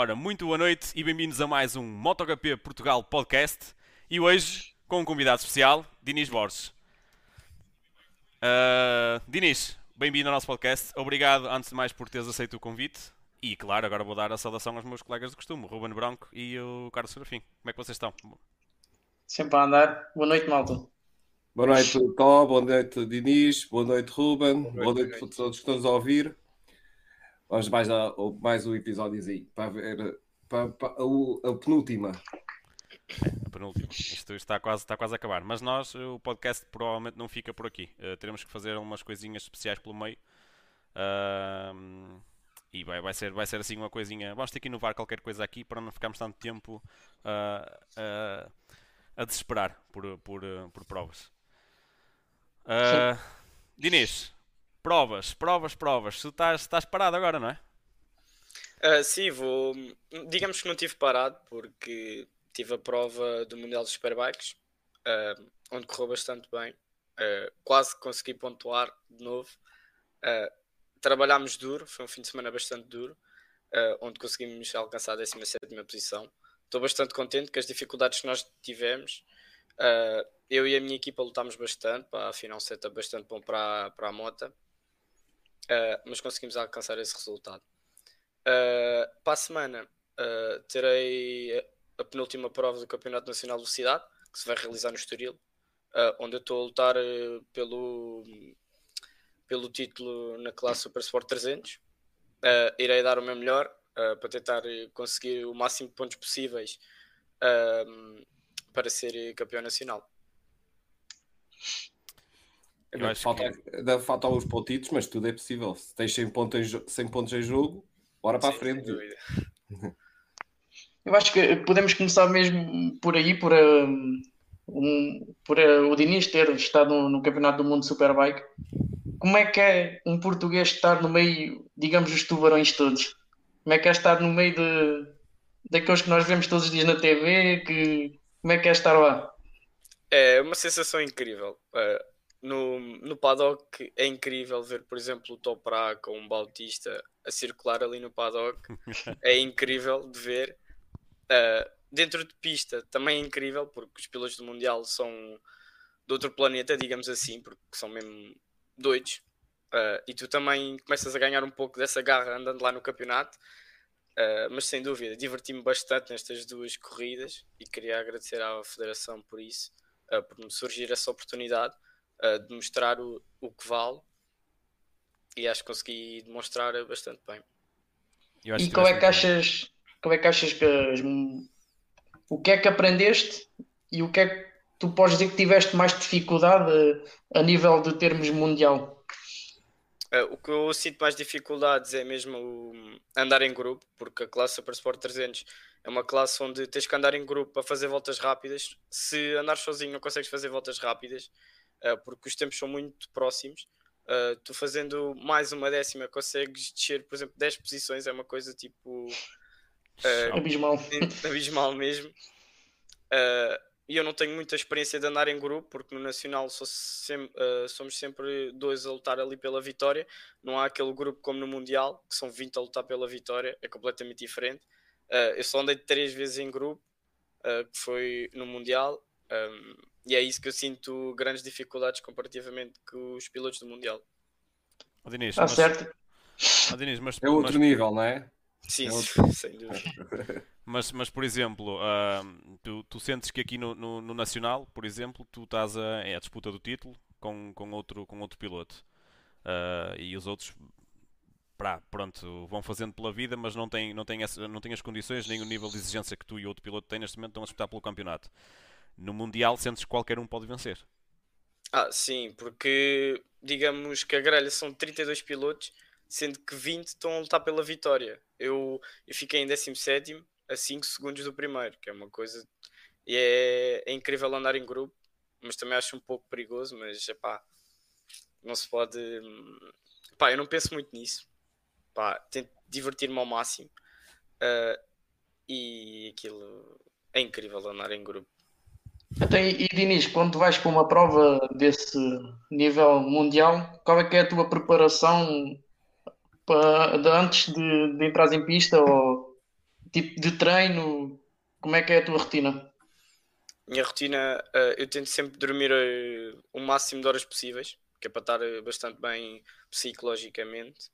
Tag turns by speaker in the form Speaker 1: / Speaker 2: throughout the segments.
Speaker 1: Ora, muito boa noite e bem-vindos a mais um MotoGP Portugal Podcast. E hoje com um convidado especial, Dinis Borges. Uh, Dinis, bem-vindo ao nosso podcast. Obrigado, antes de mais, por teres aceito o convite. E, claro, agora vou dar a saudação aos meus colegas de costume, o Ruben Branco e o Carlos Serafim. Como é que vocês estão?
Speaker 2: Sempre a andar. Boa noite, malta.
Speaker 3: Boa noite, Tó. Boa noite, Dinis. Boa noite, Ruben. Boa noite, Boa noite a todos que estão a ouvir. Vamos mais, a, mais um episódio aí para ver para, para, a, a penúltima.
Speaker 1: É, a penúltima. Isto está quase, está quase a acabar. Mas nós, o podcast provavelmente não fica por aqui. Uh, teremos que fazer umas coisinhas especiais pelo meio. Uh, e vai, vai, ser, vai ser assim uma coisinha. Vamos ter que inovar qualquer coisa aqui para não ficarmos tanto tempo uh, a desesperar por, por, por provas. Uh, Dinis, provas, provas, provas. Tu estás, estás parado agora, não é?
Speaker 4: Uh, sim, vou. Digamos que não tive parado porque tive a prova do Mundial dos Superbikes, uh, onde correu bastante bem. Uh, quase consegui pontuar de novo. Trabalhámos duro, foi um fim de semana bastante duro, onde conseguimos alcançar a 17 posição. Estou bastante contente com as dificuldades que nós tivemos. eu e a minha equipa lutámos bastante, pá, afinal, um setup bastante bom para, para a moto, mas conseguimos alcançar esse resultado. para a semana, terei a penúltima prova do Campeonato Nacional de Velocidade, que se vai realizar no Estoril, uh, onde eu estou a lutar uh, pelo, pelo título na classe Super Sport 300. Uh, irei dar o meu melhor para tentar conseguir o máximo de pontos possíveis para ser campeão nacional.
Speaker 3: Eu acho falta, que... falta os pontitos, mas tudo é possível. Se tens 100 pontos em, 100 pontos em jogo, bora para Sim, a frente.
Speaker 2: Eu acho que podemos começar mesmo por aí, por, um, um, por uh, o Diniz ter estado no, no, Campeonato do Mundo Superbike. Como é que é um português estar no meio, digamos, dos tubarões todos? Como é que é estar no meio de, daqueles que nós vemos todos os dias na TV? Que, como é que é estar lá?
Speaker 4: É uma sensação incrível. Uh, no, no paddock é incrível ver, por exemplo, o Toprak ou um Bautista a circular ali no paddock. é incrível de ver. Uh, dentro de pista também é incrível, porque os pilotos do Mundial são de outro planeta, digamos assim, porque são mesmo doidos. Uh, e tu também começas a ganhar um pouco dessa garra andando lá no campeonato. Uh, mas sem dúvida, diverti-me bastante nestas duas corridas e queria agradecer à Federação por isso, por me surgir essa oportunidade de mostrar o, o que vale e acho que consegui demonstrar bastante bem.
Speaker 2: E qual é que achas como é que achas que o que é que aprendeste e o que é que tu podes dizer que tiveste mais dificuldade a nível de termos mundial?
Speaker 4: Uh, o que eu sinto mais dificuldades é mesmo andar em grupo, porque a classe Super Sport 300 é uma classe onde tens que andar em grupo para fazer voltas rápidas. Se andar sozinho não consegues fazer voltas rápidas, porque os tempos são muito próximos. Uh, tu fazendo mais uma décima consegues descer, por exemplo, 10 posições, é uma coisa tipo
Speaker 2: Uh, abismal.
Speaker 4: Abismal mesmo. Uh, e eu não tenho muita experiência de andar em grupo, porque no Nacional sem, uh, somos sempre dois a lutar ali pela vitória. Não há aquele grupo como no Mundial, que são 20 a lutar pela vitória, é completamente diferente. Uh, eu só andei três vezes em grupo, que foi no Mundial, um, e é isso que eu sinto grandes dificuldades comparativamente com os pilotos do Mundial.
Speaker 1: Oh, Dinis,
Speaker 2: ah, mas... certo.
Speaker 1: Oh, Dinis, mas,
Speaker 3: é outro
Speaker 1: mas...
Speaker 3: nível, não é?
Speaker 4: Sim, sem dúvida.
Speaker 1: Mas, mas por exemplo, uh, tu, tu, sentes que aqui no, no, no, Nacional, por exemplo, tu estás a, é a disputa do título com, com, outro, com outro piloto. Uh, e os outros, pá, pronto, vão fazendo pela vida, mas não têm, não, têm essa, não têm as condições nem o nível de exigência que tu e outro piloto têm neste momento, estão a disputar pelo campeonato. No Mundial, sentes que qualquer um pode vencer.
Speaker 4: Ah, sim, porque digamos que a grelha são 32 pilotos sendo que 20 estão a lutar pela vitória. Eu, eu fiquei em 17 a 5 segundos do primeiro, que é uma coisa. E é, é incrível andar em grupo, mas também acho um pouco perigoso. Mas pá, não se pode. Pá, eu não penso muito nisso. Pá, tento divertir-me ao máximo. Uh, e aquilo é incrível andar em grupo.
Speaker 2: Então, e, e Dinis, quando vais para uma prova desse nível mundial, qual é que é a tua preparação para, de antes de, de entrar em pista ou tipo de treino, como é que é a tua rotina?
Speaker 4: Minha rotina, uh, eu tento sempre dormir uh, o máximo de horas possíveis, que é para estar uh, bastante bem psicologicamente.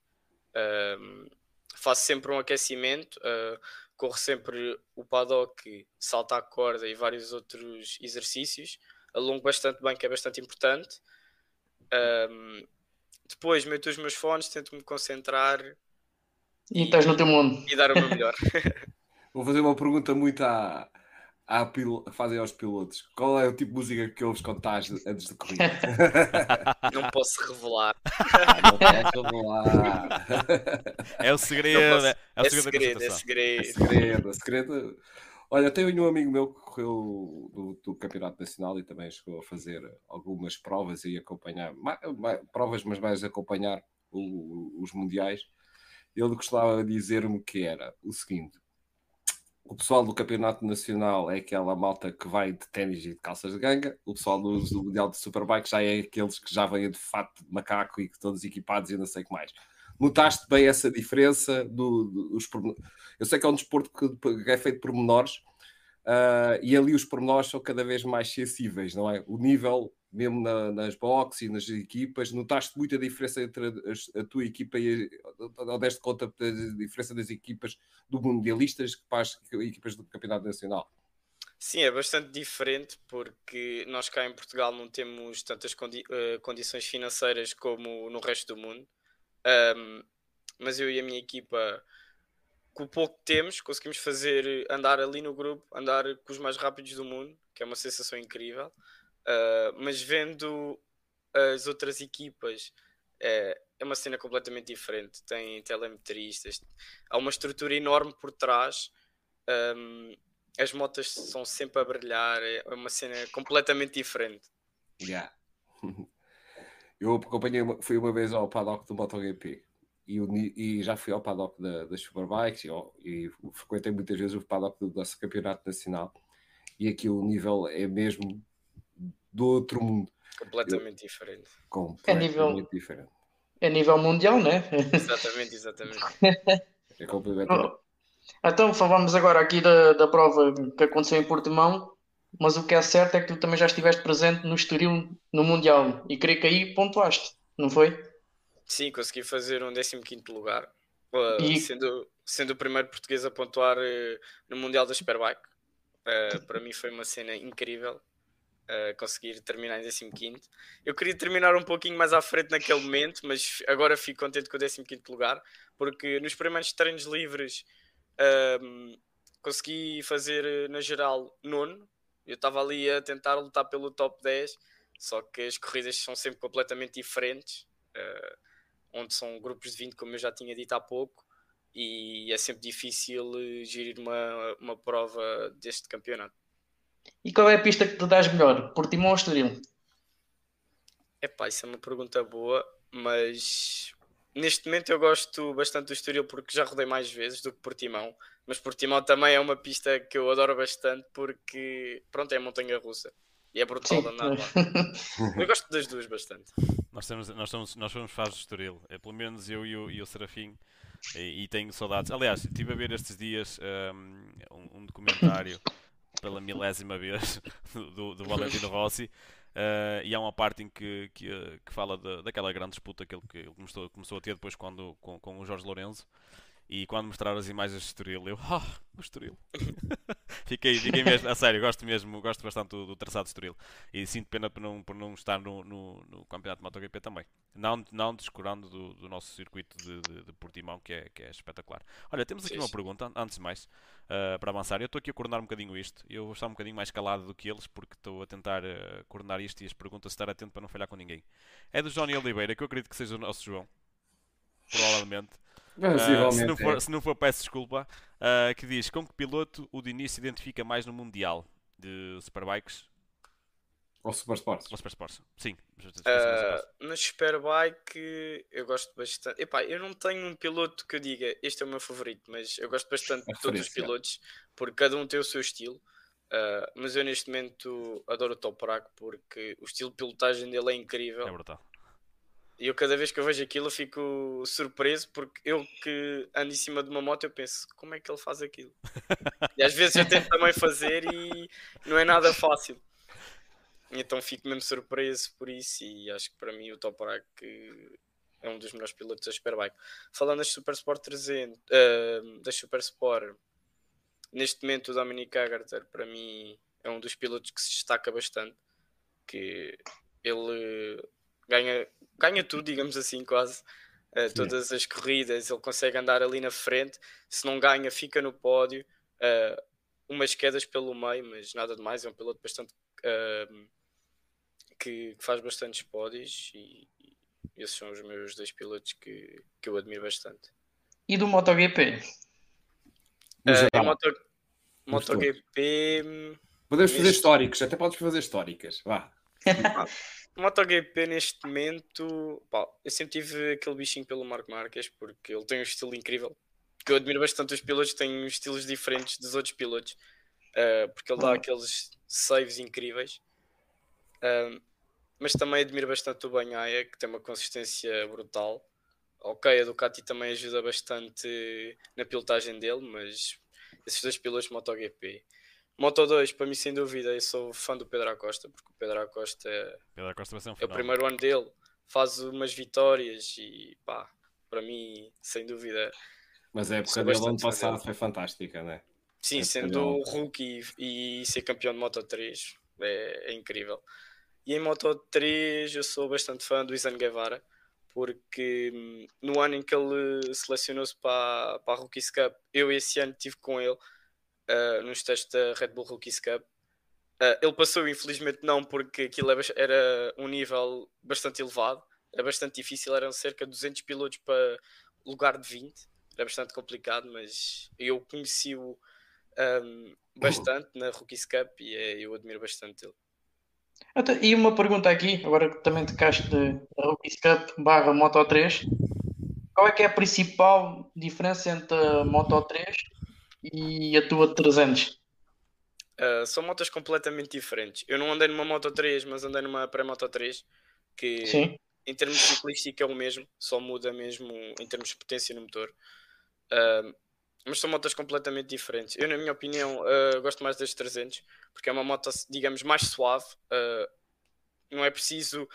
Speaker 4: Faço sempre um aquecimento, corro sempre o paddock, salto à corda e vários outros exercícios. Alongo bastante bem, que é bastante importante. depois meto os meus fones, tento me concentrar.
Speaker 2: E, e estás no teu mundo.
Speaker 4: E dar o meu melhor.
Speaker 3: Vou fazer uma pergunta muito à, à pil... fazem aos pilotos. Qual é o tipo de música que ouves quando estás antes de corrida?
Speaker 4: Não posso revelar.
Speaker 3: Não posso revelar.
Speaker 1: É o segredo.
Speaker 4: Posso...
Speaker 1: É,
Speaker 4: o
Speaker 1: é,
Speaker 4: segredo, é segredo,
Speaker 3: é segredo. É segredo. Olha, tenho um amigo meu que correu do, do, Campeonato Nacional e também chegou a fazer algumas provas e acompanhar, mais, mais, provas, mas mais acompanhar o, os mundiais. Ele costumava dizer-me que era o seguinte: o pessoal do Campeonato Nacional é aquela malta que vai de ténis e de calças de ganga. O pessoal do, do Mundial de Superbike já é aqueles que já vêm de fato de macaco e que todos equipados e não sei o que mais. Notaste bem essa diferença do, dos Eu sei que é um desporto que é feito por menores uh, e ali os pormenores são cada vez mais sensíveis, não é? O nível mesmo na, nas boxes e nas equipas, notaste muita diferença entre a, a tua equipa e ou deste conta da diferença das equipas do Mundialistas para as equipas do Campeonato Nacional?
Speaker 4: Sim, é bastante diferente porque nós cá em Portugal não temos tantas condi uh, condições financeiras como no resto do mundo. Um, mas eu e a minha equipa, com o pouco que temos, conseguimos fazer andar ali no grupo, andar com os mais rápidos do mundo, que é uma sensação incrível. Uh, mas vendo as outras equipas, é, é uma cena completamente diferente. Tem telemetristas, há uma estrutura enorme por trás. Um, as motas são sempre a brilhar, é uma cena completamente diferente.
Speaker 3: Yeah. Eu acompanhei, fui uma vez ao paddock do MotoGP e, e já fui ao paddock da, das Superbikes e, e frequentei muitas vezes o paddock do nosso campeonato nacional e aqui o nível é mesmo do outro mundo.
Speaker 4: Completamente Eu, diferente.
Speaker 3: Completamente é nível, diferente.
Speaker 2: É nível mundial, né?
Speaker 4: Exatamente, exatamente.
Speaker 3: é completamente.
Speaker 2: Então, falamos agora aqui da, da prova que aconteceu em Portimão, mas o que é certo é que tu também já estiveste presente no Estoril no Mundial e creio que aí pontuaste, não foi?
Speaker 4: Sim, consegui fazer um 15 lugar, uh, e... sendo, sendo o primeiro português a pontuar uh, no Mundial da Superbike. Uh, para mim foi uma cena incrível uh, conseguir terminar em 15. Eu queria terminar um pouquinho mais à frente naquele momento, mas agora fico contente com o 15 lugar, porque nos primeiros treinos livres uh, consegui fazer na geral nono. Eu estava ali a tentar lutar pelo top 10, só que as corridas são sempre completamente diferentes, uh, onde são grupos de 20, como eu já tinha dito há pouco, e é sempre difícil gerir uma, uma prova deste campeonato.
Speaker 2: E qual é a pista que tu dás melhor? Portimão ou Estoril?
Speaker 4: Epá, isso é uma pergunta boa, mas neste momento eu gosto bastante do Estoril porque já rodei mais vezes do que Portimão, mas Portimão também é uma pista que eu adoro bastante porque, pronto, é montanha russa e é brutal de andar lá. eu gosto das duas bastante.
Speaker 1: Nós, temos, nós, somos, nós somos fãs do Estoril, é, pelo menos eu e o, e o Serafim, e, e, tenho saudades. Aliás, estive a ver estes dias um, um documentário pela milésima vez do, do Valentino Rossi. Uh, e há uma parte em que, que, que fala de, daquela grande disputa que ele, que ele começou, começou a ter depois quando, com, com o Jorge Lourenço. E quando mostraram as imagens de Estoril, eu, ah, oh, o Estoril. fiquei, fiquei mesmo, a sério, gosto mesmo, gosto bastante do, do traçado de Estoril. E sinto pena por não, por não estar no, no, no campeonato de MotoGP também. Não, não descurando do, do nosso circuito de, de, de, Portimão, que é, que é espetacular. Olha, temos aqui sim, uma pergunta, antes de mais, uh, para avançar. Eu estou aqui a coordenar um bocadinho isto. Eu vou estar um bocadinho mais calado do que eles, porque estou a tentar uh, coordenar isto e as perguntas, estar atento para não falhar com ninguém. É do Johnny Oliveira, que eu acredito que seja o nosso João. Provavelmente. Uh, se, não for, é. se não for, peço desculpa. Uh, que diz: Com que piloto o Diniz se identifica mais no Mundial de Superbikes?
Speaker 3: Ou Super Sports?
Speaker 1: Ou Super Sports, sim.
Speaker 4: Uh, no Superbike eu gosto bastante. Epá, eu não tenho um piloto que eu diga este é o meu favorito, mas eu gosto bastante de todos os pilotos, porque cada um tem o seu estilo. Uh, mas eu neste momento adoro o Toprak porque o estilo de pilotagem dele é incrível.
Speaker 1: É brutal.
Speaker 4: E eu cada vez que eu vejo aquilo eu fico surpreso porque eu que ando em cima de uma moto eu penso como é que ele faz aquilo? e às vezes eu tento também fazer e não é nada fácil. Então fico mesmo surpreso por isso e acho que para mim o Toprak é um dos melhores pilotos da Superbike. Falando das Super Sport 300, uh, das Super Sport, neste momento o Dominic Agarter para mim é um dos pilotos que se destaca bastante, que ele ganha, ganha tudo, digamos assim, quase. Uh, todas as corridas, ele consegue andar ali na frente. Se não ganha, fica no pódio. Uh, umas quedas pelo meio, mas nada demais. É um piloto bastante uh, que, que, faz bastantes pódios e, e, esses são os meus dois pilotos que, que eu admiro bastante.
Speaker 2: E do MotoGP?
Speaker 4: Uh, Moto, MotoGP.
Speaker 3: Podemos fazer históricos, até podes fazer históricas. Vá.
Speaker 4: MotoGP neste momento, pá, eu sempre tive aquele bichinho pelo Marco Marques porque ele tem um estilo incrível. Que eu admiro bastante os pilotos têm estilos diferentes dos outros pilotos, uh, porque ele dá uhum. aqueles saves incríveis. Uh, mas também admiro bastante o Banhaia, que tem uma consistência brutal. Ok, a Ducati também ajuda bastante na pilotagem dele, mas esses dois pilotos MotoGP Moto 2, para mim, sem dúvida, eu sou fã do Pedro Acosta, porque o Pedro Acosta, é,
Speaker 1: Pedro Acosta vai ser um
Speaker 4: é o primeiro ano dele, faz umas vitórias e pá, para mim, sem dúvida.
Speaker 3: Mas a época dele ano passado foi fantástica, né?
Speaker 4: Sim, é sendo rookie e ser campeão de Moto 3 é, é, incrível. E em Moto 3 eu sou bastante fã do Izan Guevara, porque hum, no ano em que ele selecionou-se para, para a Rookies Cup, eu esse ano estive com ele uh, nos testes da Red Bull Rookies Cup. Uh, ele passou, infelizmente não, porque aquilo era um nível bastante elevado, era bastante difícil, eram cerca de 200 pilotos para lugar de 20, era bastante complicado, mas eu conheci-o um, bastante na Rookies Cup e é, eu admiro bastante ele.
Speaker 2: E uma pergunta aqui, agora que também tocaste da Rookies Cup barra Moto 3, qual é que é a principal diferença entre a Moto 3 e a tua 300? Uh,
Speaker 4: ah, são motos completamente diferentes. Eu não andei numa Moto 3, mas andei numa pré-Moto 3, que Sim. em termos ciclísticos é o mesmo, só muda mesmo em termos de potência no motor. Uh, mas são motos completamente diferentes. Eu, na minha opinião, uh, gosto mais das 300, porque é uma moto, digamos, mais suave. não é preciso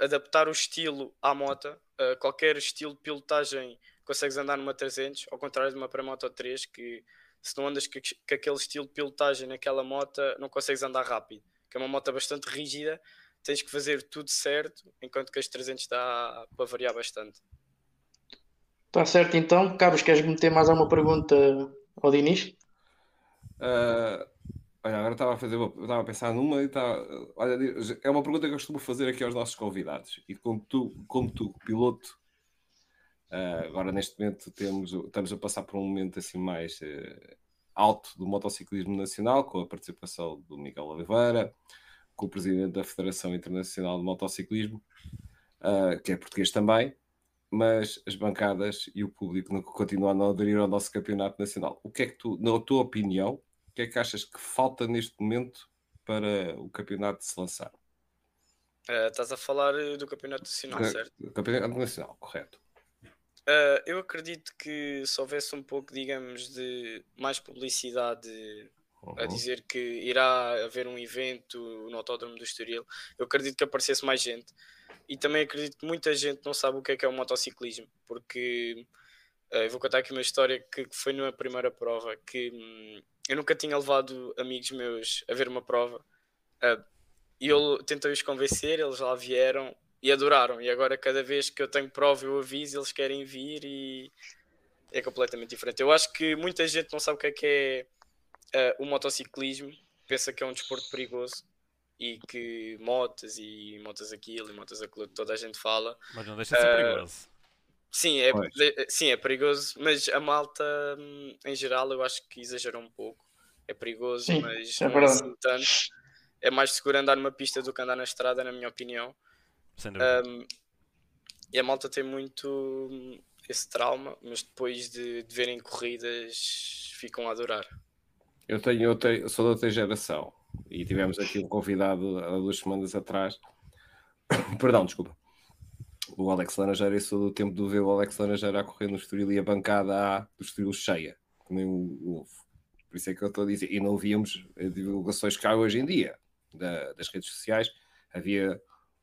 Speaker 4: adaptar o estilo à moto. qualquer estilo de pilotagem consegues andar numa 300, ao contrário de uma para moto 3 que se não andas com, com aquele estilo de pilotagem naquela moto, não consegues andar rápido, que é uma moto bastante rígida, tens que fazer tudo certo, enquanto que as 300 dá para variar bastante.
Speaker 2: Está certo então. Carlos, queres meter mais alguma pergunta ao Dinis?
Speaker 3: Uh, olha, agora estava a fazer, estava a pensar numa e estava, olha, é uma pergunta que eu costumo fazer aqui aos nossos convidados. E como tu, como tu piloto, Uh, agora, neste momento, temos, estamos a passar por um momento assim mais uh, alto do motociclismo nacional, com a participação do Miguel Oliveira, com o presidente da Federação Internacional de Motociclismo, uh, que é português também, mas as bancadas e o público continuam a não aderir ao nosso campeonato nacional. O que é que tu, na tua opinião, o que é que achas que falta neste momento para o campeonato se lançar?
Speaker 4: estás a falar do campeonato nacional, certo?
Speaker 3: Campeonato nacional, correto.
Speaker 4: Uh, eu acredito que se houvesse um pouco, digamos, de mais publicidade uhum. a dizer que irá haver um evento no Autódromo do Estoril, eu acredito que aparecesse mais gente. E também acredito que muita gente não sabe o que é que é o motociclismo, porque uh, eu vou contar aqui uma história que, que foi numa primeira prova que hum, eu nunca tinha levado amigos meus a ver uma prova. Uh, e eu tentei-os convencer, eles lá vieram e adoraram. E agora, cada vez que eu tenho prova, eu aviso, eles querem vir e é completamente diferente. Eu acho que muita gente não sabe o que é que é uh, o motociclismo, pensa que é um desporto perigoso e que motas e motas aquilo e motas aquilo, toda a gente fala.
Speaker 1: Mas não deixa de ser uh, perigoso.
Speaker 4: Sim é, sim, é perigoso, mas a malta hum, em geral eu acho que exagerou um pouco. É perigoso, sim, mas é não é assim tanto. É mais seguro andar numa pista do que andar na estrada, na minha opinião.
Speaker 1: Sem dúvida.
Speaker 4: Um, e a malta tem muito esse trauma, mas depois de, de verem corridas ficam a adorar.
Speaker 3: Eu tenho, eu tenho, sou da outra geração e tivemos aqui um convidado há duas semanas atrás. Perdão, desculpa. O Alex Laranjeira, eu sou do tempo de ver o Alex Laranjeira a correr no Estoril e a bancada A do Estoril cheia, que nem o ovo. Por isso é que eu estou a dizer. E não víamos divulgações que há hoje em dia da, das redes sociais. Havia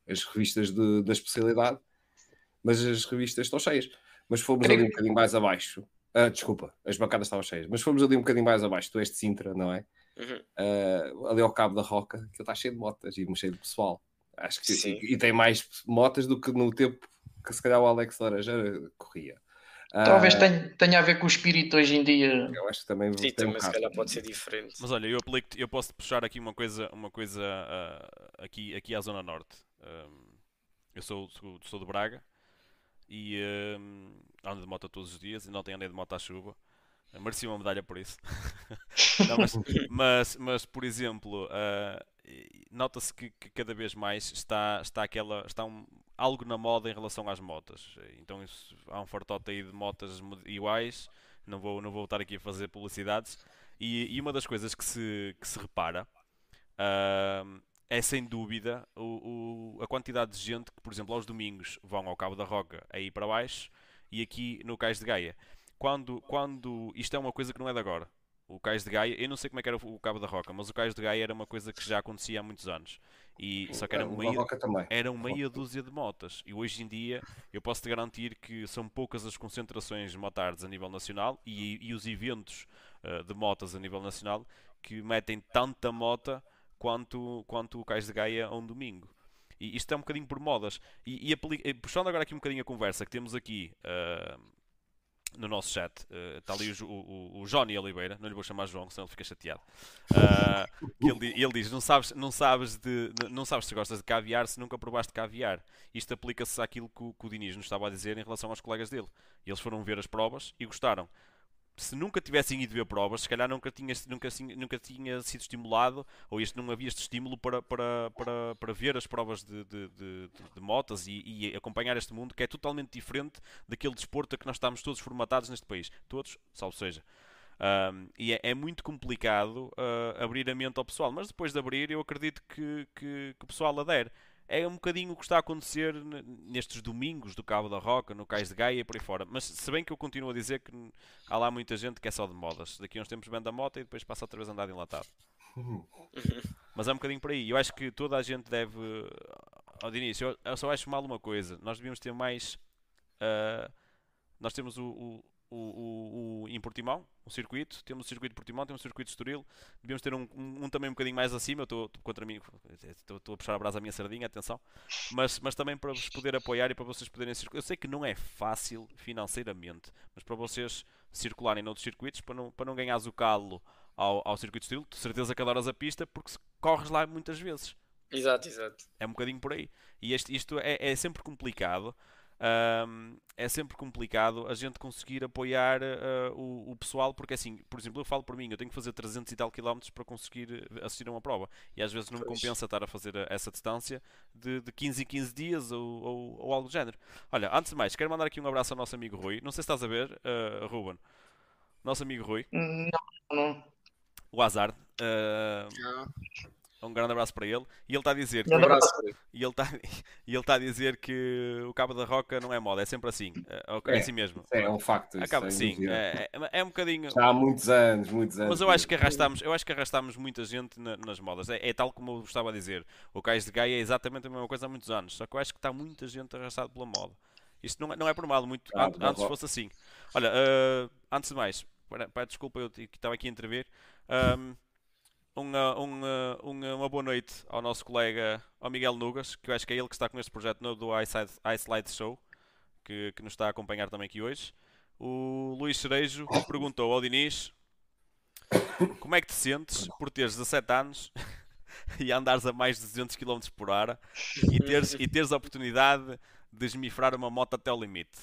Speaker 3: as revistas de, da especialidade, mas as revistas estão cheias. Mas fomos ali um bocadinho mais abaixo. Uh, desculpa, as bancadas estavam cheias, mas fomos ali um bocadinho mais abaixo. Tu és de Sintra, não é? Uhum. Uh, ali ao cabo da Roca, que está cheio de motas e cheio de pessoal. Acho que e, e, tem mais motas do que no tempo que se calhar o Alex Laranjeira corria.
Speaker 2: Talvez uh, tenha, tenha a ver com o espírito hoje em dia.
Speaker 3: Eu acho que também,
Speaker 4: Sim, também um se calhar pode ser diferente.
Speaker 1: Mas olha, eu aplico, eu posso puxar aqui uma coisa, uma coisa uh, aqui, aqui à Zona Norte. Um, eu sou, sou, sou de Braga e um, ando de moto todos os dias e não tenho andei de moto à chuva. Mereci uma medalha por isso. não, mas, mas, mas, por exemplo, uh, nota-se que, que, cada vez mais está, está, aquela, está um, algo na moda em relação às motas. Então isso, há um fartote aí de motas iguais. Não vou, não vou estar aqui a fazer publicidades. E, e uma das coisas que se, que se repara uh, é sem dúvida o, o, a quantidade de gente que, por exemplo, aos domingos vão ao Cabo da Roca aí para baixo e aqui no Cais de Gaia quando, quando isto é uma coisa que não é de agora. O Cais de Gaia, eu não sei como é que era o Cabo da Roca, mas o Cais de Gaia era uma coisa que já acontecia há muitos anos. E, só que era meia, era meia dúzia de motas. E hoje em dia eu posso te garantir que são poucas as concentrações motards a nível nacional e, e os eventos uh, de motas a nível nacional que metem tanta mota quanto, quanto o Cais de Gaia a um domingo. E isto é um bocadinho por modas. E, e puxando agora aqui um bocadinho a conversa que temos aqui uh, no nosso chat. Está uh, ali o, o, o, Johnny Oliveira, não lhe vou chamar João, senão ele fica chateado. Uh, ele, ele, diz: não sabes, não, sabes de, não sabes se gostas de caviar se nunca provaste caviar. Isto aplica-se àquilo que, que o Diniz nos estava a dizer em relação aos colegas dele. Eles foram ver as provas e gostaram se nunca tivessem ido ver provas, se calhar nunca tinha, nunca, nunca tinha sido estimulado, ou este, não havia este estímulo para, para, para, para ver as provas de, de, de, de motas e, e, acompanhar este mundo que é totalmente diferente daquele desporto a que nós estamos todos formatados neste país. Todos, salvo seja. Um, e é, é, muito complicado uh, abrir a mente ao pessoal, mas depois de abrir, eu acredito que, que, que o pessoal adere é um bocadinho o que está a acontecer nestes domingos do Cabo da Roca, no Cais de Gaia e por aí fora. Mas se bem que eu continuo a dizer que há lá muita gente que é só de modas. Daqui a uns tempos vende a moto e depois passa outra vez a andar enlatado. Mas é um bocadinho por aí. Eu acho que toda a gente deve. Ao de início, eu só acho mal uma coisa. Nós devíamos ter mais. Uh, nós temos o, o o, o, o, em Portimão, o circuito, temos o circuito de Portimão, temos o circuito de Estoril, devíamos ter um, um, um também um bocadinho mais acima, eu estou contra mim, estou a puxar a brasa à minha sardinha, atenção, mas, mas também para vos poder apoiar e para vocês poderem circular. Eu sei que não é fácil financeiramente, mas para vocês circularem noutros circuitos, para não, para não ganhares o calo ao, ao circuito de Estoril, de certeza que adoras a pista, porque corres lá muitas vezes.
Speaker 4: Exato, exato.
Speaker 1: É um bocadinho por aí. E este, isto é, é sempre complicado um, é sempre complicado a gente conseguir apoiar uh, o, o, pessoal, porque assim, por exemplo, eu falo por mim, eu tenho que fazer 300 e tal quilómetros para conseguir assistir a uma prova e às vezes não me compensa estar a fazer essa distância de, de 15 em 15 dias ou, ou, ou, algo do género. Olha, antes de mais, quero mandar aqui um abraço ao nosso amigo Rui. Não sei se estás a ver, uh, Ruben. Nosso amigo Rui.
Speaker 2: Não, não.
Speaker 1: O Azar. Uh, um grande abraço para ele. E ele está a dizer que, e ele está, e ele está a dizer que o Cabo da Roca não é moda, é sempre assim. É, é assim mesmo.
Speaker 3: É, um facto.
Speaker 1: Acaba sim. É, é, é, um bocadinho.
Speaker 3: Já há muitos anos, muitos anos.
Speaker 1: Mas eu acho que arrastamos, eu acho que arrastamos muita gente na, nas modas. É, é, tal como eu estava a dizer. O Cais de Gaia é exatamente a mesma coisa há muitos anos. Só que eu acho que está muita gente arrastada pela moda. Isto não é, não é por mal, muito, ah, antes, fosse assim. Olha, uh, antes de mais, para, para, desculpa, eu estava aqui a entrever. Um, uma, uma, uma, boa noite ao nosso colega, ao Miguel Nugas, que eu acho que é ele que está com este projeto novo do Ice Light Show, que, que nos está a acompanhar também aqui hoje. O Luís Cerejo perguntou ao Diniz como é que te sentes por teres 17 anos e andares a mais de 200 km por hora e teres, e teres a oportunidade de esmifrar uma moto até o limite?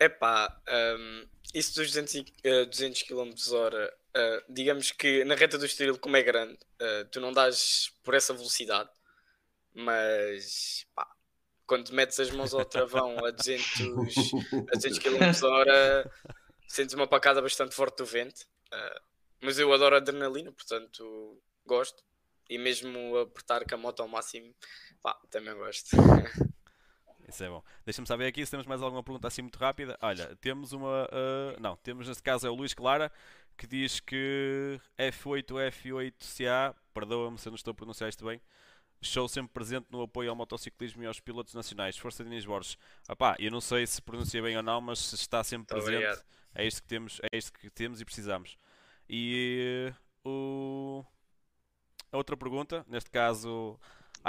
Speaker 4: Epá, um, isso dos 200, uh, 200 km hora Uh, digamos que na reta do Estoril, como é grande, uh, tu não dás por essa velocidade, mas pá, quando metes as mãos ao travão a 200, a 200 km hora, sentes uma pacada bastante forte do vento. Uh, mas eu adoro adrenalina, portanto gosto. E mesmo apertar com a moto ao máximo, pá, também gosto.
Speaker 1: Isso é bom. Deixa-me saber aqui se temos mais alguma pergunta assim muito rápida. Olha, temos uma. Uh, não, temos neste caso é o Luís Clara que diz que F8, F8CA, perdoa-me se eu não estou a pronunciar isto bem, show sempre presente no apoio ao motociclismo e aos pilotos nacionais. Força de Inês Borges. Apá, eu não sei se pronuncia bem ou não, mas se está sempre presente,
Speaker 4: obrigado.
Speaker 1: é isto que temos, é isto que temos e precisamos. E uh, o a outra pergunta, neste caso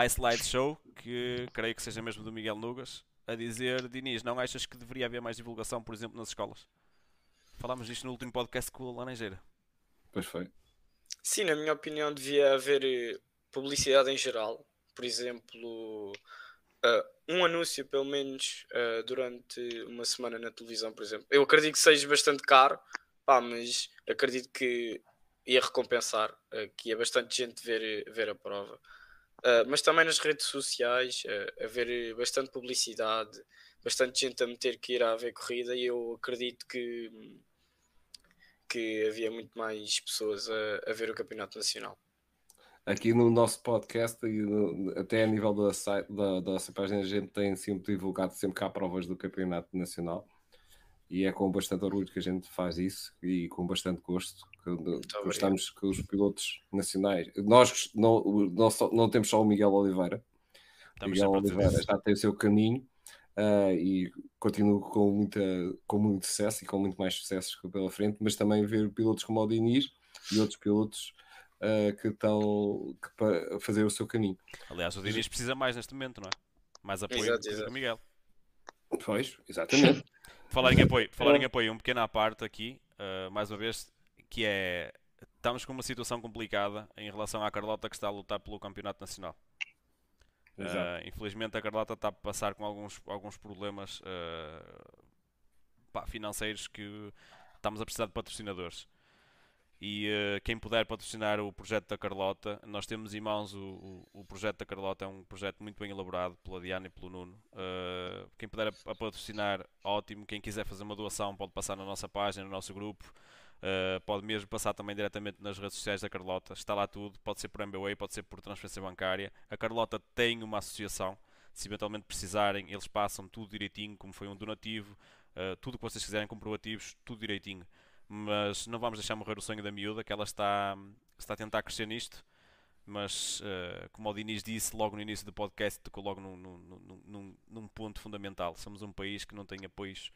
Speaker 1: Ice Light Show, que creio que seja mesmo do Miguel Nugas, a dizer, Diniz, não achas que deveria haver mais divulgação, por exemplo, nas escolas? Falámos disto no último podcast com o Laranjeira.
Speaker 3: Pois foi.
Speaker 4: Sim, na minha opinião, devia haver eh, publicidade em geral. Por exemplo, eh, um anúncio, pelo menos, eh, durante uma semana na televisão, por exemplo. Eu acredito que seja bastante caro, pá, mas acredito que ia recompensar, eh, que ia bastante gente ver, ver a prova. Mas também nas redes sociais, haver bastante publicidade, bastante gente a meter que irá haver corrida, e eu acredito que, que havia muito mais pessoas a, a ver o Campeonato Nacional.
Speaker 3: Aqui no nosso podcast, e no- até a nível da, site, da, da nossa página, a gente tem sempre divulgado sempre que há provas do Campeonato Nacional. E é com bastante orgulho que a gente faz isso e com bastante gosto. que. Gostamos que os pilotos nacionais. Nós não, não, só- não temos só o Miguel Oliveira,
Speaker 1: Estamos
Speaker 3: Miguel Oliveira já tem o seu caminho ah, e continuo com, muita, com muito sucesso e com muito mais sucessos que pela frente, mas também ver pilotos como o Diniz e outros pilotos ah, que estão que para fazer o seu caminho.
Speaker 1: Aliás, o Diniz precisa mais neste momento, não é? Mais apoio
Speaker 4: Exato,
Speaker 1: do que o. Miguel.
Speaker 3: Pois, exatamente.
Speaker 1: Falar em apoio, falar em apoio, um pequeno à parte aqui, uh, mais uma vez, que é estamos com uma situação complicada em relação à Carlota que está a lutar pelo campeonato nacional. Uh, infelizmente a Carlota está a passar com alguns, alguns problemas uh, pá, financeiros que estamos a precisar de patrocinadores. E uh, quem puder patrocinar o projeto da Carlota, nós temos em mãos o, o, o projeto da Carlota, é um projeto muito bem elaborado pela Diana e pelo Nuno. Quem puder a, a patrocinar, ótimo. Quem quiser fazer uma doação, pode passar na nossa página, no nosso grupo. Uh, pode mesmo passar também diretamente nas redes sociais da Carlota. Está lá tudo. Pode ser por MBWay, pode ser por transferência bancária. A Carlota tem uma associação. Se eventualmente precisarem, eles passam tudo direitinho, como foi um donativo, uh, tudo o que vocês quiserem, comprovativos, tudo direitinho. Mas não vamos deixar morrer o sonho da miúda, que ela está, está a tentar crescer nisto. Mas, uh, como o Diniz disse logo no início do podcast, tocou logo num, num, num, num ponto fundamental. Somos um país que não tem apoios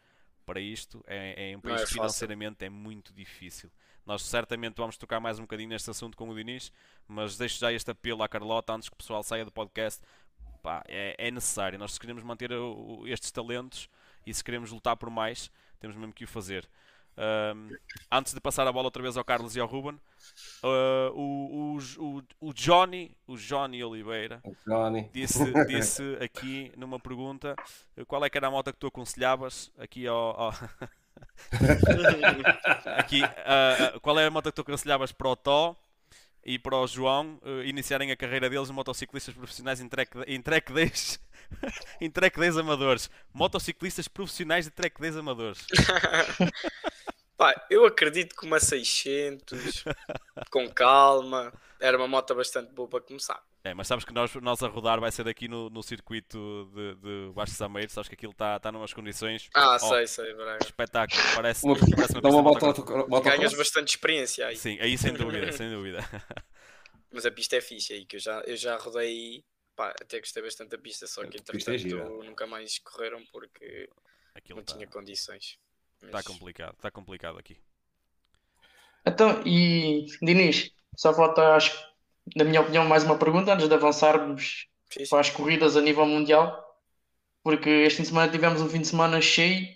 Speaker 1: para isto. É, é um país
Speaker 4: é fácil.
Speaker 1: financeiramente é muito difícil. Nós certamente vamos tocar mais um bocadinho neste assunto com o Diniz, mas deixo já este apelo à Carlota antes que o pessoal saia do podcast. Pá, é, é necessário. Nós se queremos manter o- o- estes talentos e se queremos lutar por mais, temos mesmo que o fazer. Ahm, antes de passar a bola outra vez ao Carlos e ao Ruben, ah, o, o, o, o Johnny, o Johnny Oliveira,
Speaker 3: Johnny.
Speaker 1: disse, disse aqui numa pergunta eh, qual é que era a moto que tu aconselhavas aqui ao, ao- aqui ah, qual é a moto que tu aconselhavas para o Tó e para o João eh, iniciarem a carreira deles motociclistas profissionais em track, em track days em track days amadores motociclistas profissionais de track days amadores
Speaker 4: Pá, eu acredito que uma 600, com calma, era uma moto bastante boa para começar.
Speaker 1: é, mas sabes que nós, nós a rodar vai ser aqui no, no circuito de, de Baixo Sameiro sabes que aquilo está tá numas condições
Speaker 4: Ah,
Speaker 1: Oh,
Speaker 4: sei, sei, Braga.
Speaker 1: espetáculo parece,
Speaker 3: Uma,
Speaker 1: parece uma
Speaker 3: dá uma moto,
Speaker 1: motocross.
Speaker 3: moto,
Speaker 4: Ganhas bastante experiência aí.
Speaker 1: Sim, aí sem dúvida, sem dúvida.
Speaker 4: Mas a pista é fixe aí, que eu já, eu já rodei. Pá, até gostei bastante da pista, só que
Speaker 3: é
Speaker 4: entretanto
Speaker 3: gira.
Speaker 4: nunca mais correram porque
Speaker 1: Aquilo
Speaker 4: não
Speaker 1: está
Speaker 4: tinha condições.
Speaker 1: Tá
Speaker 4: Mas-
Speaker 1: complicado, está complicado aqui.
Speaker 2: Então, e Diniz, só falta, acho, na minha opinião, mais uma pergunta antes de avançarmos
Speaker 4: Sim, sim.
Speaker 2: para as corridas a nível mundial, porque este fim de semana tivemos um fim de semana cheio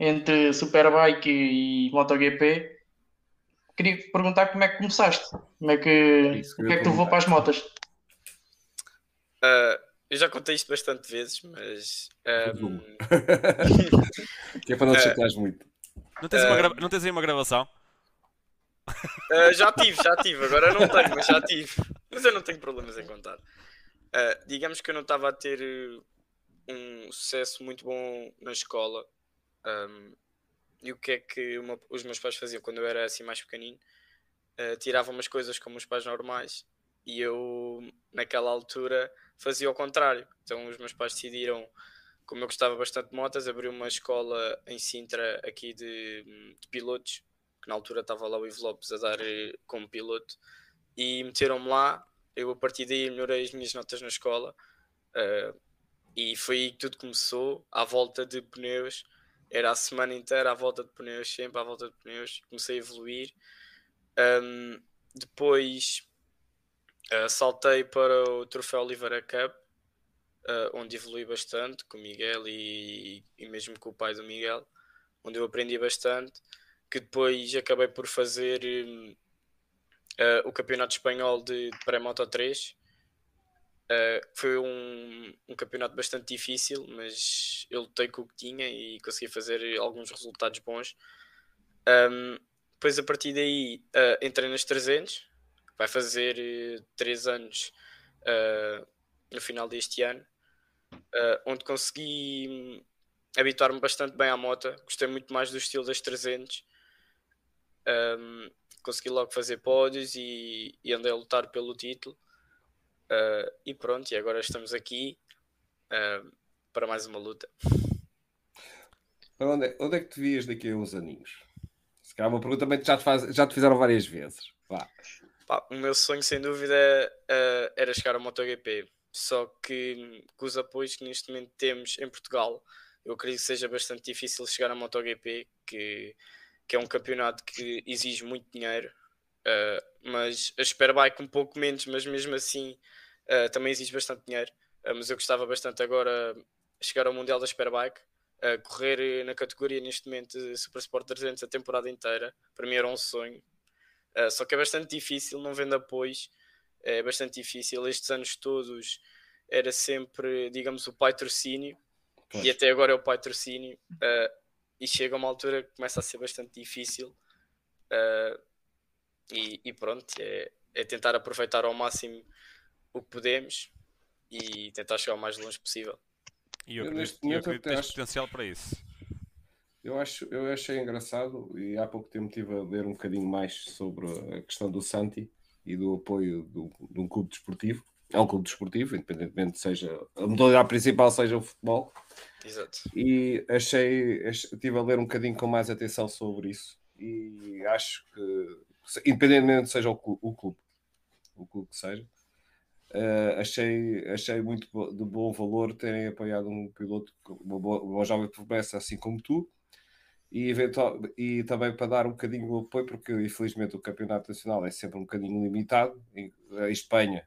Speaker 2: entre Superbike e MotoGP. Queria perguntar como é que começaste, como é que,
Speaker 3: eu
Speaker 2: como é que tu levou para as motas?
Speaker 4: Ah, eu já contei isto bastante vezes, mas ahm,
Speaker 3: que é para não te chateares muito.
Speaker 1: Não tens, uma
Speaker 4: Eh,
Speaker 1: grava- não tens aí uma gravação?
Speaker 4: ah, já tive, já tive, agora não tenho, mas já tive. Mas eu não tenho problemas em contar. Ah, digamos que eu não estava a ter eh, um sucesso muito bom na escola. Ahm, e o que é que meu- os meus pais faziam quando eu era assim mais pequenino? Ah, tiravam umas coisas como os pais normais e eu naquela altura fazia o contrário. Então os meus pais decidiram como eu gostava bastante de motas, abri uma escola em Sintra aqui de, de pilotos, que na altura estava lá o Ivo Lopes a dar eh, como piloto, e meteram-me lá. Eu a partir daí melhorei as minhas notas na escola uh, e foi aí que tudo começou, à volta de pneus. Era a semana inteira à volta de pneus, sempre à volta de pneus. Comecei a evoluir. Um, depois uh, saltei para o Troféu Oliveira Cup, uh, onde evolui bastante com o Miguel e, e mesmo com o pai do Miguel, onde eu aprendi bastante. Que depois acabei por fazer um, uh, o Campeonato Espanhol de, de Pré-Moto 3. Uh, foi um, um, campeonato bastante difícil, mas eu lutei com o que tinha e consegui fazer alguns resultados bons. Um, depois, a partir daí, uh, entrei nas 300, vai fazer 3 anos no final deste ano, onde consegui hum, habituar-me bastante bem à moto. Gostei muito mais do estilo das 300. Um, consegui logo fazer pódios e, e andei a lutar pelo título. Uh, e pronto, e agora estamos aqui uh, para mais uma luta.
Speaker 3: Onde é, onde é que te vias daqui a uns aninhos? Se calhar uma pergunta também já te, faz, já te fizeram várias vezes.
Speaker 4: Pá, o meu sonho, sem dúvida, uh, era chegar ao MotoGP. Só que com os apoios que neste momento temos em Portugal, eu acredito que seja bastante difícil chegar ao MotoGP, que que é um campeonato que exige muito dinheiro, uh, mas a Superbike um pouco menos, mas mesmo assim uh, também exige bastante dinheiro. Uh, mas eu gostava bastante agora chegar ao Mundial da Superbike, correr na categoria neste momento Super Sport 300 a temporada inteira, para mim era um sonho. só que é bastante difícil, não vendo apoios, é bastante difícil. Estes anos todos era sempre, digamos, o patrocínio, pois. e até agora é o patrocínio. Uh, e chega a uma altura que começa a ser bastante difícil uh, e, e, pronto, é, é, tentar aproveitar ao máximo o que podemos e tentar chegar o mais longe possível.
Speaker 1: E eu, eu acredito, eu acredito que tens acho, potencial para isso.
Speaker 3: Eu, acho, eu achei engraçado e há pouco tempo estive a ler um bocadinho mais sobre a questão do Santi e do apoio do, de um clube desportivo. É um clube desportivo, independentemente seja a modalidade principal seja o futebol.
Speaker 4: Exato.
Speaker 3: E achei, estive a ler um bocadinho com mais atenção sobre isso e acho que, independentemente seja o clube, o clube, o clube que seja, uh, achei, achei muito de bom valor terem apoiado um piloto, uma, boa, uma jovem promessa assim como tu, e, eventual, e também para dar um bocadinho de apoio, porque infelizmente o campeonato nacional é sempre um bocadinho limitado. A Espanha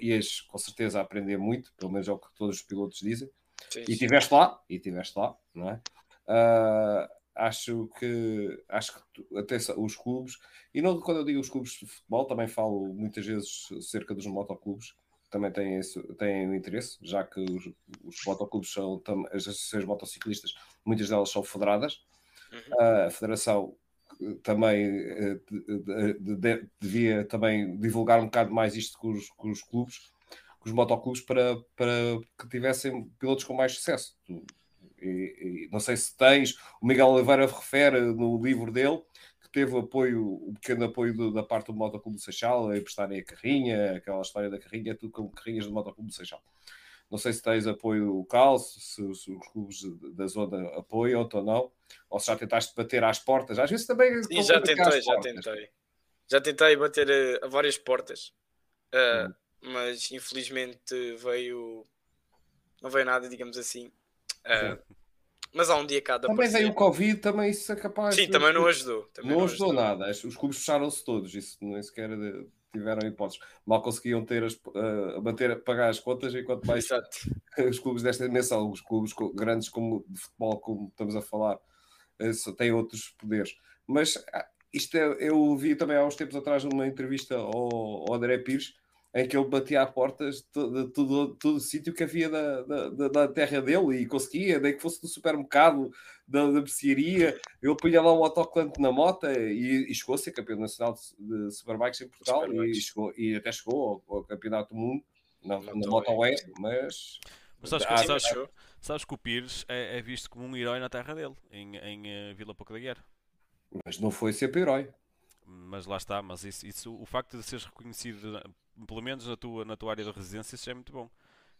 Speaker 3: ias com certeza a aprender muito, pelo menos é o que todos os pilotos dizem. Sim, e estiveste lá, e estiveste lá, não é? Uh, acho que acho que até os clubes, e não quando eu digo os clubes de futebol, também falo muitas vezes cerca dos motoclubes, também têm, esse, têm interesse, já que os, os motoclubes são as associações motociclistas, muitas delas são federadas. Uhum. A federação também de, de, de, devia também divulgar um bocado mais isto com os, com os clubes os motoclubes para, para que tivessem pilotos com mais sucesso. E, e, não sei se tens, o Miguel Oliveira refere no livro dele que teve apoio, o pequeno apoio do, da parte do Motoclube do Seixal, a emprestarem a carrinha, aquela história da carrinha, tudo com carrinhas do Motoclube do Seixal. Não sei se tens apoio local, se, se, os clubes da zona apoiam ou não, ou se já tentaste bater às portas. Às vezes também.
Speaker 4: Sim, já tentei, já tentei. Já tentei bater a, a várias portas. Uh, hum mas infelizmente veio. Não veio nada, digamos assim. Uh, mas há um dia cada.
Speaker 3: Também veio o Covid, também isso é capaz.
Speaker 4: Sim, de... também não ajudou.
Speaker 3: Também não, não ajudou, ajudou, nada. Os clubes fecharam-se todos, isso nem sequer tiveram hipóteses. Mal conseguiam ter as, uh, manter, pagar as contas, enquanto mais os clubes desta dimensão, os clubes grandes como de futebol, como estamos a falar, uh, têm outros poderes. Mas uh, isto é, eu vi também há uns tempos atrás uma entrevista ao, ao André Pires em que ele batia a portas de todo, todo, todo o sítio que havia da, da, da, terra dele e conseguia, nem que fosse do supermercado, da, da mercearia, ele punha lá um autoclante na moto e, e chegou a ser campeão nacional de, de superbikes em Portugal e, chegou, e até chegou ao, ao campeonato do mundo. Na, na Moto E, mas...
Speaker 1: Mas sabes, que, sabes, sabes que o Pires é, é, visto como um herói na terra dele, em, em uh, Vila Pouca da Guerra.
Speaker 3: Mas não foi sempre herói.
Speaker 1: Mas lá está, mas isso, isso, o facto de seres reconhecido pelo menos na tua, na tua área de residência, isso é muito bom.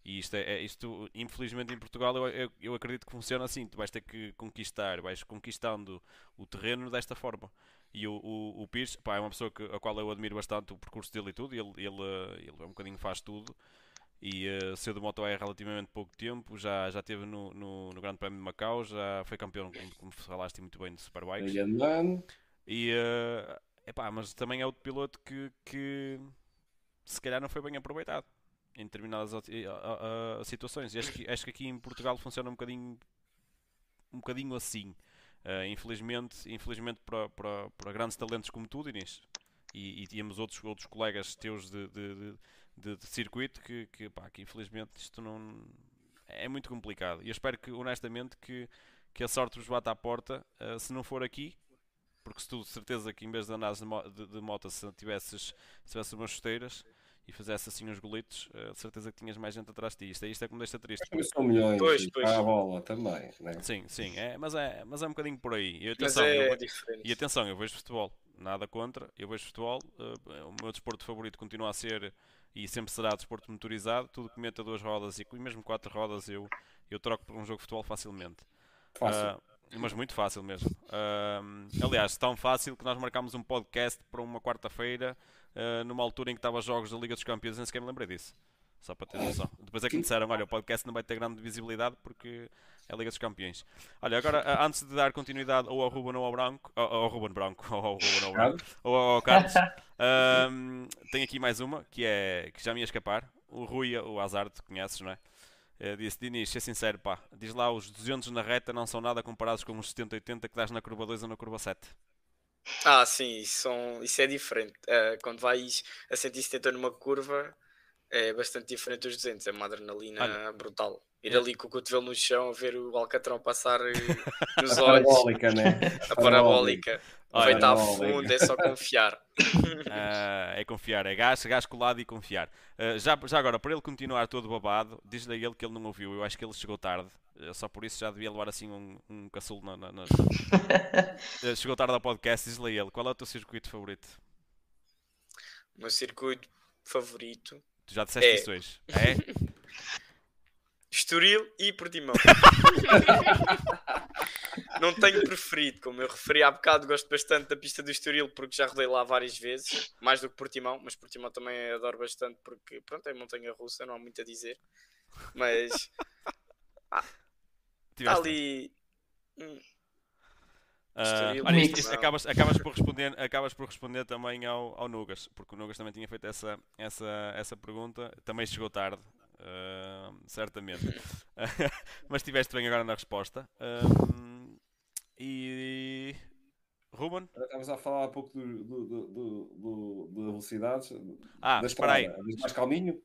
Speaker 1: E isto, é, é- isto infelizmente, em Portugal, eu, eu, eu acredito que funciona assim. Tu vais ter que conquistar, vais conquistando o terreno desta forma. E o, o, o Pires, pá, é uma pessoa que, a qual eu admiro bastante o percurso dele e tudo. Ele, ele, eh, ele é um bocadinho faz tudo. E uh, saiu do Moto há relativamente pouco tempo. Já, já esteve no, no, no Grande Prémio de Macau. Já foi campeão, como, como falaste muito bem, de Superbikes. E, eh, epá, mas também é outro piloto que, que se calhar não foi bem aproveitado em determinadas a- a- situações. Acho que, acho que aqui em Portugal funciona um bocadinho, um bocadinho assim. Eh, infelizmente, infelizmente para, para, para grandes talentos como tu, Dinis, e, e tínhamos outros, outros colegas teus de, de, de, de- circuito que, que, pá, que infelizmente isto não é muito complicado. E eu espero que, honestamente, que, que a sorte vos bata à porta, eh, se não for aqui, porque se tu de certeza que em vez de andares de, de, de moto se tivesses, se tivesses umas chuteiras e fizesse assim uns golitos, de certeza que tinhas mais gente atrás de ti. Isto, é- isto é que me deixa triste.
Speaker 3: também são milhões.
Speaker 4: Pois, pois.
Speaker 3: está a bola também. Né?
Speaker 1: Sim, sim, é, mas, é, mas é um bocadinho por aí. E
Speaker 4: Mas
Speaker 1: atenção, eu
Speaker 4: é diferente.
Speaker 1: e atenção, eu vejo futebol, nada contra, eu vejo futebol, eh, o meu desporto favorito continua a ser e sempre será desporto motorizado, tudo que meta duas rodas e mesmo quatro rodas eu, eu troco por um jogo de futebol facilmente.
Speaker 3: Fácil.
Speaker 1: Ah, mas muito fácil mesmo. Ah, aliás, tão fácil que nós marcámos um podcast para uma quarta-feira, ah, numa altura em que estava jogos da Liga dos Campeões, nem sequer me lembrei disso. Só para ter noção. Depois é que me disseram: olha, o podcast não vai ter grande visibilidade porque é a Liga dos Campeões. Olha, agora, ah, antes de dar continuidade ou ao Ruben ou ao Branco, ou ao Ruben Branco, ou ao Ruben ou ao Branco, ou ao Carlos, ahm, tenho aqui mais uma que é que já me ia escapar. O Rui, o Azar, tu conheces, não é? Eh, disse, Dinis, ser sincero, pá, diz lá, os 200 na reta não são nada comparados com os 70-80 que dás na curva 2 ou na curva 7.
Speaker 4: Ah, sim, isso, são, isso é diferente. Ah, quando vais a 170 numa curva, é bastante diferente dos 200. É uma adrenalina
Speaker 1: Olha.
Speaker 4: brutal. Ir ali com o cotovelo no chão, a ver o Alcatrão passar eh, nos olhos,
Speaker 3: Parabólica, né?
Speaker 4: a parabólica. Estar a fundo, é só confiar.
Speaker 1: Ah, é confiar, é gás, gás colado e confiar. Ah, já, já agora, para ele continuar todo babado, diz-lhe a ele que ele não ouviu. Eu acho que ele chegou tarde, eh, só por isso já devia levar assim um, um caçulo na. na- Eh, chegou tarde ao podcast, diz-lhe a ele qual é o teu circuito favorito?
Speaker 4: O meu circuito favorito,
Speaker 1: Tu já disseste
Speaker 4: É.
Speaker 1: isso hoje. É?
Speaker 4: Estoril e Portimão. Não tenho preferido, como eu referi há bocado, gosto bastante da pista do Estoril porque já rodei lá várias vezes, mais do que Portimão, mas Portimão também adoro bastante porque, pronto, é montanha russa, não há muito a dizer. Mas está
Speaker 1: Tiveste-
Speaker 4: ali. hum,
Speaker 1: Ah,
Speaker 4: Estoril,
Speaker 1: olha, isto- isto acabas, acabas, por responder, acabas por responder também ao, ao Nugas, porque o Nugas também tinha feito essa, essa, essa pergunta, também chegou tarde, ah, certamente. Mas estiveste bem agora na resposta. Ahm, e Ruben?
Speaker 3: Estávamos a falar há pouco do, do, do, do, do- de velocidades.
Speaker 1: Ah,
Speaker 3: da
Speaker 1: espera
Speaker 3: estrada.
Speaker 1: aí.
Speaker 3: Andas mais calminho?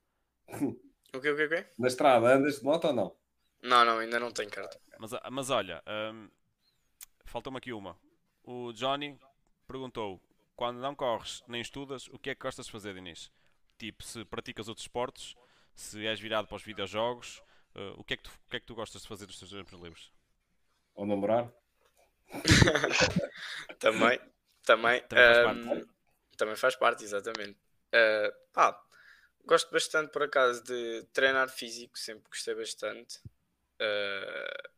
Speaker 4: O que, o que, o quê?
Speaker 3: Na estrada, andas de moto ou não?
Speaker 4: Não, não, ainda não tenho carta.
Speaker 1: Mas, mas olha, ahm, falta-me aqui uma. O Johnny perguntou: quando não corres nem estudas, o que é que gostas de fazer, Dinis? Tipo, se praticas outros esportes, se és virado para os videojogos, ah, o, que é que tu, o que é que tu gostas de fazer nos teus tempos livres?
Speaker 3: Ou namorar?
Speaker 4: Também, também.
Speaker 1: Também faz parte.
Speaker 4: também faz parte, exatamente. Ah, pá, gosto bastante, por acaso, de treinar físico, sempre gostei bastante. Ah,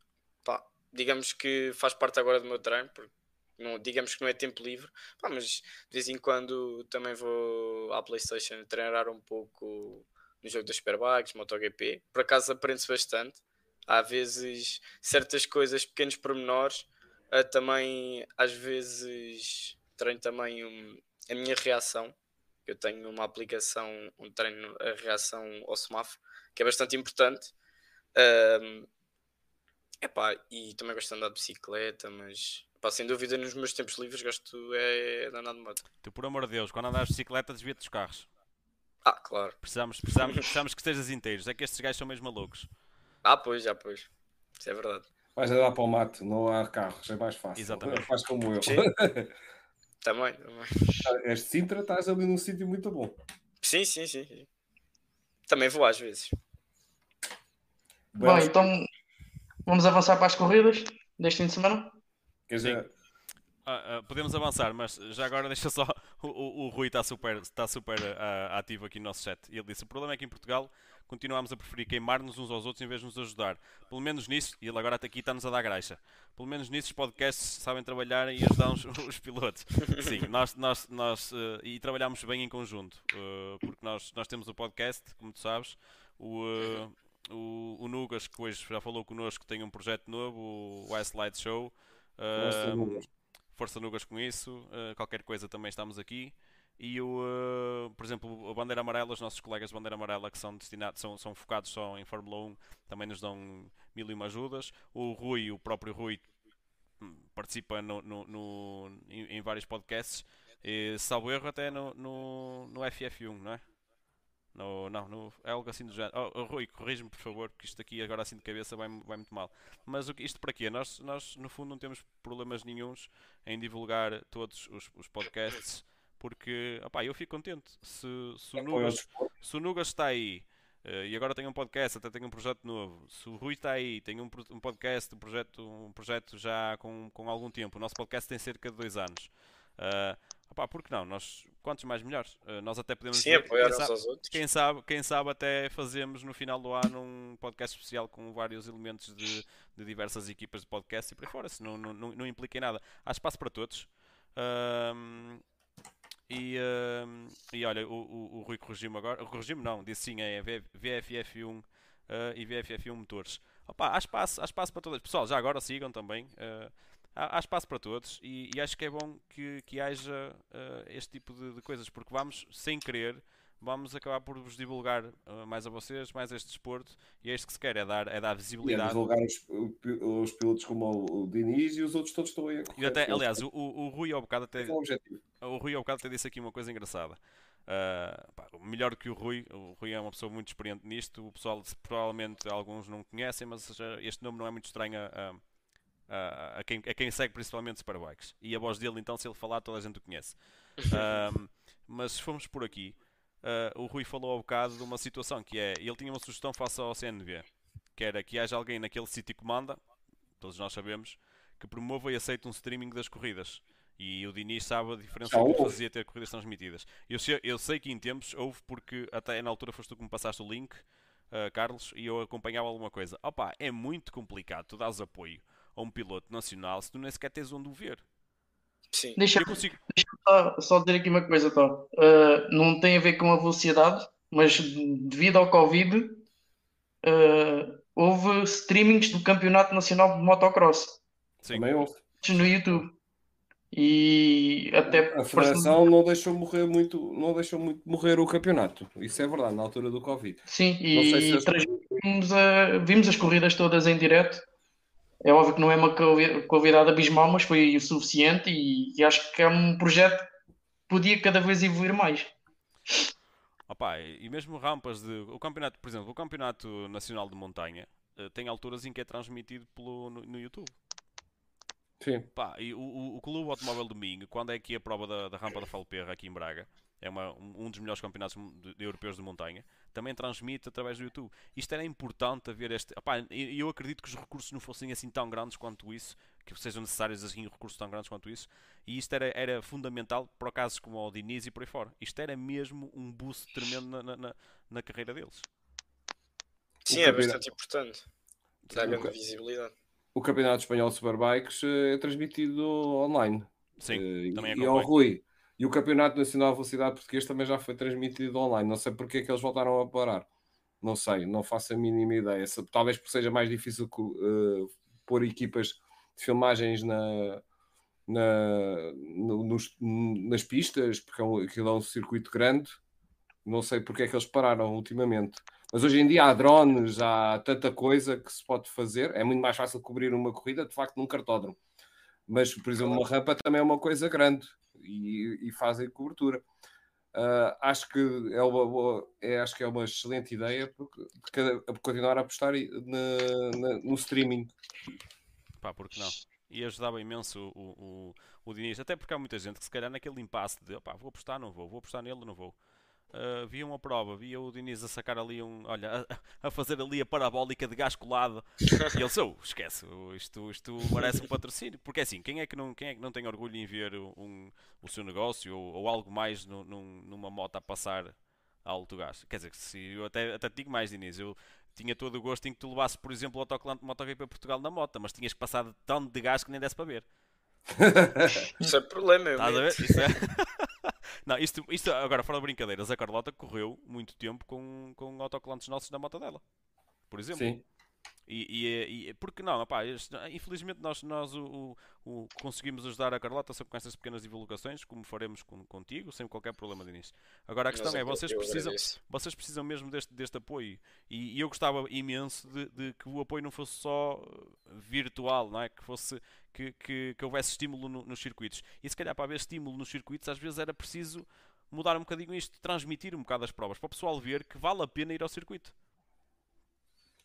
Speaker 4: pá, digamos que faz parte agora do meu treino, porque não, digamos que não é tempo livre, pá, mas de vez em quando também vou à Playstation treinar um pouco no jogo das Superbikes, MotoGP. Por acaso aprende-se bastante. Há vezes certas coisas, pequenos pormenores, ah, também às vezes treino também um- a minha reação. Eu tenho uma aplicação onde treino a reação ao semáforo, que é bastante importante. Ahm, epá, e também gosto de andar de bicicleta, mas epá, sem dúvida nos meus tempos livres gosto é de andar de moto.
Speaker 1: Tu, por amor de Deus, quando andares de bicicleta, desvia-te dos carros.
Speaker 4: Ah, claro.
Speaker 1: Precisamos, precisamos, precisamos que estejas inteiros. É que estes gajos são mesmo malucos.
Speaker 4: Ah, pois, já pois. Isso é verdade.
Speaker 3: Vais andar para o mato, não há carros, é mais fácil.
Speaker 1: Exatamente.
Speaker 3: Faz como eu.
Speaker 4: Sim. Também, também.
Speaker 3: Este Sintra estás ali num sítio muito bom.
Speaker 4: Sim, sim, sim. sim. Também vou às vezes.
Speaker 2: Bom, então vamos avançar para as corridas deste fim de semana.
Speaker 3: Quer dizer,
Speaker 1: Ah, ah, podemos avançar, mas já agora deixa só O, o, o Rui está super, está super uh, ativo aqui no nosso chat. E ele disse: O problema é que em Portugal continuamos a preferir queimar-nos uns aos outros em vez de nos ajudar. Pelo menos nisso, e ele agora está aqui está-nos a dar graxa. Pelo menos nisso os podcasts sabem trabalhar e ajudar os, os pilotos. Sim, nós, nós, nós uh, e trabalhamos bem em conjunto, uh, porque nós, nós temos o podcast, como tu sabes, o, uh, o, o Nugas, que hoje já falou connosco, tem um projeto novo, o Ice Light Show.
Speaker 3: Nugas.
Speaker 1: Força Nugas com isso, qualquer coisa também estamos aqui e o, uh, por exemplo, a Bandeira Amarela, os nossos colegas de Bandeira Amarela que são destinados, são, são focados só em Fórmula 1, também nos dão mil e uma ajudas. O Rui, o próprio Rui, hum, participa no, no, no em, em, vários podcasts, e, salvo erro até no, no, no FF1, não é? No, não, no, é algo assim do género. Oh, oh, Rui, corrige-me por favor, porque isto aqui agora assim de cabeça vai, vai muito mal. Mas isto para quê? Nós, nós no fundo não temos problemas nenhums em divulgar todos os, os podcasts porque opá, eu fico contente. Se, se, o, Nugas, se o Nugas está aí uh, e agora tem um podcast, até tem um projeto novo. Se o Rui está aí, tem um, um podcast, um projeto, um projeto já com, com algum tempo. O nosso podcast tem cerca de dois anos. Uh, opá, por que não? Nós, quantos mais melhores? Uh, nós até podemos
Speaker 4: Sim, apoiar sabe, aos outros.
Speaker 1: Quem sabe, quem sabe até fazemos no final do ano um podcast especial com vários elementos de, de diversas equipas de podcast e por aí fora, se não, não, não, não implica em nada. Há espaço para todos. Uh, e, uh, e olha, o, o, o Rui corrigiu-me agora. Corrigiu-me não, disse sim, é VFF1 uh, eh, e VFF1 motores. Opa, há, espaço, há espaço para todas. Pessoal, já agora sigam também. Uh, há, há, espaço para todos e, e, acho que é bom que, que haja uh, este tipo de, de, coisas, porque vamos, sem querer, vamos acabar por vos divulgar uh, mais a vocês, mais este desporto, e é isto que se quer, é dar, é dar visibilidade. E é
Speaker 3: divulgar os, os pilotos como o, o Diniz e os outros todos estão aí a
Speaker 1: e até, Aliás, o, o, Rui ao bocado até... É o Rui ao bocado até disse aqui uma coisa engraçada. Uh, pá, melhor que o Rui, o Rui é uma pessoa muito experiente nisto, o pessoal provavelmente alguns não conhecem, mas este nome não é muito estranho a, a, a, quem, a quem segue principalmente Superbikes. E a voz dele, então, se ele falar, toda a gente o conhece. Uh, mas se formos por aqui, uh, o Rui falou há bocado de uma situação que é, ele tinha uma sugestão face ao CNV, que era que haja alguém naquele sítio que manda, todos nós sabemos, que promova e aceite um streaming das corridas. E o Diniz sabe a diferença que fazia ter corridas transmitidas. Eu sei, eu sei que em tempos houve, porque até na altura foste tu que me passaste o link, uh, Carlos, e eu acompanhava alguma coisa. Opa, é muito complicado tu dás apoio a um piloto nacional se tu nem sequer tens onde o ver.
Speaker 4: Sim.
Speaker 2: Deixa, consigo... deixa só, só dizer aqui uma coisa, Tó. Uh, não tem a ver com a velocidade, mas devido ao Covid, uh, houve streamings do Campeonato Nacional de Motocross.
Speaker 3: Sim. Também houve.
Speaker 2: No YouTube. E até
Speaker 3: a federação não deixou morrer muito, não deixou muito morrer o campeonato. Isso é verdade, na altura do Covid.
Speaker 2: Sim, e se transmitimos a, vimos as corridas todas em direto é óbvio que não é uma qualidade abismal, mas foi o suficiente e, e, acho que é um projeto que podia cada vez evoluir mais.
Speaker 1: Opa, e mesmo rampas de. O campeonato, por exemplo, o Campeonato Nacional de Montanha uh, tem alturas em que é transmitido pelo, no, no YouTube.
Speaker 3: Sim.
Speaker 1: Pá, e o, o, o Clube Automóvel Domingo, quando é aqui a prova da, da rampa da Falperra aqui em Braga, é uma, um dos melhores campeonatos de, de europeus de montanha, também transmite através do YouTube. Isto era importante haver este. E eu acredito que os recursos não fossem assim tão grandes quanto isso, que sejam necessários assim recursos tão grandes quanto isso, e isto era, era fundamental para casos como o Diniz e por aí fora. Isto era mesmo um boost tremendo na, na, na carreira deles.
Speaker 4: Sim, é bastante importante. Dá grande visibilidade.
Speaker 3: O Campeonato Espanhol Superbikes eh, é transmitido online.
Speaker 1: Sim,
Speaker 3: uh,
Speaker 1: também
Speaker 3: E ao Rui, e o Campeonato Nacional de Velocidade Português também já foi transmitido online. Não sei porque é que eles voltaram a parar. Não sei, não faço a mínima ideia. Talvez porque seja mais difícil uh, pôr equipas de filmagens na, na, no, nos, nas pistas, porque é um, aquilo é um circuito grande. Não sei porque é que eles pararam ultimamente. Mas hoje em dia há drones, há tanta coisa que se pode fazer. É muito mais fácil cobrir uma corrida, de facto, num cartódromo. Mas, por exemplo, uma rampa também é uma coisa grande e, e fazem cobertura. Uh, acho que é uma boa, é, acho que é uma excelente ideia porque, continuar a apostar na, na, no streaming.
Speaker 1: Pá, porque não? E ajudava imenso o, o, o Diniz, até porque há muita gente que se calhar naquele impasse de vou apostar, não vou, vou apostar nele, não vou. Uh, viam a prova, via o Diniz a sacar ali um, olha, a, a fazer ali a parabólica de gás colado e ele sou, esquece, isto, isto merece um patrocínio, porque é assim, quem é que não, quem é que não tem orgulho em ver um, o seu negócio ou, ou algo mais no, num, numa moto a passar a alto gás? Quer dizer, se eu até, até te digo mais, Diniz, eu tinha todo o gosto em que tu levasses, por exemplo, o autocolante de MotoGP Portugal na moto, mas tinhas que passar tanto de gás que nem desse para ver.
Speaker 4: Isso é problema, eu
Speaker 1: Estás a ver? Isso é... Não, isto, isto agora fora de brincadeiras, a Carlota correu muito tempo com, com autocolantes nossos na moto dela. Por exemplo.
Speaker 3: Sim.
Speaker 1: E, e, e porque não, opá, infelizmente nós, nós o, o, o, conseguimos ajudar a Carlota sempre com estas pequenas divulgações, como faremos com, contigo, sem qualquer problema de início. Agora a questão é, vocês precisam, vocês precisam mesmo deste, deste apoio. E, e eu gostava imenso de, de, que o apoio não fosse só virtual, não é? Que fosse que, que, que houvesse estímulo no, nos circuitos. E se calhar para haver estímulo nos circuitos, às vezes era preciso mudar um bocadinho isto, transmitir um bocado as provas, para o pessoal ver que vale a pena ir ao circuito.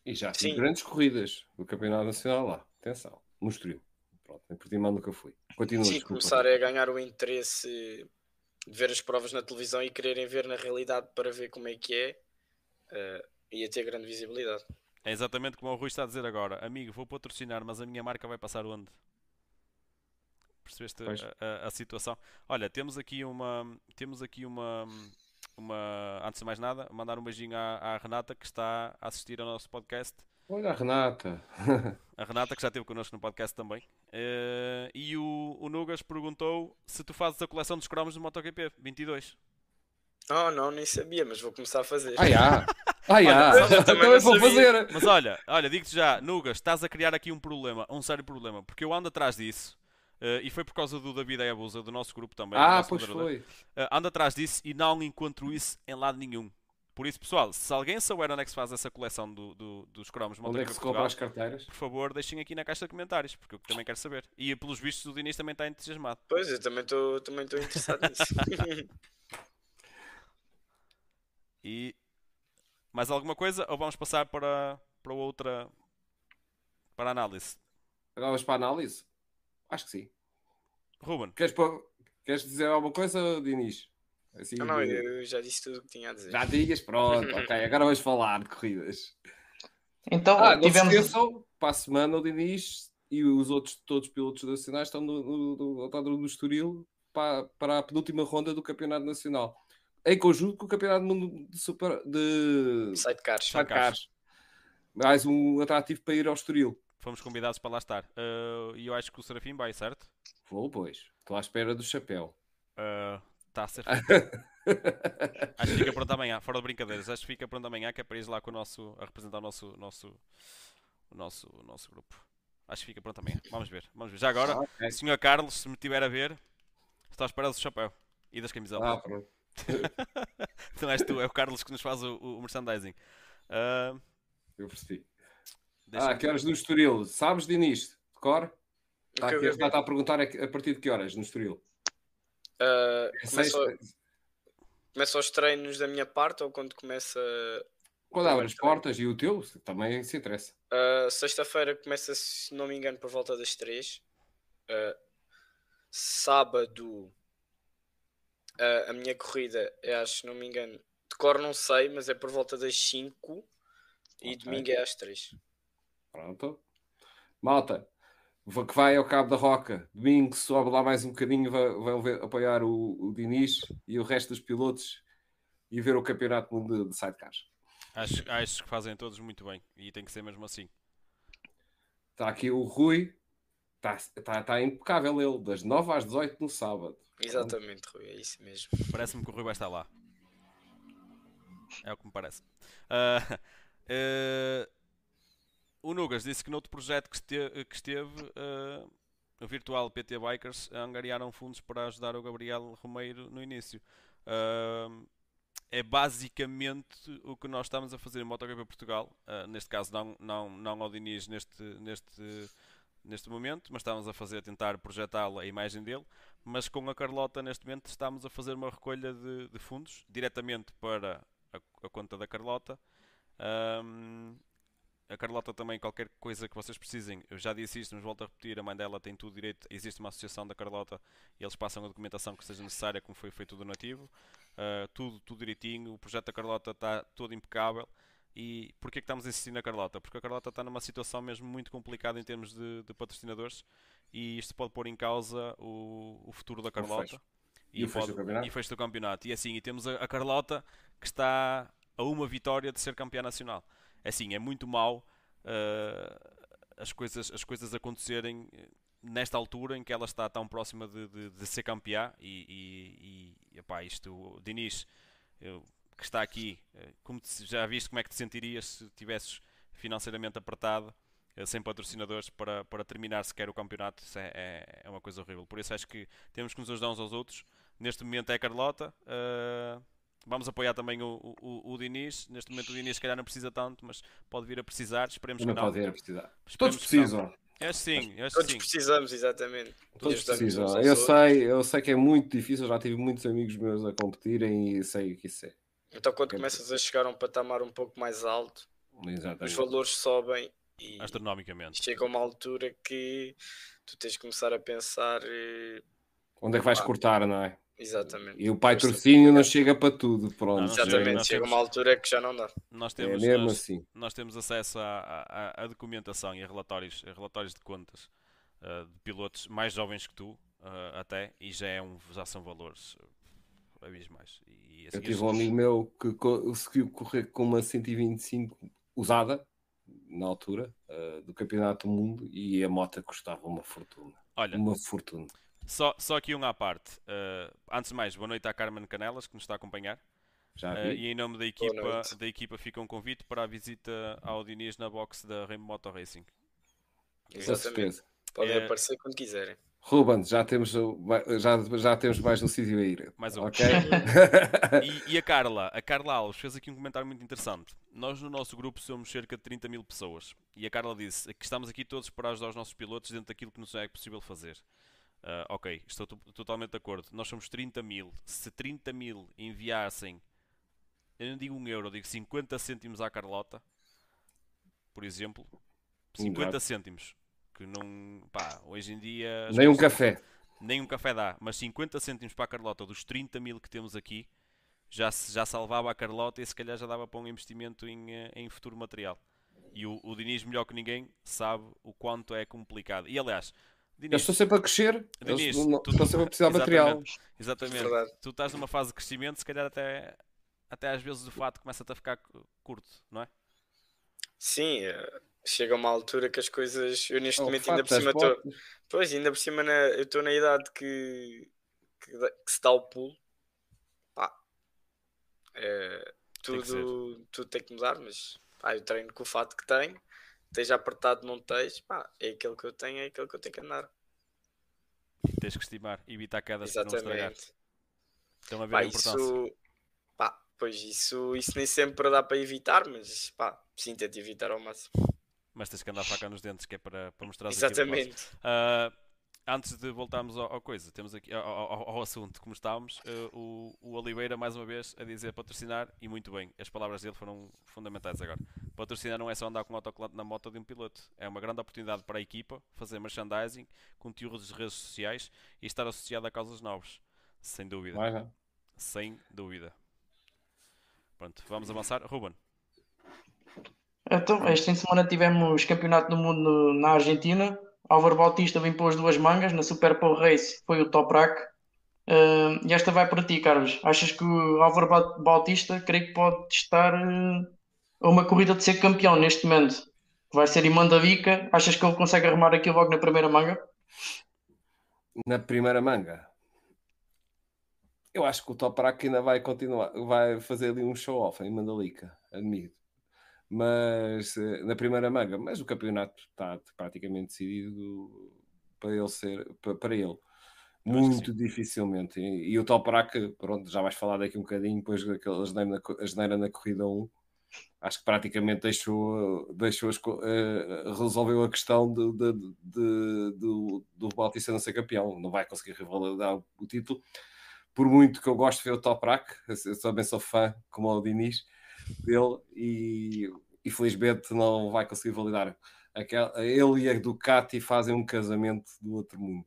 Speaker 3: E já tive grandes corridas do Campeonato Nacional lá. Atenção, Estoril. Pronto, em Portimão nunca fui.
Speaker 4: Continua. Sim, começarem a ganhar o interesse de ver as provas na televisão e quererem ver na realidade para ver como é que é, uh, ia ter grande visibilidade.
Speaker 1: É exatamente como o Rui está a dizer agora. Amigo, vou patrocinar, mas a minha marca vai passar onde? Percebeste a, a, a, situação? Olha, temos aqui uma. Temos aqui uma uma, antes de mais nada, mandar um beijinho à, à, Renata que está a assistir ao nosso podcast.
Speaker 3: Olha a Renata.
Speaker 1: a Renata que já esteve connosco no podcast também. Uh, e o, o Nugas perguntou se tu fazes a coleção dos cromos do MotoGP 22.
Speaker 4: Oh, não, nem sabia, mas vou começar a fazer.
Speaker 3: Ah, já. Ah, já. também vou fazer.
Speaker 1: Mas olha, olha, digo-te já, Nugas, estás a criar aqui um problema, um sério problema, porque eu ando atrás disso Uh, e foi por causa do David Abusa, do nosso grupo também.
Speaker 3: Ah, pois foi. Uh,
Speaker 1: ando atrás disso e não encontro isso em lado nenhum. Por isso, pessoal, se alguém souber onde é que se faz essa coleção do, do, dos cromos
Speaker 3: Onde é que se compra as carteiras?
Speaker 1: Por favor, deixem aqui na caixa de comentários, porque eu também quero saber. E pelos vistos o Diniz também está entusiasmado.
Speaker 4: Pois, eu também estou também interessado nisso.
Speaker 1: e mais alguma coisa? Ou vamos passar para, para outra para a análise?
Speaker 3: Agora vamos para a análise? Acho que sim.
Speaker 1: Ruben.
Speaker 3: Queres, Queres dizer alguma coisa, Dinis?
Speaker 4: Assim, não, não, eu já disse tudo o que tinha a dizer.
Speaker 3: Já dias, pronto, ok. Agora vamos falar de corridas.
Speaker 2: Então, ah, tivemos.
Speaker 3: Não se para a semana o Dinis e os outros todos os pilotos nacionais estão no, no, no, no Estoril para, para a penúltima ronda do Campeonato Nacional. Em conjunto com o Campeonato de, super, de...
Speaker 4: Sidecars.
Speaker 3: Sidecars. Mais um atrativo para ir ao Estoril
Speaker 1: fomos convidados para lá estar. Uh, e eu acho que o Serafim vai, certo?
Speaker 3: Vou, pois. Estou à espera do chapéu.
Speaker 1: Está uh, a ser Acho que fica pronto amanhã, fora de brincadeiras. Acho que fica pronto amanhã, que é para ir lá com o nosso, a representar o nosso, nosso, o nosso, o nosso grupo. Acho que fica pronto amanhã. Vamos ver. Vamos ver. Já agora, ah, okay. Sr. Carlos, se me tiver a ver, estou à espera do chapéu e das camiselas.
Speaker 3: Ah, pronto.
Speaker 1: então és tu, é o Carlos que nos faz o, o merchandising. Uh...
Speaker 3: Eu percebi. Deixa ah, que horas no Estoril? Sabes, Dinis? De cor? Está, aqui, está, está a perguntar a partir de que horas no Estoril?
Speaker 4: Uh, é começa, começa os treinos da minha parte ou quando começa.
Speaker 3: Quando abre as portas e o teu também se interessa.
Speaker 4: Uh, Sexta-feira começa, se não me engano, por volta das 3. Uh, sábado, a minha corrida é, acho, se não me engano, de cor não sei, mas é por volta das 5 e okay. domingo é às 3.
Speaker 3: Pronto. Malta, que vai ao Cabo da Roca, domingo sobe lá mais um bocadinho, vai, ver, apoiar o, o Diniz e o resto dos pilotos e ver o campeonato de, de sidecars.
Speaker 1: Acho, acho que fazem todos muito bem e tem que ser mesmo assim.
Speaker 3: Está aqui o Rui, está, está, está impecável ele, das 9 às 18 no sábado.
Speaker 4: Exatamente, Rui, é isso mesmo.
Speaker 1: Parece-me que o Rui vai estar lá. É o que me parece. Uh, uh, o Nugas disse que noutro projeto que esteve, que esteve uh, o virtual PT Bikers angariaram fundos para ajudar o Gabriel Romeiro no início. Uh, é basicamente o que nós estamos a fazer em MotoGP Portugal. Uh, neste caso, não, não, não ao Diniz neste, neste, neste momento, mas estamos a fazer, a tentar projetá-la a imagem dele. Mas com a Carlota, neste momento, estamos a fazer uma recolha de, de fundos diretamente para a, a conta da Carlota. Um, a Carlota também, qualquer coisa que vocês precisem, eu já disse isto, mas volto a repetir, a mãe dela tem tudo direito, existe uma associação da Carlota e eles passam a documentação que seja necessária, como foi feito o donativo. uh, tudo, tudo direitinho, o projeto da Carlota está todo impecável. E porquê que estamos a insistir na Carlota? Porque a Carlota está numa situação mesmo muito complicada em termos de, de patrocinadores e isto pode pôr em causa o, o futuro da Carlota.
Speaker 3: E, e, o pode,
Speaker 1: e fecho do campeonato. E assim, e temos a, a, Carlota que está a uma vitória de ser campeã nacional. É assim, é muito mau uh, as, coisas, as coisas acontecerem nesta altura em que ela está tão próxima de, de, de ser campeã e, e, e epá, isto, Diniz que está aqui, eh, como te, já viste como é que te sentirias se tivesses financeiramente apertado eh, sem patrocinadores para, para terminar sequer o campeonato, isso é, é, é, uma coisa horrível. Por isso acho que temos que nos ajudar uns aos outros. Neste momento é a Carlota. Uh, vamos apoiar também o, o, o Diniz. Neste momento o Diniz se calhar não precisa tanto, mas pode vir a precisar. Esperemos
Speaker 3: não
Speaker 1: que não.
Speaker 3: Pode vir a precisar. Esperemos Todos precisam.
Speaker 1: É sim, é
Speaker 4: Todos
Speaker 1: sim.
Speaker 4: precisamos, exatamente.
Speaker 3: Todos precisam. Eu sei, eu sei que é muito difícil, já tive muitos amigos meus a competirem e sei o que isso é.
Speaker 4: Então quando é começas a chegar a um patamar um pouco mais alto,
Speaker 3: Exatamente.
Speaker 4: os valores sobem e
Speaker 1: astronomicamente.
Speaker 4: Chega a uma altura que tu tens de começar a pensar eh,
Speaker 3: onde é que vais ah, cortar, não é?
Speaker 4: Exatamente.
Speaker 3: E o patrocínio não chega para tudo, pronto. Não,
Speaker 4: exatamente, chega, chega uma altura que já não dá.
Speaker 1: Nós temos,
Speaker 3: é mesmo
Speaker 1: nós,
Speaker 3: assim.
Speaker 1: nós temos acesso à, documentação e a relatórios, a relatórios de contas uh, de pilotos mais jovens que tu, uh, até, e já, é um, já são valores uh, abismais. E,
Speaker 3: Eu tive um amigo meu que conseguiu correr com uma 125 usada, na altura, uh, do Campeonato do Mundo, e a moto custava uma fortuna.
Speaker 1: Olha,
Speaker 3: uma fortuna.
Speaker 1: Só, só aqui um à parte. Uh, antes de mais, boa noite à Carmen Canelas, que nos está a acompanhar.
Speaker 3: Já
Speaker 1: uh, e em nome da equipa, da equipa fica um convite para a visita ao Diniz na box da Rainbow Motor Racing.
Speaker 4: Exatamente. Podem é... aparecer quando quiserem.
Speaker 3: Ruben, já temos, já, já temos mais um sítio a ir.
Speaker 1: Mais um.
Speaker 3: Ok?
Speaker 1: e, e, a Carla, a Carla Alves fez aqui um comentário muito interessante. Nós no nosso grupo somos cerca de 30 mil pessoas. E a Carla disse que estamos aqui todos para ajudar os nossos pilotos dentro daquilo que nos é possível fazer. Uh, ok, estou totalmente de acordo. Nós somos 30 mil. Se 30 mil enviassem, eu não digo um euro, digo 50 cêntimos à Carlota, por exemplo, 50 Exato. cêntimos. Que não. Pá, hoje em dia.
Speaker 3: Nem um café.
Speaker 1: Nem um café dá, mas 50 cêntimos para a Carlota dos 30 mil que temos aqui já, já salvava a Carlota e se calhar já dava para um investimento em, eh, em futuro material. E o, o Diniz, melhor que ninguém, sabe o quanto é complicado. E aliás,
Speaker 3: Diniz, Eles estão sempre a crescer, Diniz, não, tu, estão sempre a precisar de material.
Speaker 1: Exatamente. É tu estás numa fase de crescimento, se calhar até, até às vezes o fato começa-te a ficar curto, não é?
Speaker 4: Sim, eh, chega uma altura que as coisas. Eu neste oh, momento ainda por cima estou. Pois, ainda por cima na... eu estou na idade que... que, que se dá o pulo. Pá. É... Tudo, tem tudo tem que mudar, mas pá, eu treino com o fato que tenho esteja apertado, não esteja, pá, é aquele que eu tenho, é aquele que eu tenho que andar.
Speaker 1: E tens que estimar, evitar quedas
Speaker 4: Exatamente.
Speaker 1: para não estragar.
Speaker 4: Estão a ver pá, a importância. Isso, pá, pois isso, isso nem sempre dá para evitar, mas pá, sim, tento evitar ao máximo.
Speaker 1: Mas tens que andar a faca nos dentes, que é para, para mostrar
Speaker 4: Exatamente.
Speaker 1: Uh, antes de voltarmos ao, ao coisa, temos aqui ao, ao, ao assunto como estávamos, uh, o, o, Oliveira mais uma vez a dizer patrocinar e muito bem, as palavras dele foram fundamentais agora. Patrocinar não é só andar com um autocolante na moto de um piloto, é uma grande oportunidade para a equipa fazer merchandising, conteúdos de redes sociais e estar associado a causas novas, sem dúvida. Sem dúvida. Pronto, vamos avançar. Ruben.
Speaker 2: Então, esta semana tivemos Campeonato do Mundo na Argentina Álvaro Bautista pôr as duas mangas, na Super Pole Race foi o Toprak. Uh, e esta vai para ti, Carlos. Achas que o Álvaro Bautista, creio que pode estar uh, a uma corrida de ser campeão neste momento? Vai ser em Mandavica. Achas que ele consegue arrumar aquilo logo na primeira manga?
Speaker 3: Na primeira manga? Eu acho que o Toprak ainda vai continuar, vai fazer ali um show-off em Mandalica, admito mas eh, na primeira manga, mas o campeonato está praticamente decidido para ele ser para ele. Muito dificilmente. E, e o Toprak, pronto, já vais falar daqui um bocadinho, depois daquela asneira na, na corrida 1, acho que praticamente deixou, deixou uh, resolveu a questão de, de, de, de, do Bautista não ser campeão. Não vai conseguir revalidar o título. Por muito que eu gosto de ver o Toprak, eu também sou fã, como o Diniz, dele e infelizmente não vai conseguir validar. Aquela, ele e a Ducati fazem um casamento do outro mundo.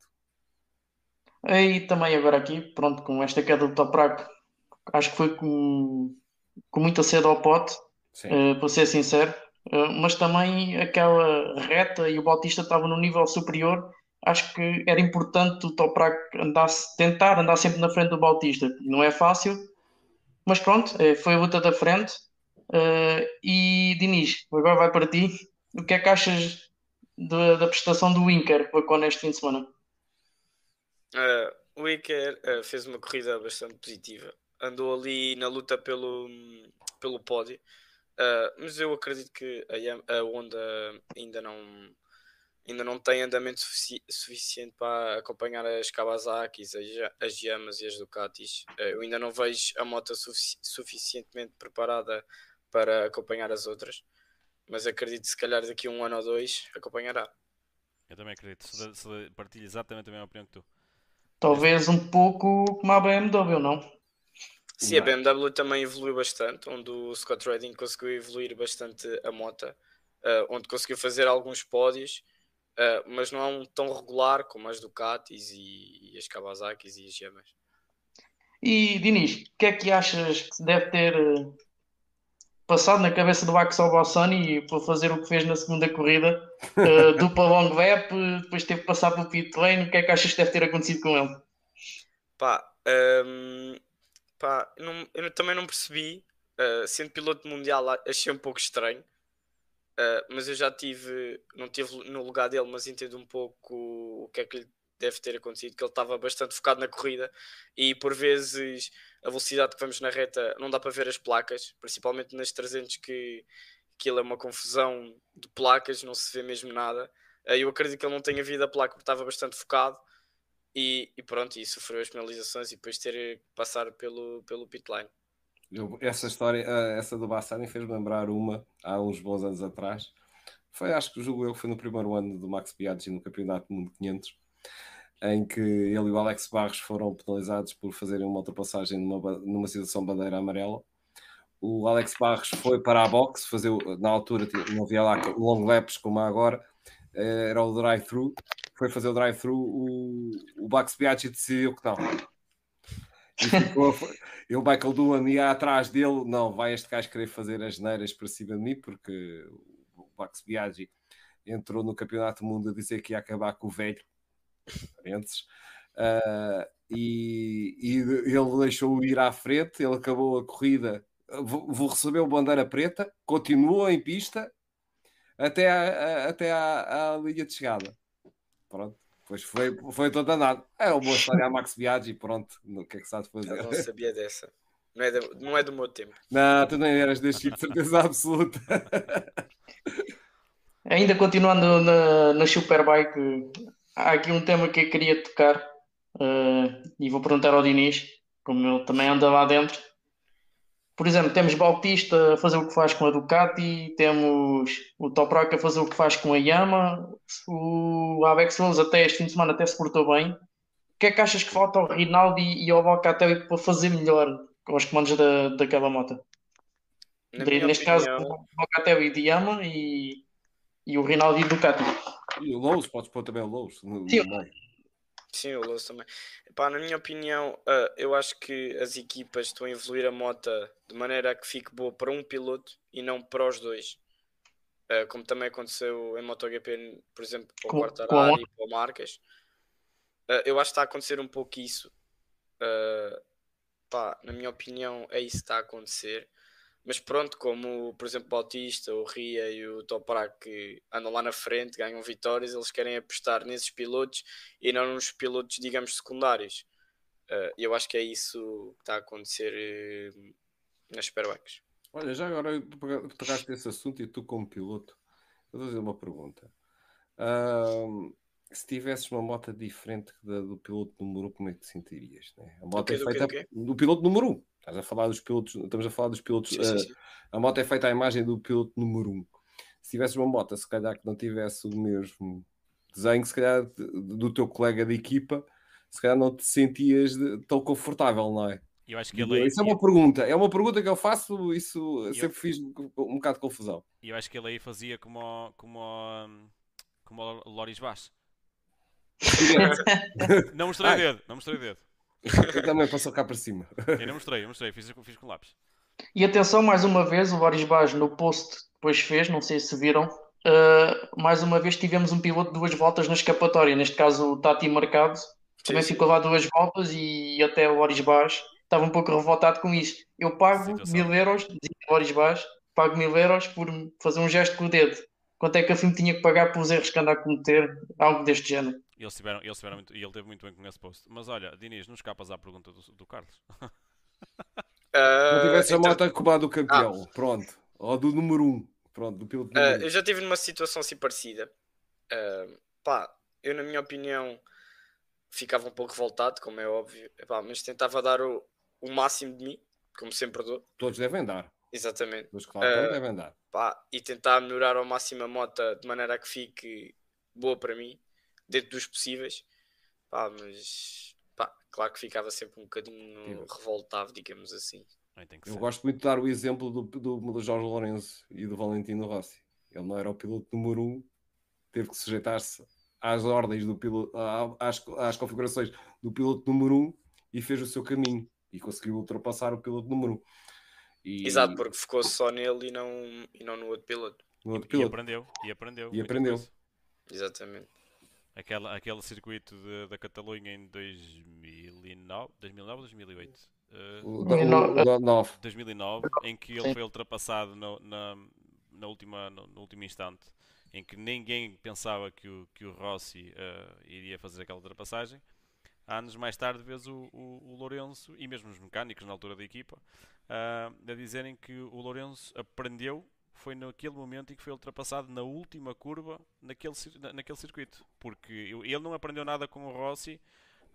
Speaker 2: E também agora aqui, pronto, com esta queda do Toprak, acho que foi com, com muita sede ao pote, uh, para ser sincero. Uh, mas também aquela reta e o Bautista estava no nível superior. Acho que era importante o Toprak andasse, tentar andar sempre na frente do Bautista. Não é fácil, mas pronto, foi a luta da frente. Uh, e Diniz, agora vai para ti. O que é que achas da, prestação do Winker para neste fim de semana?
Speaker 4: Uh, o Winker uh, fez uma corrida bastante positiva. Andou ali na luta pelo, pelo pódio. mas eu acredito que a, a Honda ainda não, ainda não tem andamento sufici suficiente para acompanhar as Kawasaki's, as, as Yamas e as Ducatis. eu ainda não vejo a moto sufici suficientemente preparada para acompanhar as outras. Mas acredito que se calhar daqui a um ano ou dois acompanhará.
Speaker 1: Eu também acredito. Se, se partilho exatamente a mesma opinião que tu.
Speaker 2: Talvez um pouco como a BMW, não?
Speaker 4: Sim, a BMW também evoluiu bastante, onde o Scott Redding conseguiu evoluir bastante a moto, uh, onde conseguiu fazer alguns pódios, uh, mas não é um tão regular como as Ducatis e, e as Kawasakis e as Yamas.
Speaker 2: E Diniz, o que é que achas que se deve ter eh, passado na cabeça do Axel Bassani para fazer o que fez na segunda corrida, uh, dupla long vep, depois teve que passar pelo pit lane. O que é que achas que deve ter acontecido com ele?
Speaker 4: Pá, um, ehm, pá não, eu também não percebi. Uh, sendo piloto mundial, achei um pouco estranho. Uh, mas eu já tive, não tive no lugar dele, mas entendo um pouco o que é que lhe deve ter acontecido, que ele estava bastante focado na corrida e por vezes a velocidade que vamos na reta não dá para ver as placas, principalmente nas 300 que aquilo é uma confusão de placas, não se vê mesmo nada. Eh, eu acredito que ele não tenha visto a placa porque estava bastante focado e, e pronto, e sofreu as penalizações e depois ter que passar pelo, pelo pit.
Speaker 3: Eu, essa história, eh, essa do Bassani fez-me lembrar uma há uns bons anos atrás. Foi, acho que julgo eu, foi no primeiro ano do Max Biaggi no Campeonato do Mundo 500 em que ele e o Alex Barros foram penalizados por fazerem uma ultrapassagem numa, numa situação bandeira amarela. O Alex Barros foi para a box, fazer, na altura não havia lá long laps como há agora, eh, era o drive-thru. Foi fazer o drive-thru, o, o Max Biaggi decidiu que não. E, ficou, e o Michael Duan ia atrás dele, não, vai este gajo querer fazer as neiras para cima de mim, porque o Max Biaggi entrou no Campeonato do Mundo a dizer que ia acabar com o velho parentes, uh, e, e, ele deixou ir à frente, ele acabou a corrida, vou, receber o bandeira preta, continuou em pista até, a, até à, à linha de chegada. Pronto. Pois foi, foi todo danado. É uma boa história a Max Biaggi, pronto. O que é que sabe fazer?
Speaker 4: Eu não sabia dessa. Não é, do, não é do meu tempo.
Speaker 3: Não, tu nem eras deste tipo, de certeza absoluta.
Speaker 2: Ainda continuando na, na Superbike, há aqui um tema que eu queria tocar uh, e vou perguntar ao Diniz, como ele também anda lá dentro. Por exemplo, temos Bautista a fazer o que faz com a Ducati, temos o Toprak a fazer o que faz com a Yama, o Alex Rose até este fim de semana até se portou bem. O que é que achas que falta ao Rinaldi e ao Locatelli para fazer melhor com os comandos da, daquela moto? Neste opinião... caso, o Locatelli de Yama e, e o Rinaldi Ducati.
Speaker 3: E o Lowe's, podes pôr também o Lowe's.
Speaker 4: Sim, Sim, o Lowe's também. Epá, na minha opinião, uh, eu acho que as equipas estão a evoluir a moto de maneira a que fique boa para um piloto e não para os dois. Uh, como também aconteceu em MotoGP, por exemplo, para o Quartararo e para o Marques. Uh, eu acho que está a acontecer um pouco isso. Pá, na minha opinião, é isso que está a acontecer. Mas pronto, como por exemplo o Bautista, o Ria e o Toprak que andam lá na frente, ganham vitórias, eles querem apostar nesses pilotos e não nos pilotos, digamos, secundários. Uh, eu acho que é isso que está a acontecer uh, nas Superbikes.
Speaker 3: Olha, já agora tocaste esse assunto e tu como piloto, eu vou fazer uma pergunta. Uh, se tivesses uma moto diferente da, do piloto número 1, como é que te sentirias? Né? A moto é feita do, do piloto número 1. Estás a falar dos pilotos, estamos a falar dos pilotos. Sim, sim, sim. Uh, a moto é feita à imagem do piloto número 1. Se tivesse uma moto, se calhar que não tivesse o mesmo desenho, se calhar do teu colega de equipa, se calhar não te sentias tão confortável, não é?
Speaker 1: Eu acho que ele
Speaker 3: Isso é uma pergunta, é uma pergunta que eu faço, isso eu... sempre fiz um, um bocado de confusão.
Speaker 1: E eu acho que ele aí fazia como, como, como o Loris Vaz. não mostrei o dedo, não mostrei o dedo.
Speaker 3: Eu também passou cá para cima.
Speaker 1: Eu não mostrei, eu mostrei, fiz, fiz com lápis.
Speaker 2: E atenção, mais uma vez, o Boris Baz no post depois fez, não sei se viram, uh, mais uma vez tivemos um piloto de duas voltas na escapatória, neste caso o Tati Marcado, também ficou lá duas voltas e até o Boris Baz estava um pouco revoltado com isto. Eu pago mil euros, dizia Boris Baz, pago mil euros por fazer um gesto com o dedo. Quanto é que a FIM tinha que pagar pelos erros que anda a cometer? Algo deste género.
Speaker 1: E eles tiveram, eles tiveram muito, e ele teve muito bem com esse post. Mas olha, Diniz, não escapas à pergunta do, do Carlos.
Speaker 3: Uh, não tivesse então... a moto a do campeão, ah. pronto. Ou do número 1, um. pronto, do piloto.
Speaker 4: Uh, eu já tive numa situação assim parecida. Uh, pá, eu na minha opinião ficava um pouco revoltado, como é óbvio, Epá, mas tentava dar o, o máximo de mim, como sempre dou.
Speaker 3: Todos devem dar.
Speaker 4: Exatamente.
Speaker 3: Os que uh, devem dar.
Speaker 4: Pá, e tentar melhorar ao máximo a moto de maneira a que fique boa para mim, dentro dos possíveis. Pá, mas pá, claro que ficava sempre um bocadinho Sim. revoltado, digamos assim.
Speaker 3: Eu gosto muito de dar o exemplo do, do, do Jorge Lourenço e do Valentino Rossi. Ele não era o piloto número um, teve que sujeitar-se às ordens do piloto, às, às configurações do piloto número um e fez o seu caminho e conseguiu ultrapassar o piloto número 1.
Speaker 4: E... Exato, porque ficou só nele e não, e não no outro piloto.
Speaker 1: No outro piloto. E aprendeu. E aprendeu.
Speaker 3: E aprendeu.
Speaker 4: Exatamente.
Speaker 1: Aquela, aquele circuito de, da Catalunha em 2009, 2009 ou 2008? Uh, 2009. 2009, em que ele foi ultrapassado no, na, na última, no, no, último instante, em que ninguém pensava que o, que o Rossi uh, iria fazer aquela ultrapassagem anos mais tarde vês o, o, o Lourenço e mesmo os mecânicos na altura da equipa uh, a dizerem que o Lourenço aprendeu foi naquele momento em que foi ultrapassado na última curva naquele, naquele circuito porque ele não aprendeu nada com o Rossi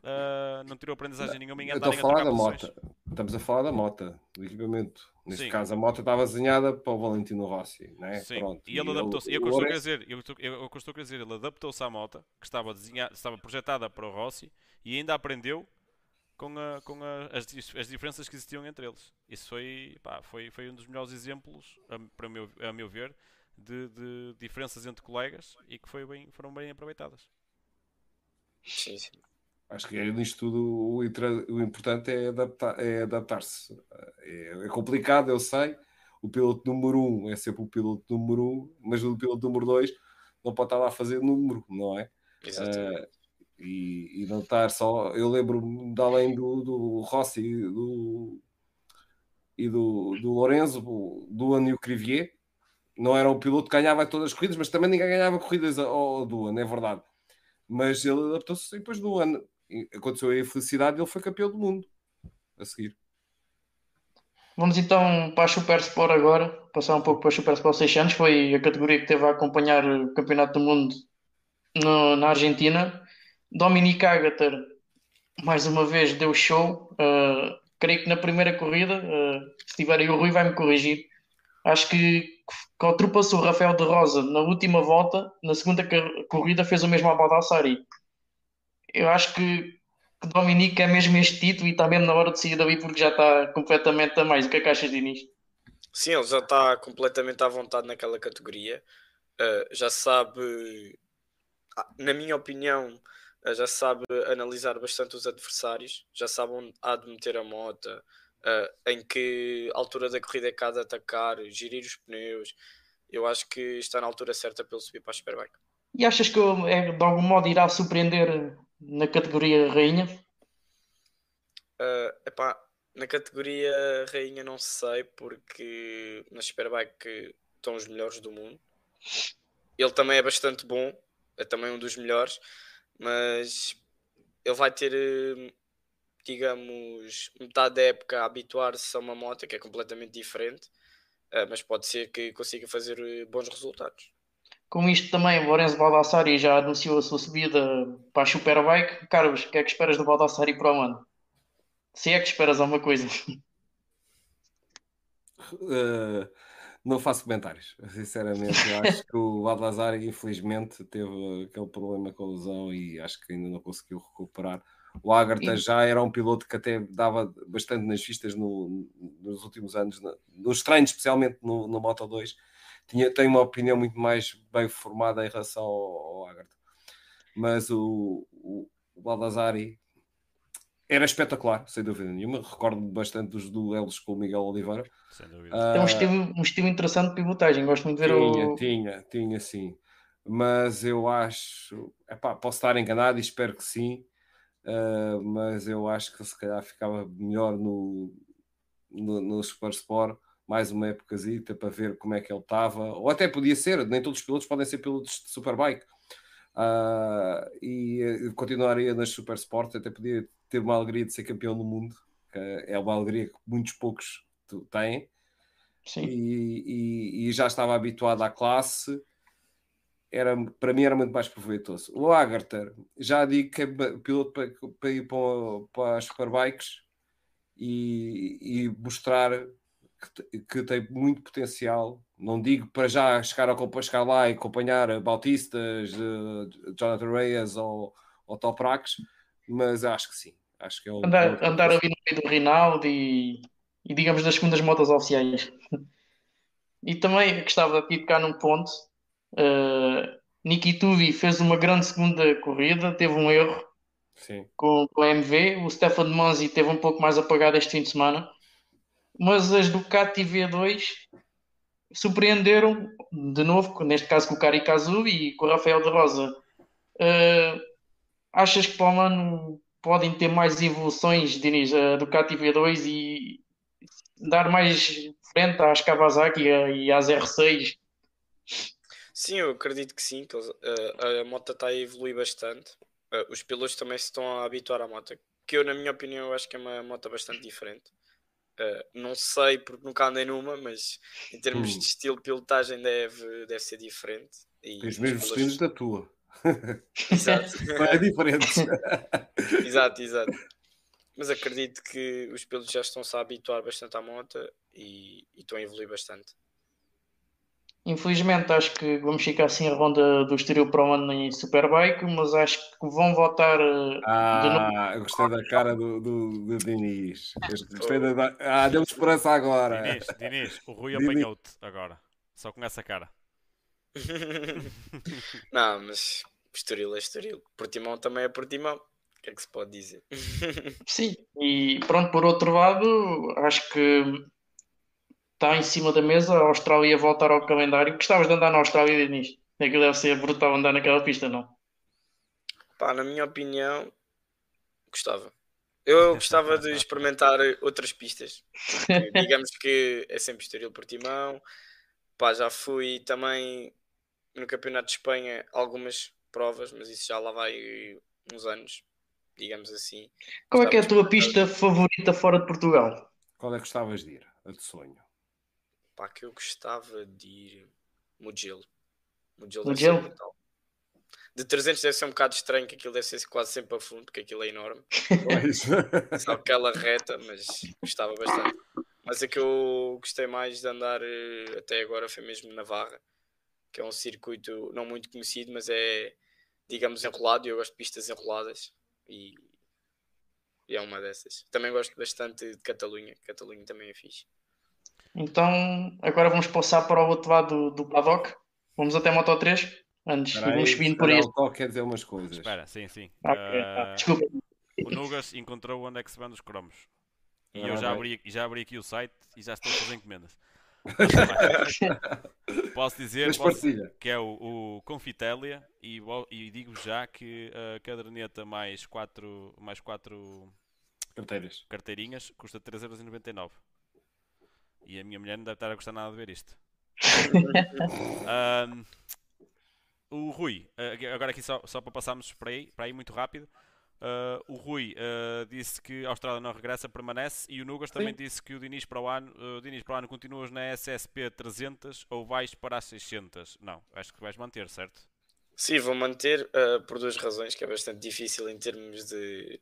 Speaker 1: Uh, não tirou aprendizagem nenhuma em andar
Speaker 3: a falar da moto. Estamos a falar da moto, do equipamento. Neste Sim. caso, a moto estava desenhada para o Valentino Rossi, né?
Speaker 1: Sim. Pronto. E ele adaptou-se. Eu, eu, dizer, eu, eu, a dizer, ele adaptou-se à moto que estava desenhada, estava projetada para o Rossi e ainda aprendeu com, a, com a, as, as diferenças que existiam entre eles. Isso foi, pá, foi, foi um dos melhores exemplos, a, para meu, a meu ver, de, de diferenças entre colegas e que foi bem, foram bem aproveitadas.
Speaker 4: Sim, sim.
Speaker 3: Acho que nisto tudo o, o importante é adaptar-se. É adaptar é, é, complicado, eu sei. O piloto número um é sempre o piloto número um, mas o piloto número dois não pode estar lá a fazer número, não é?
Speaker 4: Exatamente. Uh,
Speaker 3: e, e, não estar só. Eu lembro-me de além do, do Rossi do, e do, do Lorenzo, do Ano e o Crivier, não era o piloto que ganhava todas as corridas, mas também ninguém ganhava corridas ao, ao Duan, é verdade. Mas ele adaptou-se depois do ano aconteceu a felicidade e ele foi campeão do mundo a seguir.
Speaker 2: Vamos então para a Super Sport agora, passar um pouco para a Super Sport 600, foi a categoria que teve a acompanhar o Campeonato do Mundo no, na Argentina. Dominic Agater, mais uma vez, deu show. Uh, creio que na primeira corrida, uh, se tiver aí o Rui, vai-me corrigir. Acho que, que ultrapassou Rafael de Rosa na última volta, na segunda corrida fez o mesmo a Baldassari eu acho que, que Dominique é mesmo este título e está mesmo na hora de sair dali porque já está completamente a mais. O que é que achas, Diniz?
Speaker 4: Sim, ele já está completamente à vontade naquela categoria. Uh, já sabe, ah, na minha opinião, já sabe analisar bastante os adversários, já sabe onde há de meter a moto, uh, em que altura da corrida é que há de atacar, gerir os pneus. Eu acho que está na altura certa para ele subir para a Superbike.
Speaker 2: E achas que é, de algum modo irá surpreender na categoria rainha?
Speaker 4: Uh, epá, na categoria rainha não sei, porque na Superbike estão os melhores do mundo. Ele também é bastante bom, é também um dos melhores, mas ele vai ter, digamos, metade da época a habituar-se a uma moto que é completamente diferente, uh, mas pode ser que consiga fazer bons resultados.
Speaker 2: Com isto também, o Lorenzo Baldassari já anunciou a sua subida para a Superbike. Carlos, o que é que esperas do Baldassari para o ano? Se é que esperas alguma coisa.
Speaker 3: Uh, não faço comentários. Sinceramente, acho que o Baldassari, infelizmente, teve aquele problema com a lesão e acho que ainda não conseguiu recuperar. O Agartha já era um piloto que até dava bastante nas vistas no, nos últimos anos, nos treinos, especialmente no, no Moto 2 tinha, tem uma opinião muito mais bem formada em relação ao, ao Agartha. Mas o, o, o Baldassari era espetacular, sem dúvida nenhuma. Recordo bastante dos duelos com o Miguel Oliveira.
Speaker 1: Sem dúvida.
Speaker 3: Ah,
Speaker 2: Tem um estilo, um estilo interessante de pivotagem. Gosto muito de ver
Speaker 3: tinha,
Speaker 2: o.
Speaker 3: tinha, tinha sim. Mas eu acho, epá, posso estar enganado e espero que sim. ah, mas eu acho que se calhar ficava melhor no, no, no Super Sport mais uma épocazita para ver como é que ele estava, ou até podia ser, nem todos os pilotos podem ser pilotos de Superbike. Ah, e eh, continuaria nas Super Sport, até podia ter uma alegria de ser campeão do mundo, que é uma alegria que muitos poucos têm
Speaker 2: Sim.
Speaker 3: e, e- e já estava habituado à classe, era, para mim era muito mais proveitoso. O Agartha, já digo que é piloto para, para ir para, para as Superbikes e, e mostrar que, que tem muito potencial. Não digo para já chegar, a, chegar lá e acompanhar Bautistas, eh, Jonathan Reyes ou, ou Toprax, mas acho que sim. Acho que é um
Speaker 2: Andar,
Speaker 3: piloto-
Speaker 2: andar ali no meio do Rinaldi e, e digamos das segundas motas oficiais. E também gostava de tocar num ponto. Uh, Niki Tuvi fez uma grande segunda corrida, teve um erro
Speaker 3: Sim.
Speaker 2: com, com a MV. O Stefan Manzi teve um pouco mais apagado este fim de semana. Mas as Ducati V2 surpreenderam de novo, neste caso com o Kari Kazu e com o Rafael de Rosa. Uh, achas que para o ano podem ter mais evoluções, Diniz, a Ducati V2 e dar mais frente às Kawasaki e às R6?
Speaker 4: Sim, eu acredito que sim. que eles- eh, a moto está a evoluir bastante. Eh, os pilotos também se estão a habituar à moto. Que eu, na minha opinião, eu acho que é uma moto bastante diferente. Eh, não sei porque nunca andei numa, mas em termos
Speaker 3: Hum.
Speaker 4: de estilo de pilotagem deve, deve ser diferente. E
Speaker 3: Tem os
Speaker 4: os
Speaker 3: mesmos destinos da tua.
Speaker 4: Exato.
Speaker 3: É diferente.
Speaker 4: exato, exato. Mas acredito que os pilotos já estão-se a habituar bastante à moto e, e estão a evoluir bastante.
Speaker 2: Infelizmente, acho que vamos ficar assim a ronda do Estoril para o ano em Superbike, mas acho que vão voltar uh, de novo.
Speaker 3: Ah, eu gostei da cara do, do, do Diniz. Gostei da... Ah, deu esperança agora.
Speaker 1: Diniz, Diniz, o Rui apanhou-te agora. Só com essa cara.
Speaker 4: Não, mas Estoril é Estoril. Portimão também é Portimão. O que é que se pode dizer?
Speaker 2: Sim, e pronto, por outro lado, acho que está em cima da mesa a Austrália voltar ao calendário. Gostavas de andar na Austrália, Diniz? Aquilo deve ser brutal andar naquela pista, não?
Speaker 4: Pá, na minha opinião, gostava. Eu gostava de experimentar outras pistas. Porque Digamos que é sempre Estoril Portimão. Pá, já fui também no Campeonato de Espanha algumas provas, mas isso já lá vai uns anos, digamos assim.
Speaker 2: Qual é que é a tua pista favorita fora de Portugal?
Speaker 3: Qual é que gostavas de ir? A de sonho.
Speaker 4: Pá, que eu gostava de ir Mugello. Mugello
Speaker 2: Mugello?
Speaker 4: deve ser brutal. De 300 deve ser um bocado estranho, que aquilo deve ser quase sempre a fundo, porque aquilo é enorme.
Speaker 3: Pois.
Speaker 4: Só aquela reta, mas gostava bastante. Mas a que eu gostei mais de andar eh, até agora foi mesmo Navarra, que é um circuito não muito conhecido, mas é, digamos, enrolado. E eu gosto de pistas enroladas. E, e é uma dessas. Também gosto bastante de Catalunha. Catalunha também é fixe.
Speaker 2: Então, agora vamos passar para o outro lado do, do paddock. Vamos até Moto 3. Antes, vamos subindo por isso.
Speaker 3: O quer dizer umas coisas.
Speaker 1: Espera, sim, sim.
Speaker 2: Ah, ok, tá.
Speaker 1: Ah,
Speaker 2: Desculpa.
Speaker 1: o Nugas encontrou onde é que se vende os cromos. E
Speaker 3: Ah,
Speaker 1: eu já abri, já abri aqui o site e já estou a fazer encomendas. posso dizer posso- que é o, o Confitelia e, e digo já que a caderneta mais 4 mais quatro
Speaker 3: Carteiras.
Speaker 1: carteirinhas custa 3,99€. E a minha mulher não deve estar a gostar nada de ver isto. Ahm, o Rui, agora aqui só, só para passarmos para aí, para aí muito rápido. Ah, o Rui ah, disse que a Austrália não regressa, permanece. E o Nugas também disse que o Diniz para o ano, Diniz para o ano continuas na SSP 300 ou vais para as 600? Não, acho que vais manter, certo?
Speaker 4: Sim, vou manter uh, por duas razões, que é bastante difícil em termos de,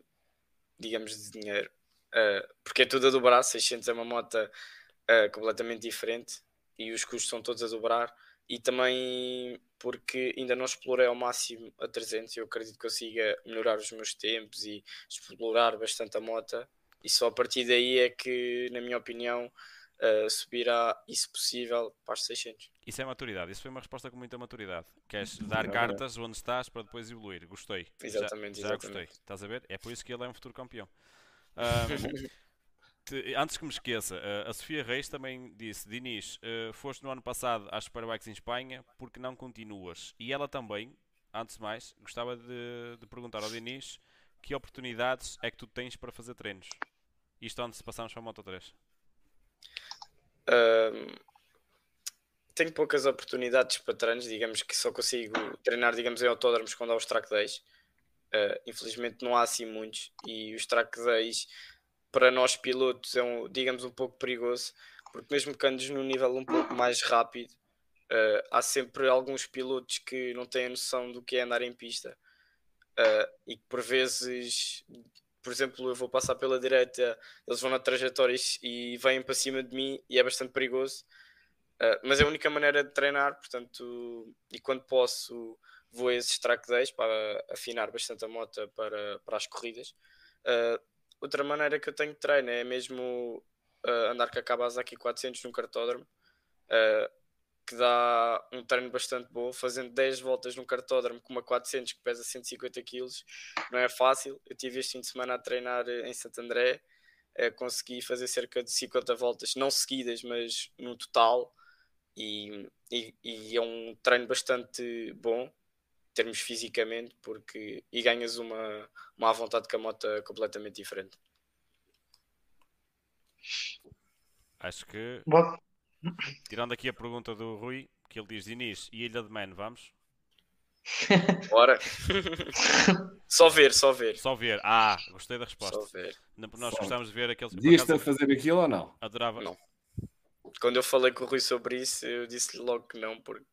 Speaker 4: digamos, de dinheiro. Uh, porque é tudo a dobrar, 600 é uma moto uh, completamente diferente e os custos são todos a dobrar. E também porque ainda não explorei ao máximo a 300 e eu acredito que consiga melhorar os meus tempos e explorar bastante a moto. E só a partir daí é que, na minha opinião, uh, subirá, e se possível, para os 600.
Speaker 1: Isso é maturidade, isso foi uma resposta com muita maturidade. Queres dar cartas onde estás para depois evoluir. Gostei.
Speaker 4: Exatamente,
Speaker 1: já, já
Speaker 4: exatamente.
Speaker 1: gostei. Estás a ver? É por isso que ele é um futuro campeão. Um, te, antes que me esqueça, uh, a Sofia Reis também disse: Diniz, uh, foste no ano passado às Superbikes em Espanha, porque não continuas? E ela também, antes de mais, gostava de, de perguntar ao Diniz que oportunidades é que tu tens para fazer treinos? Isto antes de passarmos para a Moto 3.
Speaker 4: Um, tenho poucas oportunidades para treinos, digamos que só consigo treinar, digamos, em autódromos quando há os track days. Uh, infelizmente não há assim muitos e os track days para nós pilotos é um, digamos, um pouco perigoso, porque mesmo que andes num nível um pouco mais rápido, uh, há sempre alguns pilotos que não têm a noção do que é andar em pista uh, e que por vezes, por exemplo, eu vou passar pela direita, eles vão na trajetória e vêm para cima de mim e é bastante perigoso. Uh, mas é a única maneira de treinar, portanto, e quando posso, vou a esses track days para afinar bastante a moto para, para as corridas. Uh, outra maneira que eu tenho de treino é mesmo uh, andar com a Kawasaki 400 num cartódromo que dá um treino bastante bom, fazendo 10 voltas num cartódromo com uma 400 que pesa 150 kg, não é fácil. Eu tive este fim de semana a treinar em Santo André, eh, consegui fazer cerca de 50 voltas, não seguidas, mas no total, e, e, e é um treino bastante bom, termos fisicamente, porque e ganhas uma, uma vontade com a moto completamente diferente.
Speaker 1: Acho que.
Speaker 2: Bom.
Speaker 1: Tirando aqui a pergunta do Rui, que ele diz: Inês e Ilha de Man, vamos?
Speaker 4: Bora. só ver, só ver.
Speaker 1: Só ver. Ah, gostei da resposta.
Speaker 4: Só ver.
Speaker 1: Nós só. gostamos de ver aqueles.
Speaker 3: Dias-te a fazer aquilo ou não?
Speaker 1: Adorava.
Speaker 4: Não. Quando eu falei com o Rui sobre isso, eu disse logo que não, porque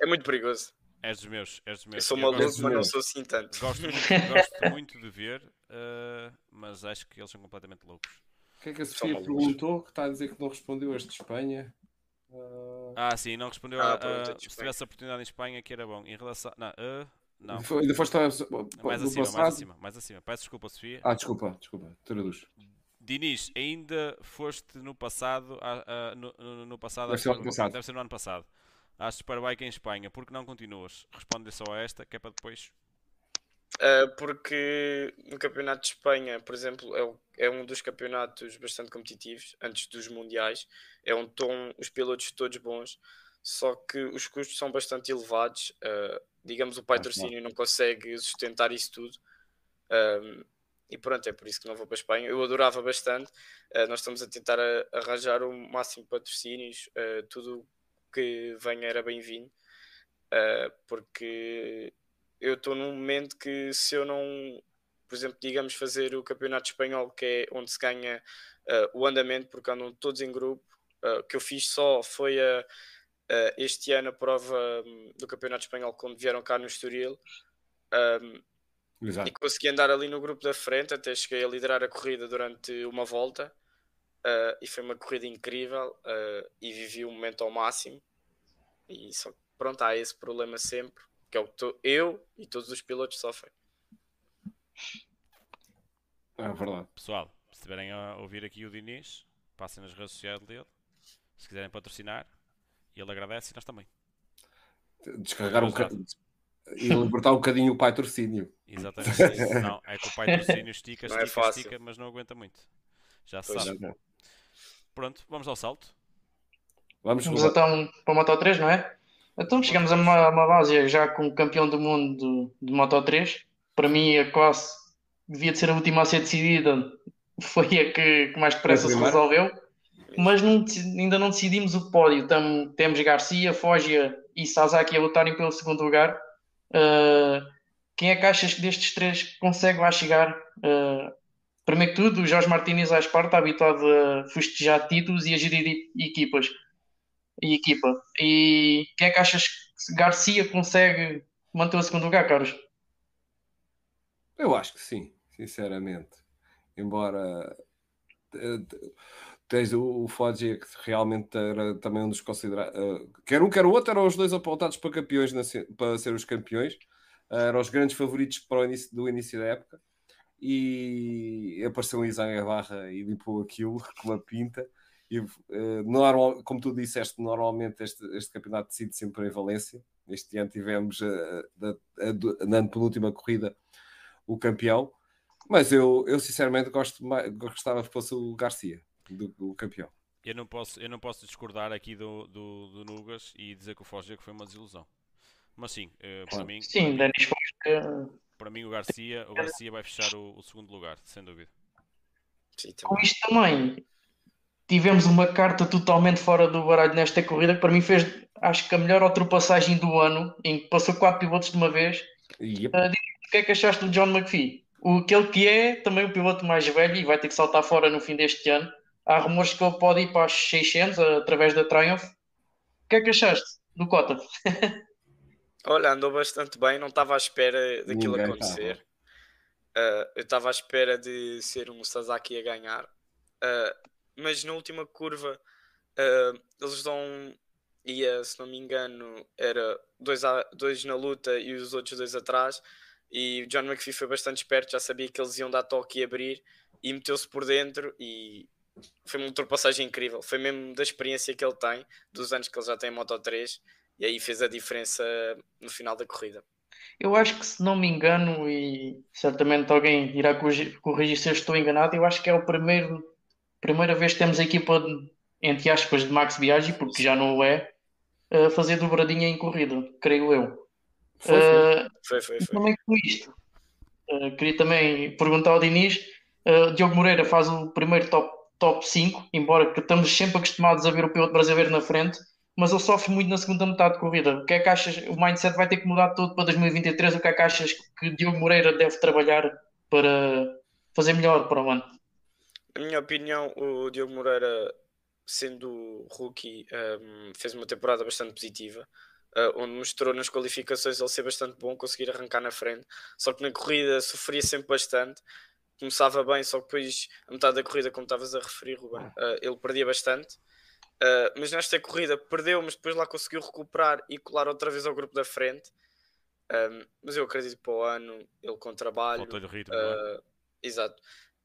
Speaker 4: é muito perigoso.
Speaker 1: És dos meus, és dos meus.
Speaker 4: Eu sou maluco, mas não sou assim tanto.
Speaker 1: Gosto muito, gosto muito de ver, uh, mas acho que eles são completamente loucos.
Speaker 3: O que é que a Sofia perguntou? Que está a dizer que não respondeu este de Espanha?
Speaker 1: Uh... Ah, sim, não respondeu. Ah, a, a, se tivesse a oportunidade em Espanha, que era bom. Em relação. Não, uh, não.
Speaker 3: Ainda foste
Speaker 1: mais acima, mais acima, mais acima. Peço desculpa, Sofia.
Speaker 3: Ah, desculpa, desculpa. Traduz.
Speaker 1: Diniz, ainda foste no passado, uh, no, no, no, passado,
Speaker 3: deve ser, ano passado.
Speaker 1: deve ser no ano passado, à Superbike em Espanha, porque não continuas? Responde só a esta, que é para depois.
Speaker 4: Uh, porque no Campeonato de Espanha, por exemplo, é, é, um dos campeonatos bastante competitivos, antes dos Mundiais, é onde estão os pilotos todos bons, só que os custos são bastante elevados. Uh, digamos, o patrocínio não consegue sustentar isso tudo. Um, e pronto, é por isso que não vou para a Espanha. Eu adorava bastante. Uh, nós estamos a tentar a, arranjar o máximo de patrocínios, uh, tudo que venha era bem-vindo, uh, porque eu estou num momento que se eu não, por exemplo, digamos, fazer o campeonato espanhol, que é onde se ganha o andamento, porque andam todos em grupo, que eu fiz só foi a, este ano a prova um, do campeonato espanhol quando vieram cá no Estoril. Um. E consegui andar ali no grupo da frente, até cheguei a liderar a corrida durante uma volta. Uh, e foi uma corrida incrível uh, e vivi o momento ao máximo. E só pronto, há esse problema sempre, que é o que eu e todos os pilotos sofrem.
Speaker 3: É verdade.
Speaker 1: Pessoal, se estiverem a ouvir aqui o Diniz, passem nas redes sociais dele. Se quiserem patrocinar, ele agradece e nós também.
Speaker 3: Descarregar um bocadinho e libertar um bocadinho o patrocínio.
Speaker 1: Exatamente. não, é que o patrocínio estica, estica, é estica, mas não aguenta muito. Já se sabe. Não. Pronto, vamos ao salto.
Speaker 2: Vamos, vamos então para a Moto 3, não é? Então chegamos a uma, uma base já com o campeão do mundo de, de Moto 3. Para mim, a classe devia de ser a última a ser decidida. Foi a que, que mais depressa se resolveu. Mas não, ainda não decidimos o pódio. Tam, temos Garcia, Foggia e Sasaki a lutarem pelo segundo lugar. Uh, quem é que achas que destes três consegue lá chegar? Uh, primeiro que tudo, o Jorge Martínez à Esparta, habituado a festejar títulos e a gerir equipas e equipa. E quem é que achas que Garcia consegue manter o segundo lugar, Carlos?
Speaker 3: Eu acho que sim, sinceramente. Embora tens o, o Foggia que realmente era também um dos considerados. Uh, quer um, quer o outro, eram os dois apontados para campeões, para ser os campeões. Eram os grandes favoritos para o início, do início da época. E apareceu um Isaac Barra e limpou aquilo com uma pinta. E, uh, normal, como tu disseste, normalmente este, este campeonato decide sempre em Valência. Este ano tivemos na penúltima corrida o campeão, mas eu, eu sinceramente gosto mais, gostava que fosse o Garcia, do, do campeão.
Speaker 1: Eu não posso, eu não posso discordar aqui do, do, do Nugas e dizer que o Foger foi uma desilusão. Mas sim, uh, para mim.
Speaker 2: Sim,
Speaker 1: para
Speaker 2: Denis
Speaker 1: Foger. Para mim, o Garcia, o Garcia vai fechar o, o segundo lugar, sem dúvida.
Speaker 2: Sim, Com isto também, tivemos uma carta totalmente fora do baralho nesta corrida que para mim fez, acho que a melhor ultrapassagem do ano, em que passou quatro pilotos de uma vez. Yep. Uh, o que é que achaste do John McPhee? O, aquele que é também o piloto mais velho e vai ter que saltar fora no fim deste ano. Há rumores que ele pode ir para os 600 através da Triumph. O que é que achaste do Cota?
Speaker 4: Olha, andou bastante bem, não estava à espera daquilo Ninguém acontecer. Uh, eu estava à espera de ser um Sasaki a ganhar. Uh, mas na última curva uh, eles dão ia, se não me engano, era dois, a, dois na luta e os outros dois atrás. E o John McPhee foi bastante esperto, já sabia que eles iam dar toque e abrir e meteu-se por dentro e foi uma ultrapassagem incrível. Foi mesmo da experiência que ele tem, dos anos que ele já tem em Moto 3, e aí fez a diferença no final da corrida.
Speaker 2: Eu acho que, se não me engano, e certamente alguém irá corrigir se eu estou enganado, eu acho que é primeiro primeira vez que temos a equipa, de, entre aspas, de Max Biaggi, porque já não o é, a fazer dobradinha em corrida, creio eu.
Speaker 4: Foi, uh, foi, foi, foi.
Speaker 2: Também com isto. Uh, queria também perguntar ao Diniz. Uh, Diogo Moreira faz o primeiro top, top 5, embora que estamos sempre acostumados a ver o piloto brasileiro na frente, mas ele sofre muito na segunda metade de corrida. O que é que achas? O mindset vai ter que mudar todo para 2023. O que é que achas que Diogo Moreira deve trabalhar para fazer melhor para o ano?
Speaker 4: Na minha opinião, o Diogo Moreira, sendo rookie, um, fez uma temporada bastante positiva. Uh, onde mostrou nas qualificações ele ser bastante bom, conseguir arrancar na frente. Só que na corrida sofria sempre bastante. Começava bem, só que depois, a metade da corrida, como estavas a referir, Ruben, uh, ele perdia bastante. Uh, mas nesta corrida perdeu, mas depois lá conseguiu recuperar e colar outra vez ao grupo da frente. Um, mas eu acredito que para o ano ele com trabalho.
Speaker 1: Ritmo, é?
Speaker 4: Exato.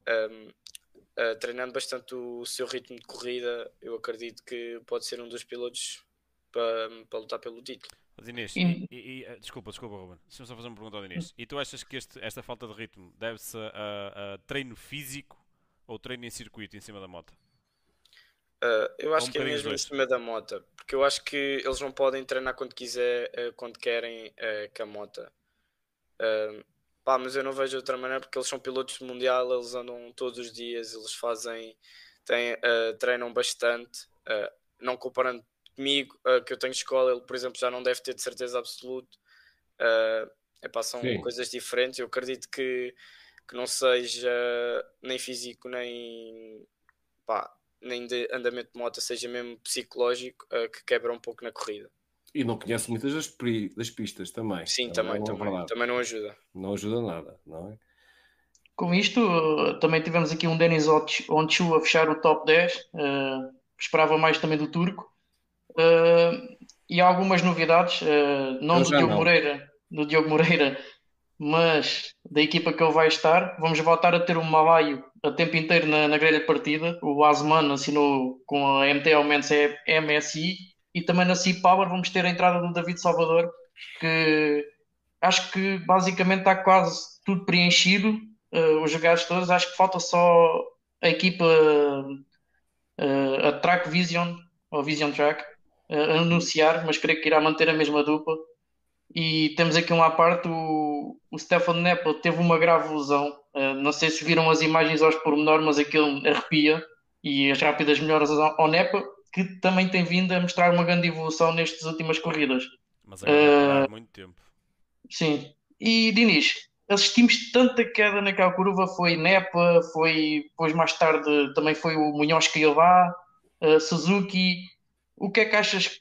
Speaker 4: Um, uh, treinando bastante o seu ritmo de corrida, eu acredito que pode ser um dos pilotos para, para lutar pelo título.
Speaker 1: Mas Inês, e, e, e, desculpa, desculpa, Ruben. Deixa-me só fazer uma pergunta ao Inês. E tu achas que este, esta falta de ritmo deve-se a, a, treino físico ou treino em circuito em cima da moto?
Speaker 4: Uh, eu acho um que é mesmo em cima da moto, porque eu acho que eles não podem treinar quando quiser, uh, quando querem uh, com a moto. Pá, mas eu não vejo de outra maneira porque eles são pilotos mundial, eles andam todos os dias, eles fazem, têm, uh, treinam bastante. Uh, não comparando comigo, uh, que eu tenho escola, ele, por exemplo, já não deve ter de certeza absoluta. Uh, epá, são Sim. coisas diferentes. Eu acredito que, que não seja nem físico, nem, pá, nem de andamento de moto, seja mesmo psicológico, que quebra um pouco na corrida.
Speaker 3: E não conhece muitas das, das pistas também.
Speaker 4: Sim, também, também, também, também, não ajuda.
Speaker 3: Não ajuda nada, não é?
Speaker 2: Com isto, também tivemos aqui um Denis Onchu a fechar o top 10. Uh, eh, esperava mais também do turco. Uh, e algumas novidades, uh, não do Diogo não. Moreira, do Diogo Moreira, mas da equipa que ele vai estar. Vamos voltar a ter um Malaio a tempo inteiro na, na grelha partida. O Asman assinou com a MT Aumentos MSI e também na Sea Power vamos ter a entrada do David Salvador, que acho que basicamente está quase tudo preenchido, uh, os jogados todos. Acho que falta só a equipa, uh, a Track Vision, ou Vision Track, uh, anunciar, mas creio que irá manter a mesma dupla. E temos aqui uma parte, o, o Stefan teve uma grave lesão. não sei se viram as imagens aos pormenor, mas aquilo arrepia. E as rápidas melhoras ao Neppel que também tem vindo a mostrar uma grande evolução nestas últimas corridas.
Speaker 1: Mas agora uh, muito tempo.
Speaker 2: Sim. E Diniz, assistimos tanta queda naquela curva, foi Nepa, foi depois mais tarde também foi o Munhoz que ia lá, uh, Suzuki. O que é que achas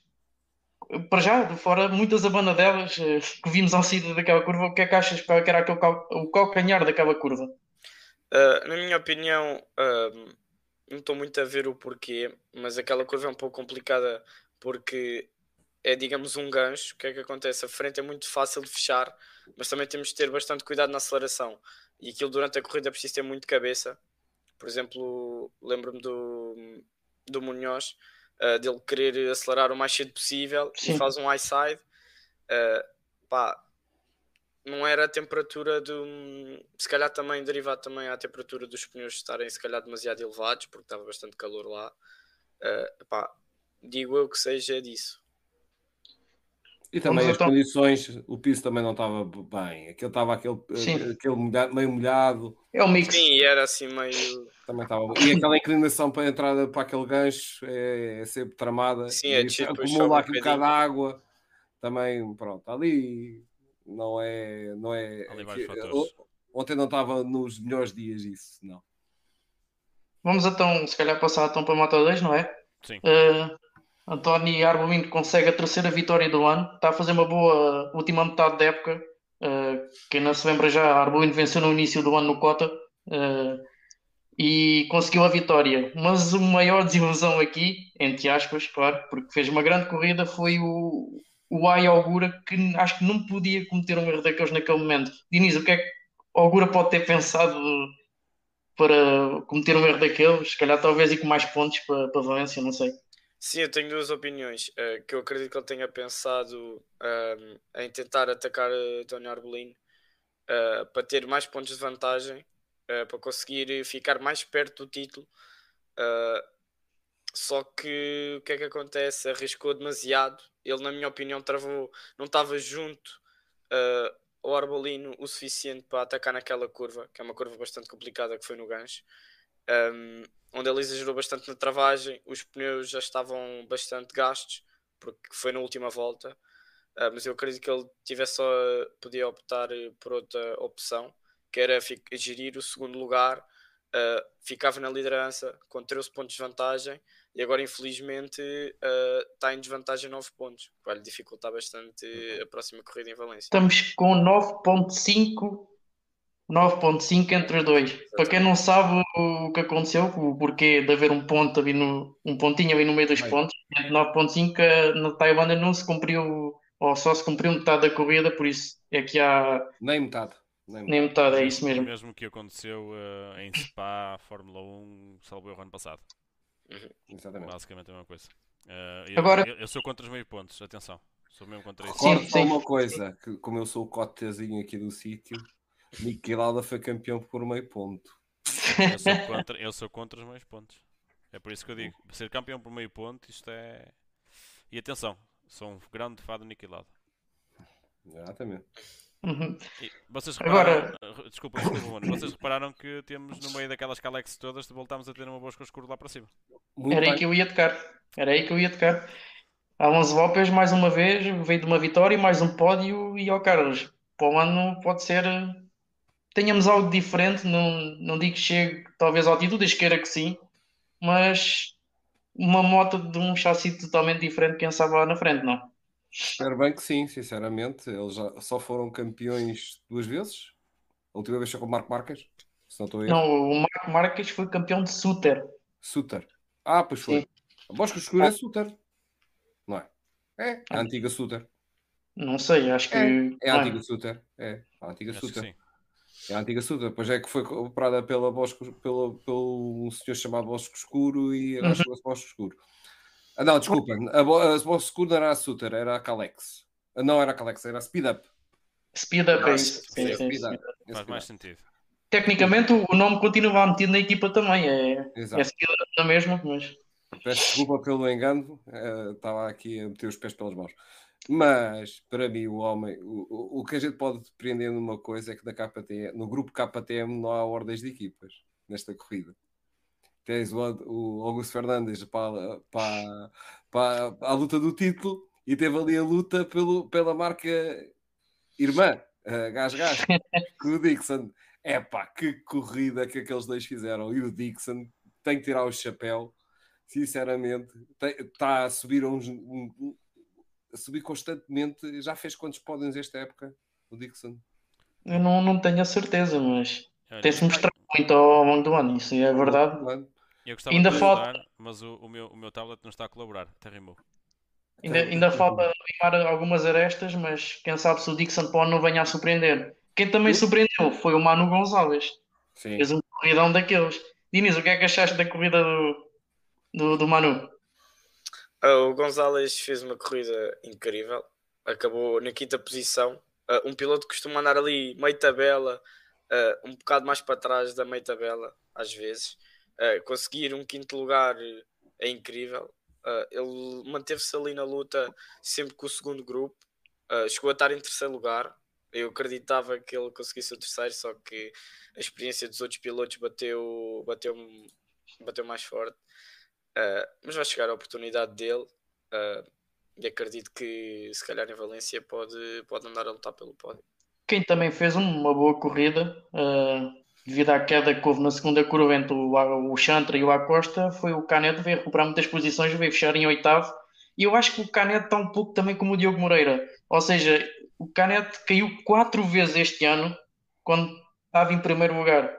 Speaker 2: para já, de fora, muitas abanadelas uh, que vimos ao saída daquela curva, o que é que achas que era cal o calcanhar daquela curva?
Speaker 4: Uh, na minha opinião, uh, não estou muito a ver o porquê, mas aquela curva é um pouco complicada porque é, digamos, um gancho. O que é que acontece? A frente é muito fácil de fechar, mas também temos de ter bastante cuidado na aceleração. E aquilo durante a corrida é preciso ter muito cabeça. Por exemplo, lembro-me do, do Munhoz, uh, dele querer acelerar o mais cedo possível
Speaker 2: Sim.
Speaker 4: e faz um high side. Uh, pá, não era a temperatura do. Se calhar também derivado também à temperatura dos pneus estarem se calhar demasiado elevados, porque estava bastante calor lá. Uh, pá, digo eu que seja disso.
Speaker 3: E também
Speaker 2: Vamos
Speaker 3: as
Speaker 2: então-
Speaker 3: condições, o piso também não estava bem. Aquele estava aquele,
Speaker 2: Sim.
Speaker 3: aquele molhado- meio molhado,
Speaker 2: É o mix.
Speaker 4: Sim, e era assim meio.
Speaker 3: também estava. E aquela inclinação para a entrada para aquele gancho é, é sempre tramada.
Speaker 4: Sim, é depois
Speaker 3: acumula
Speaker 4: um
Speaker 3: aqui um bocado de água. Também, pronto, ali não é. Não é ontem não estava nos melhores dias isso, não.
Speaker 2: Vamos então, se calhar, passar então para a Moto 2, não é?
Speaker 1: Sim.
Speaker 2: Uh, António Arbolino consegue a terceira vitória do ano, está a fazer uma boa última metade da época. Uh, quem não se lembra já, Arbolino venceu no início do ano no Cota uh, e conseguiu a vitória. Mas a maior desilusão aqui, entre aspas, claro, porque fez uma grande corrida, foi o, o Ai Augura, que acho que não podia cometer um erro daqueles naquele momento. Diniz, o que é que Augura pode ter pensado para cometer um erro daqueles? Se calhar talvez ir com mais pontos para, para Valência, não sei.
Speaker 4: Sim, eu tenho duas opiniões. eh, que eu acredito que ele tenha pensado ehm, em tentar atacar uh, António Arbolino eh, para ter mais pontos de vantagem, eh, para conseguir ficar mais perto do título. Eh, só que o que é que acontece? Arriscou demasiado. Ele, na minha opinião, travou, não estava junto eh, ao Arbolino o suficiente para atacar naquela curva, que é uma curva bastante complicada que foi no gancho. Um, onde ele exagerou bastante na travagem, os pneus já estavam bastante gastos, porque foi na última volta. Uh, mas eu acredito que ele tivesse só podia optar eh, por outra opção, que era gerir o segundo lugar, uh, ficava na liderança com 13 pontos de vantagem e agora infelizmente uh, está em desvantagem 9 pontos, que vai lhe dificultar bastante a próxima corrida em Valência.
Speaker 2: Estamos com 9.5 9.5 entre os dois. Para quem não sabe o, o que aconteceu, o porquê de haver um ponto ali no, um pontinho ali no meio dos
Speaker 3: Bem.
Speaker 2: pontos, entre 9.5 eh, na Tailândia não se cumpriu, ou só se cumpriu metade da corrida, por isso é que há
Speaker 3: Nem metade. Nem metade.
Speaker 2: nem metade, é isso mesmo.
Speaker 1: O mesmo que aconteceu eh, em Spa, Fórmula 1, salvo erro ano passado.
Speaker 3: Exatamente.
Speaker 1: Basicamente a mesma coisa. Eh, eu,
Speaker 2: Agora-
Speaker 1: eu, eu sou contra os meio pontos, atenção. Sou mesmo contra isso.
Speaker 2: Sim,
Speaker 3: Recordo só uma coisa, que como eu sou o cotezinho aqui do sítio, Niki Lauda foi campeão por meio ponto.
Speaker 1: Eu sou, contra, eu sou contra os meios pontos. É por isso que eu digo, ser campeão por meio ponto, isto é. E atenção, sou um grande fã do Niki Lauda.
Speaker 3: Exatamente.
Speaker 2: Uhum.
Speaker 1: Vocês
Speaker 2: Agora-
Speaker 1: repararam, eh, desculpa, desculpa, vocês repararam que temos no meio daquelas Calex todas, voltámos a ter uma bosca escura lá para cima.
Speaker 3: Muito
Speaker 2: Era aí
Speaker 3: bem.
Speaker 2: que eu ia tocar. Era aí que eu ia tocar. Alonso Lopes, mais uma vez, veio de uma vitória, mais um pódio e ao Carlos. Para o ano pode ser. Tenhamos algo diferente, não, não digo que chegue talvez ao título, diz queira que sim, mas uma moto de um chassi totalmente diferente, quem sabe lá na frente, não?
Speaker 3: Espero bem que sim, sinceramente. Eles já só foram campeões duas vezes. A última vez foi com o Marco Marques, se não estou.
Speaker 2: Não, o Marco Marques foi campeão de Suter.
Speaker 3: Suter. Ah, pois foi.
Speaker 2: Sim.
Speaker 3: A Bosca Escura é Suter. Não é? É, a antiga Suter.
Speaker 2: Não sei, acho que.
Speaker 3: É a
Speaker 2: não
Speaker 3: antiga Suter. É, a antiga
Speaker 1: Acho
Speaker 3: Suter. É a antiga Suter. Depois é que foi comprada pela Bosco, pelo, pelo um senhor chamado Bosco Escuro e agora
Speaker 2: Uhum.
Speaker 3: chama-se Bosco Escuro. Ah, não, desculpa. A, Bo- a Bosco Escuro não era a Suter, era a Calex. Ah, Não era a Calex, era a Speed Up.
Speaker 2: Speed Up é isso. Sim,
Speaker 3: É,
Speaker 2: sim, sim.
Speaker 3: É
Speaker 1: Faz mais sentido.
Speaker 2: Tecnicamente o nome continua metido na equipa também, é, é
Speaker 3: Exato.
Speaker 2: Speed Up na mesma, mas.
Speaker 3: Peço desculpa pelo engano, eh, estava aqui a meter os pés pelas mãos. Mas, para mim, o homem, o, o- que a gente pode depreender numa coisa é que na KTM, no grupo KTM não há ordens de equipas nesta corrida. Tens o, o Augusto Fernandes para, para, para a luta do título e teve ali a luta pelo, pela marca irmã, a Gás Gás, com o Dixon. Epá, que corrida que aqueles dois fizeram. E o Dixon tem que tirar o chapéu sinceramente, está a subir uns, um- a subir constantemente. Já fez quantos pódios esta época, o Dixon?
Speaker 2: Eu não, não tenho a certeza, mas tem-se mostrado muito ao longo do ano, isso é verdade.
Speaker 1: eu gostava
Speaker 2: ainda
Speaker 1: de
Speaker 2: falta-
Speaker 1: ajudar, mas o, o meu, o meu tablet não está a colaborar. Até rimou.
Speaker 2: Ainda, ainda falta limar algumas arestas, mas quem sabe se o Dixon Pond não venha a surpreender. Quem também
Speaker 3: Sim.
Speaker 2: surpreendeu foi o Manu Gonçalves.
Speaker 3: Sim.
Speaker 2: Fez um corridão daqueles. Diniz, o que é que achaste da corrida do, do, do Manu?
Speaker 4: Uh, o Gonzalez fez uma corrida incrível, acabou na quinta posição. Uh, um piloto costuma andar ali meio tabela, uh, um bocado mais para trás da meio tabela, às vezes. conseguir um quinto lugar é incrível. ele manteve-se ali na luta sempre com o segundo grupo, chegou a estar em terceiro lugar. Eu acreditava que ele conseguisse o terceiro, só que a experiência dos outros pilotos bateu, bateu, bateu mais forte. Uh, mas vai chegar a oportunidade dele uh, e acredito que se calhar em Valência pode, pode andar a lutar pelo pódio.
Speaker 2: Quem também fez uma boa corrida, uh, devido à queda que houve na segunda curva entre o, o Chantra e o Acosta, foi o Caneto, veio recuperar muitas posições, veio fechar em oitavo. E eu acho que o Caneto está um pouco também como o Diogo Moreira. Ou seja, o Caneto caiu quatro vezes este ano, quando estava em primeiro lugar.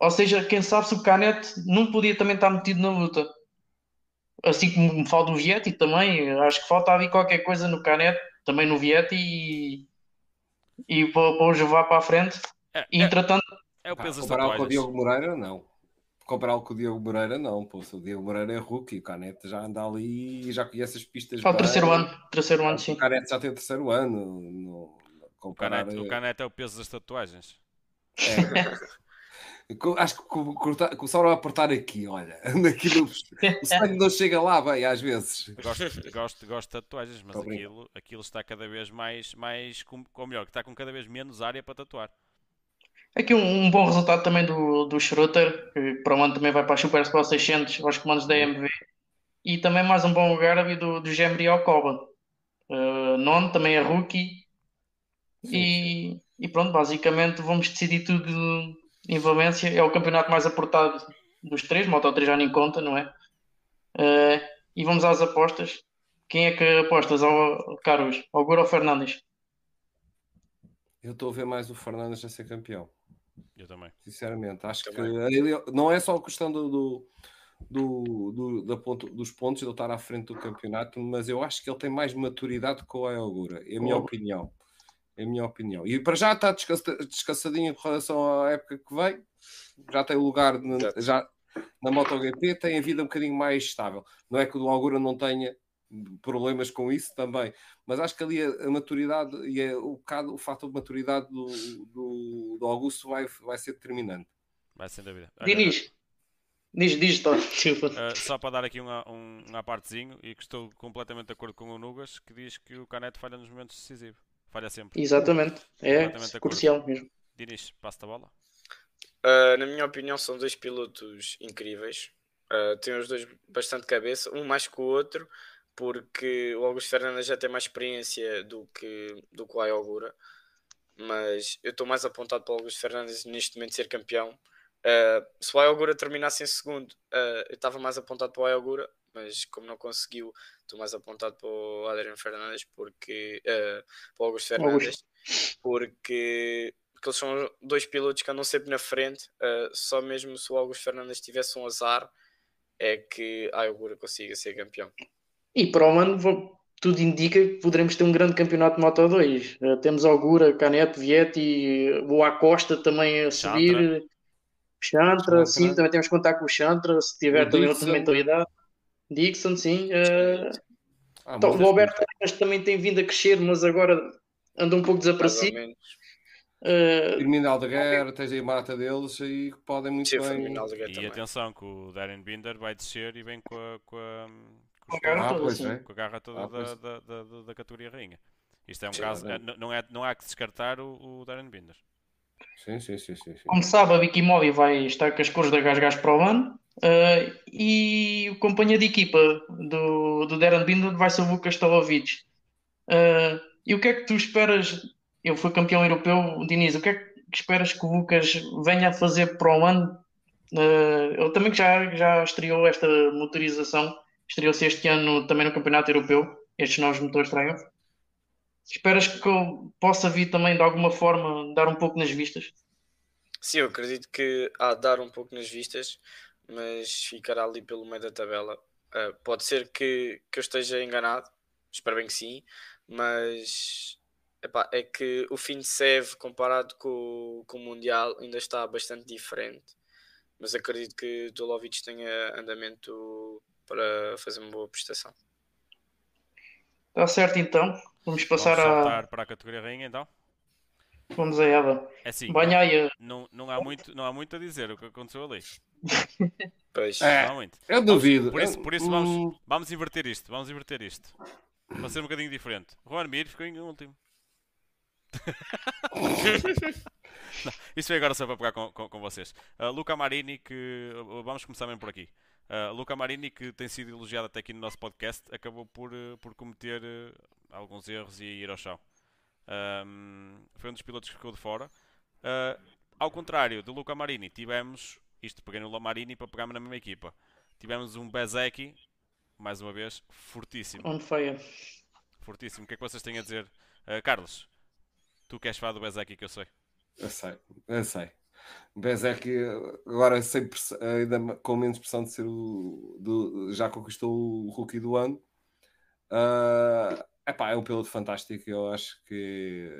Speaker 2: Ou seja, quem sabe se o Caneto não podia também estar metido na luta assim como me falta o Vietti também, acho que falta ali qualquer coisa no Canete, também no Vietti e, e para, para o levar para a frente.
Speaker 1: É,
Speaker 2: e entretanto.
Speaker 1: É, é o peso
Speaker 3: comparar com o Diogo Moreira, não. Comparar com o Diogo Moreira, não. Pô, o Diogo Moreira é rookie, o Canete já anda ali e já conhece as pistas.
Speaker 2: Só o terceiro ano, terceiro ano, sim. O
Speaker 3: Canete já tem o terceiro ano. No,
Speaker 1: comparar... o, Canete, o Canete é o peso das tatuagens.
Speaker 3: É. Acho que começaram a apertar aqui, olha. Aqui no... O sangue não chega lá bem, às vezes.
Speaker 1: Gosto, gosto, gosto de tatuagens, mas aquilo, aquilo está cada vez mais, mais com, ou melhor, que está com cada vez menos área para tatuar.
Speaker 2: Aqui um, um bom resultado também do, do Schroeter, que para o ano também vai para a Super Sport 600, aos comandos da MV. E também mais um bom lugar ali do, do Gemri Alcoba. Uh, nono também é rookie. E, e pronto, basicamente vamos decidir tudo em Valência. É o campeonato mais aportado dos três, Moto 3 já nem conta, não é? Uh, e vamos às apostas. Quem é que apostas, ao, Carlos? Ao Goro ou Fernandes?
Speaker 3: Eu estou a ver mais o Fernandes a ser campeão.
Speaker 1: Eu também.
Speaker 3: Sinceramente, acho também. que ele, não é só a questão do, do, do, do da ponto, dos pontos, de ele estar à frente do campeonato, mas eu acho que ele tem mais maturidade que o Ayogura, é a minha oh. opinião. É a minha opinião. E para já está descansadinho em relação à época que vem. Já tem o lugar na, já, na MotoGP, tem a vida um bocadinho mais estável. Não é que o do Augura não tenha problemas com isso também, mas acho que ali a, a maturidade e a, o, bocado, o fator de maturidade do, do, do, Augusto vai, vai ser determinante.
Speaker 1: Vai sem dúvida.
Speaker 2: Dinis, diz, diz, uh,
Speaker 1: Só para dar aqui uma, um, um apartezinho e que estou completamente de acordo com o Nugas, que diz que o Canete falha nos momentos decisivos. Falha sempre.
Speaker 2: Exatamente. É crucial mesmo.
Speaker 1: Dinis, passa a bola.
Speaker 4: Uh, na minha opinião, são dois pilotos incríveis. Uh, têm os dois bastante cabeça, um mais que o outro, porque o Augusto Fernandes já tem mais experiência do que, do que o Ayogura. Mas eu estou mais apontado para o Augusto Fernandes neste momento ser campeão. Uh, se o Ayogura terminasse em segundo, eu estava mais apontado para o Ayogura, mas como não conseguiu, estou mais apontado para o Adriano Fernandes, porque, uh, para o Augusto Fernandes, porque, porque eles são dois pilotos que andam sempre na frente, uh, só mesmo se o Augusto Fernandes tivesse um azar, é que a Augura consiga ser campeão.
Speaker 2: E para o ano, tudo indica que poderemos ter um grande campeonato de Moto 2. Uh, eh, temos Augura, Canete, Vietti, o Acosta também a subir. Chantra, Chantra, sim, também temos que contar com o Chantra, se tiver também outra mentalidade. Dixon, sim. Uh, ah, então, o Alberto também tem vindo a crescer, mas agora anda um pouco desaparecido.
Speaker 3: Uh, Terminal da guerra, tens aí a mata deles e podem muito sim, bem.
Speaker 1: E também. atenção que o Darren Binder vai descer e vem com a, com a,
Speaker 2: com a garra toda,
Speaker 1: assim. com a garra toda ah, da, da, da, da, categoria rainha. Isto é um sim, caso, é, não, é, não há que descartar o, o Darren Binder.
Speaker 3: Sim, sim, sim, sim,
Speaker 2: Como sabe, a Vicky Molly vai estar com as cores da Gas Gas para o ano Uh, e o companheiro de equipa do, do Darren Binder vai ser o Lucas Stolovic. Uh, e o que é que tu esperas? Ele foi campeão europeu, Diniz. O que é que esperas que o Lucas venha a fazer para o ano? Uh, ele também já, já estreou esta motorização, estreou-se este ano também no Campeonato Europeu, estes novos motores Triumph. Esperas que ele possa vir também de alguma forma dar um pouco nas vistas?
Speaker 4: Sim, eu acredito que há de dar um pouco nas vistas mas ficará ali pelo meio da tabela. Uh, pode ser que, que eu esteja enganado, espero bem que sim, mas epá, é que o fim de SEV comparado com, com o Mundial ainda está bastante diferente. mas acredito que Dolovic tenha andamento para fazer uma boa prestação.
Speaker 2: Está certo então. Vamos passar
Speaker 1: Vamos
Speaker 2: a.
Speaker 1: para a categoria rainha então.
Speaker 2: Vamos a ela.
Speaker 1: É assim,
Speaker 2: Banhaia.
Speaker 1: não, não, há muito, não há muito a dizer o que aconteceu ali.
Speaker 4: Pois.
Speaker 3: É. Eu duvido.
Speaker 1: Por isso, por isso
Speaker 3: Hum,
Speaker 1: vamos, vamos inverter isto. Vamos inverter isto. Para ser um bocadinho diferente. Juan Mir ficou em último. Não, Isso foi agora só para pegar com, com, com vocês. Uh, Luca Marini, que. uh, Vamos começar mesmo por aqui. Uh, Luca Marini, que tem sido elogiado até aqui no nosso podcast, acabou por, uh, por cometer uh, alguns erros e ir ao chão. Um, foi um dos pilotos que ficou de fora. Uh, ao contrário do Luca Marini, tivemos. Isto peguei no Marini para pegar-me na mesma equipa. Tivemos um Bezeki, mais uma vez, fortíssimo.
Speaker 2: On fire.
Speaker 1: Fortíssimo. O que é que vocês têm a dizer? Uh, Carlos, tu que és fã do Bezeki, que eu sei.
Speaker 3: Eu sei, eu sei. O Bezek agora sem ainda com menos pressão de ser o do- já conquistou o rookie do ano. Ah, epá, é um piloto fantástico. Eu acho que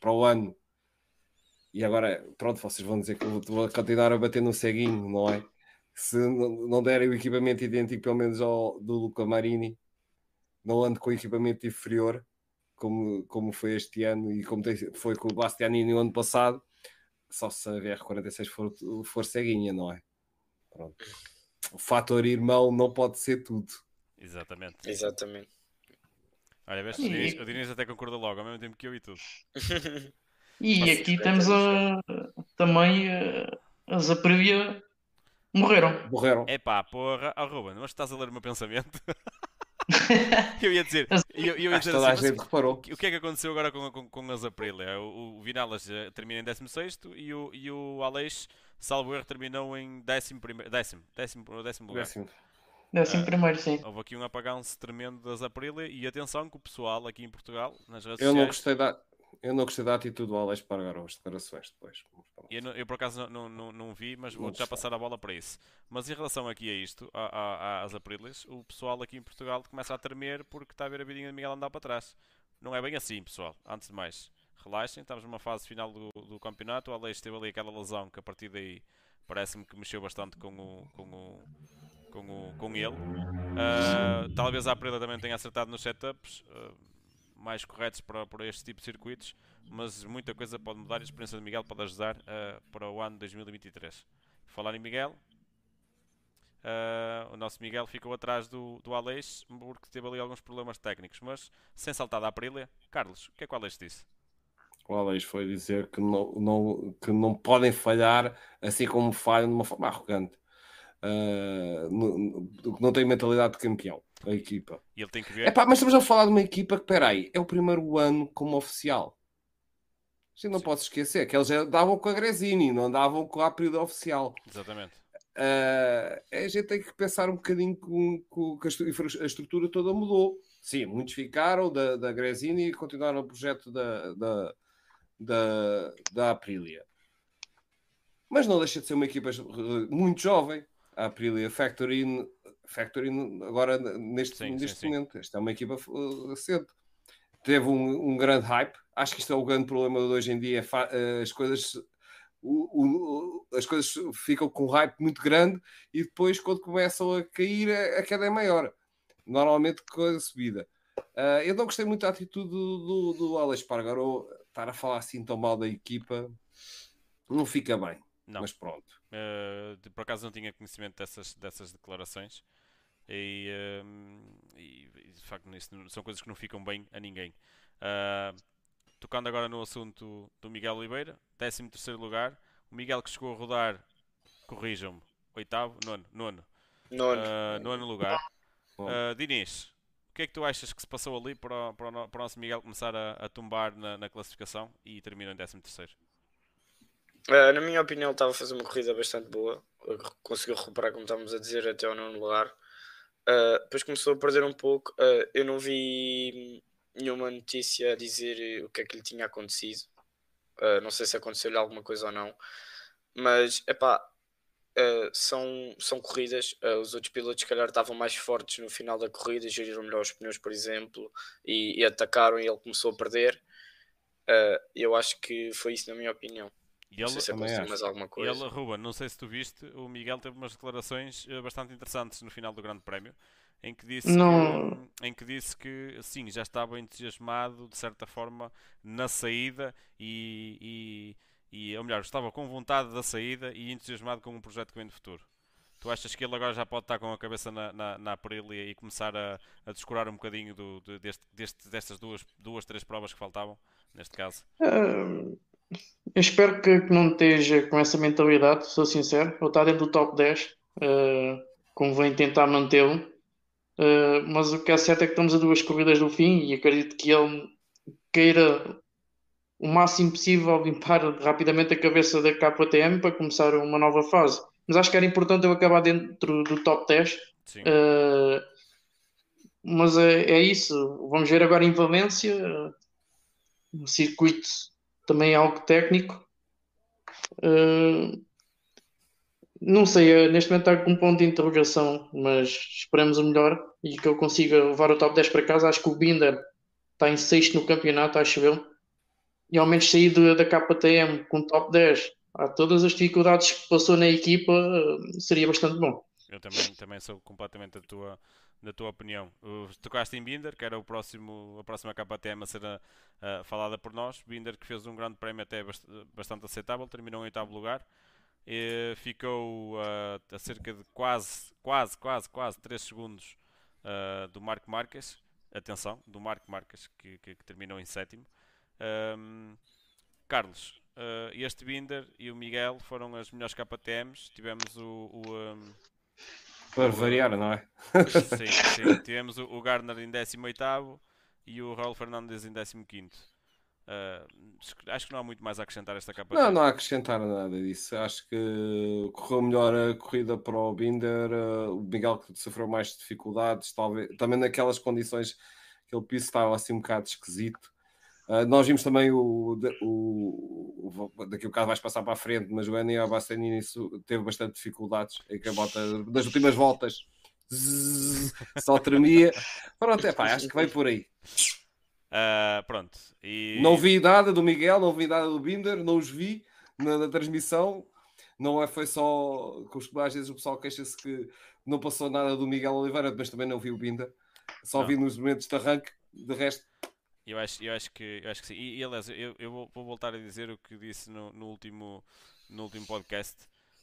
Speaker 3: para o ano e agora pronto, vocês vão dizer que eu vou continuar a bater no ceguinho, não é? Se não derem o equipamento idêntico, pelo menos ao do Luca Marini, não ando com equipamento inferior, como, como foi este ano e como tem- foi com o Bastianini no ano passado, só se a VR46 for, for ceguinha, não é? Pronto. O fator irmão não pode ser tudo.
Speaker 1: Exatamente.
Speaker 4: Exatamente.
Speaker 1: Olha, vês,
Speaker 2: E-
Speaker 1: o Diniz até concordou logo, ao mesmo tempo que eu e tudo.
Speaker 2: E
Speaker 4: Nossa,
Speaker 2: aqui
Speaker 4: é
Speaker 2: temos a, também eh, as Aprilia morreram.
Speaker 3: Morreram.
Speaker 1: Epá, porra, oh, Ruben, mas estás a ler o meu pensamento? eu ia dizer, eu, eu ia dizer assim, mas
Speaker 3: gente reparou.
Speaker 1: o que é que aconteceu agora com, com, com as Aprilia? O, o Vinalas eh, termina em 16 e o, e o Aleix, salvo erro, terminou em 11 décimo, décimo, décimo lugar.
Speaker 3: Décimo.
Speaker 2: Décimo primeiro, sim.
Speaker 1: Houve aqui um apagão-se tremendo das Aprilia e atenção que o pessoal aqui em Portugal, nas redes
Speaker 3: Eu não
Speaker 1: sociais,
Speaker 3: gostei da, eu não gostei da atitude do Alex Pargaró, as declarações depois.
Speaker 1: Eu, não- eu por acaso não, não, não, vi, mas vou já passar a bola para isso. Mas em relação aqui a isto, a- a- às Aprilis, o pessoal aqui em Portugal começa a tremer porque está a ver a vidinha de Miguel andar para trás. Não é bem assim, pessoal. Antes de mais, relaxem, estamos numa fase final do, do campeonato. O Aleix teve ali aquela lesão que a partir daí parece-me que mexeu bastante com o. Com o com, o, com ele, Ah, talvez a Aprilia também tenha acertado nos setups ah, mais corretos para, para este tipo de circuitos, mas muita coisa pode mudar e a experiência de Miguel pode ajudar ah, para o ano 2023. Falar em Miguel, ah, o nosso Miguel ficou atrás do, do Aleix porque teve ali alguns problemas técnicos, mas sem saltar da Aprilia. Carlos, o que é que o Aleix disse?
Speaker 3: O Alex foi dizer que não, não, que não podem falhar assim como falham de uma forma arrogante. Ah, no- no- não tem mentalidade de campeão, a equipa.
Speaker 1: E ele tem que ver.
Speaker 3: Epá, mas estamos a falar de uma equipa que, peraí, é o primeiro ano como oficial. Gente não
Speaker 1: Sim.
Speaker 3: pode esquecer que eles já andavam com a Gresini, não andavam com a Aprilia oficial.
Speaker 1: Exatamente.
Speaker 3: Ah, a gente tem que pensar um bocadinho com, com que a estrutura toda mudou. Sim, muitos ficaram da, da Gresini e continuaram o projeto da, da, da, da Aprilia. Mas não deixa de ser uma equipa muito jovem. A Aprilia Factory, Factory agora neste,
Speaker 1: Sim, sim,
Speaker 3: neste
Speaker 1: sim.
Speaker 3: momento. Esta é uma equipa eh, cedo. Teve um, um grande hype. Acho que isto é o grande problema de hoje em dia. é eh, As coisas o- o- as coisas ficam com um hype muito grande e depois, quando começam a cair, a, queda é maior. Normalmente com a subida. Ah, eu não gostei muito da atitude do, do, do Alex Pargaró estar a falar assim tão mal da equipa. Não fica bem,
Speaker 1: Não.
Speaker 3: mas pronto.
Speaker 1: Uh, por acaso não tinha conhecimento dessas, dessas declarações e, um, e- e, de facto isso são coisas que não ficam bem a ninguém. Uh, tocando agora no assunto do Miguel Oliveira, 13 terceiro lugar, o Miguel que chegou a rodar, corrijam-me, oitavo, nono, nono,
Speaker 4: Nono.
Speaker 1: uh, nono lugar. Uh, Diniz, o que é que tu achas que se passou ali para o, para o para o nosso Miguel começar a, a tombar na, na classificação e terminou em 13 terceiro?
Speaker 4: Uh, na minha opinião, estava a fazer uma corrida bastante boa. Conseguiu recuperar, como estávamos a dizer, até ao nono lugar. Uh, depois começou a perder um pouco. Uh, eu não vi nenhuma notícia a dizer o que é que lhe tinha acontecido. Uh, não sei se aconteceu-lhe alguma coisa ou não. Mas, epá, uh, são, são corridas. Os outros pilotos, se calhar, estavam mais fortes no final da corrida, geriram melhor os pneus, por exemplo, e, e atacaram e ele começou a perder. Eu acho que foi isso, na minha opinião.
Speaker 1: E ele,
Speaker 4: não sei se é mais alguma coisa.
Speaker 1: Ele, Ruben, não sei se tu viste, o Miguel teve umas declarações eh, bastante interessantes no final do Grande Prémio, em que disse,
Speaker 2: não...
Speaker 1: que, em que, disse que sim, já estava entusiasmado de certa forma na saída e, e, e ou melhor, estava com vontade da saída e entusiasmado com um projeto que vem de futuro. Tu achas que ele agora já pode estar com a cabeça na, na, na Aprilia e começar a, a descurar um bocadinho do, de, deste, deste, destas duas, duas, três provas que faltavam, neste caso?
Speaker 2: Uh, eu espero que, que, não esteja com essa mentalidade, sou sincero. Ele está dentro do top 10, uh, convém tentar mantê-lo. Uh, mas o que é certo é que estamos a duas corridas do fim e acredito que ele queira o máximo possível limpar rapidamente a cabeça da KTM para começar uma nova fase mas acho que era importante eu acabar dentro do top 10. Uh, mas é, é, isso. Vamos ver agora em Valência. O circuito também é algo técnico. Uh, não sei, neste momento está com um ponto de interrogação, mas esperamos o melhor e que eu consiga levar o top 10 para casa. Acho que o Binder está em sexto no campeonato, acho eu. E ao menos sair da KTM com top 10 a todas as dificuldades que passou na equipa, seria bastante bom.
Speaker 1: Eu também, também sou completamente da tua, da tua opinião. Uh, tocaste em Binder, que era o próximo, a próxima KTM a ser uh, falada por nós. Binder que fez um grande prémio até bast bastante aceitável, terminou em oitavo lugar. E ficou uh, a cerca de quase, quase, quase, quase 3 segundos uh, do Marco Marques. Atenção, do Marco Marques, que, que, que terminou em sétimo. Um, Carlos, Uh, este Binder e o Miguel foram as melhores KTMs. Tivemos o. o um,
Speaker 3: Para variar, não é?
Speaker 1: Sim, sim. Tivemos o, Gardner em 18 e o Raul Fernandes em 15. Uh, acho que não há muito mais a acrescentar esta KTM.
Speaker 3: Não, não há a acrescentar nada disso. Acho que correu melhor a corrida para o Binder. Uh, o Miguel que sofreu mais dificuldades, talvez também naquelas condições que ele piso estava assim um bocado esquisito. Uh, nós vimos também o, o, o daqui a bocado vais passar para a frente, mas o Enio Bastianini teve bastante dificuldades em que a bota das últimas voltas zzz, só tremia. Pronto, é pá, acho que vai por aí.
Speaker 1: Uh, pronto. E...
Speaker 3: Não vi nada do Miguel, não vi nada do Binder, não os vi na, na transmissão. Não é, foi só os às vezes o pessoal queixa-se que não passou nada do Miguel Oliveira, mas também não vi o Binder. Só não. vi nos momentos de arranque, de resto
Speaker 1: eu acho, eu acho, que, eu acho que sim. E, e aliás, eu, eu vou, vou, voltar a dizer o que disse no, no último, no último podcast.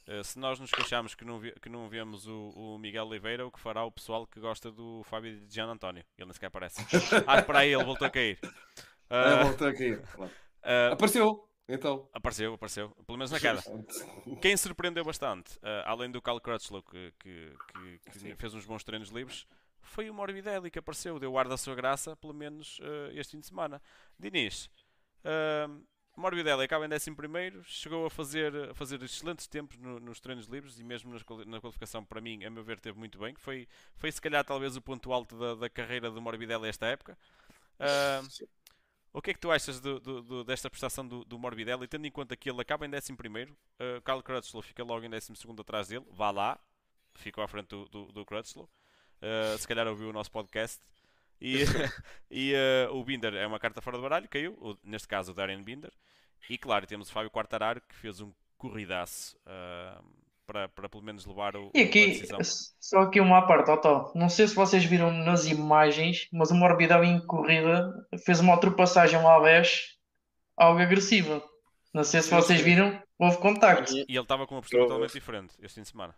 Speaker 1: Uh, se nós nos queixamos que não, vi, que não vemos o, o, Miguel Oliveira, o que fará o pessoal que gosta do Fábio de Gian António? Ele nem sequer aparece. ah, para aí, ele voltou a cair.
Speaker 3: Uh, é, voltou a cair. Uh, Apareceu. Então.
Speaker 1: Apareceu, apareceu. Pelo menos na cara. Quem surpreendeu bastante, além do Cal Crutchlow, que, que, que, que fez uns bons treinos livres, foi o Morbidelli que apareceu, deu ar da sua graça, pelo menos uh, este fim de semana. Diniz, uh, Morbidelli acaba em 11, chegou a fazer, a fazer excelentes tempos no, nos treinos livres e mesmo nas, na qualificação, para mim, a meu ver, teve muito bem. Foi, foi se calhar talvez o ponto alto da, da carreira do Morbidelli esta época. Uh, o que é que tu achas do, do, do, desta prestação do, do Morbidelli, tendo em conta que ele acaba em 11, uh, Carl Crutchlow fica logo em 12 atrás dele, vá lá, ficou à frente do, do, do Crutchlow. Uh, se calhar ouviu o nosso podcast. E, e uh, o Binder é uma carta fora do baralho, caiu. O, neste caso, o Darren Binder. E claro, temos o Fábio Quartararo que fez um corridaço uh, para, para pelo menos levar o.
Speaker 2: E aqui, só aqui uma parte, Otto. Não sei se vocês viram nas imagens, mas o Morbidão em corrida fez uma ultrapassagem lá vez algo agressiva. Não sei se vocês viram, houve contacto.
Speaker 1: E ele estava com uma postura totalmente diferente este fim de semana.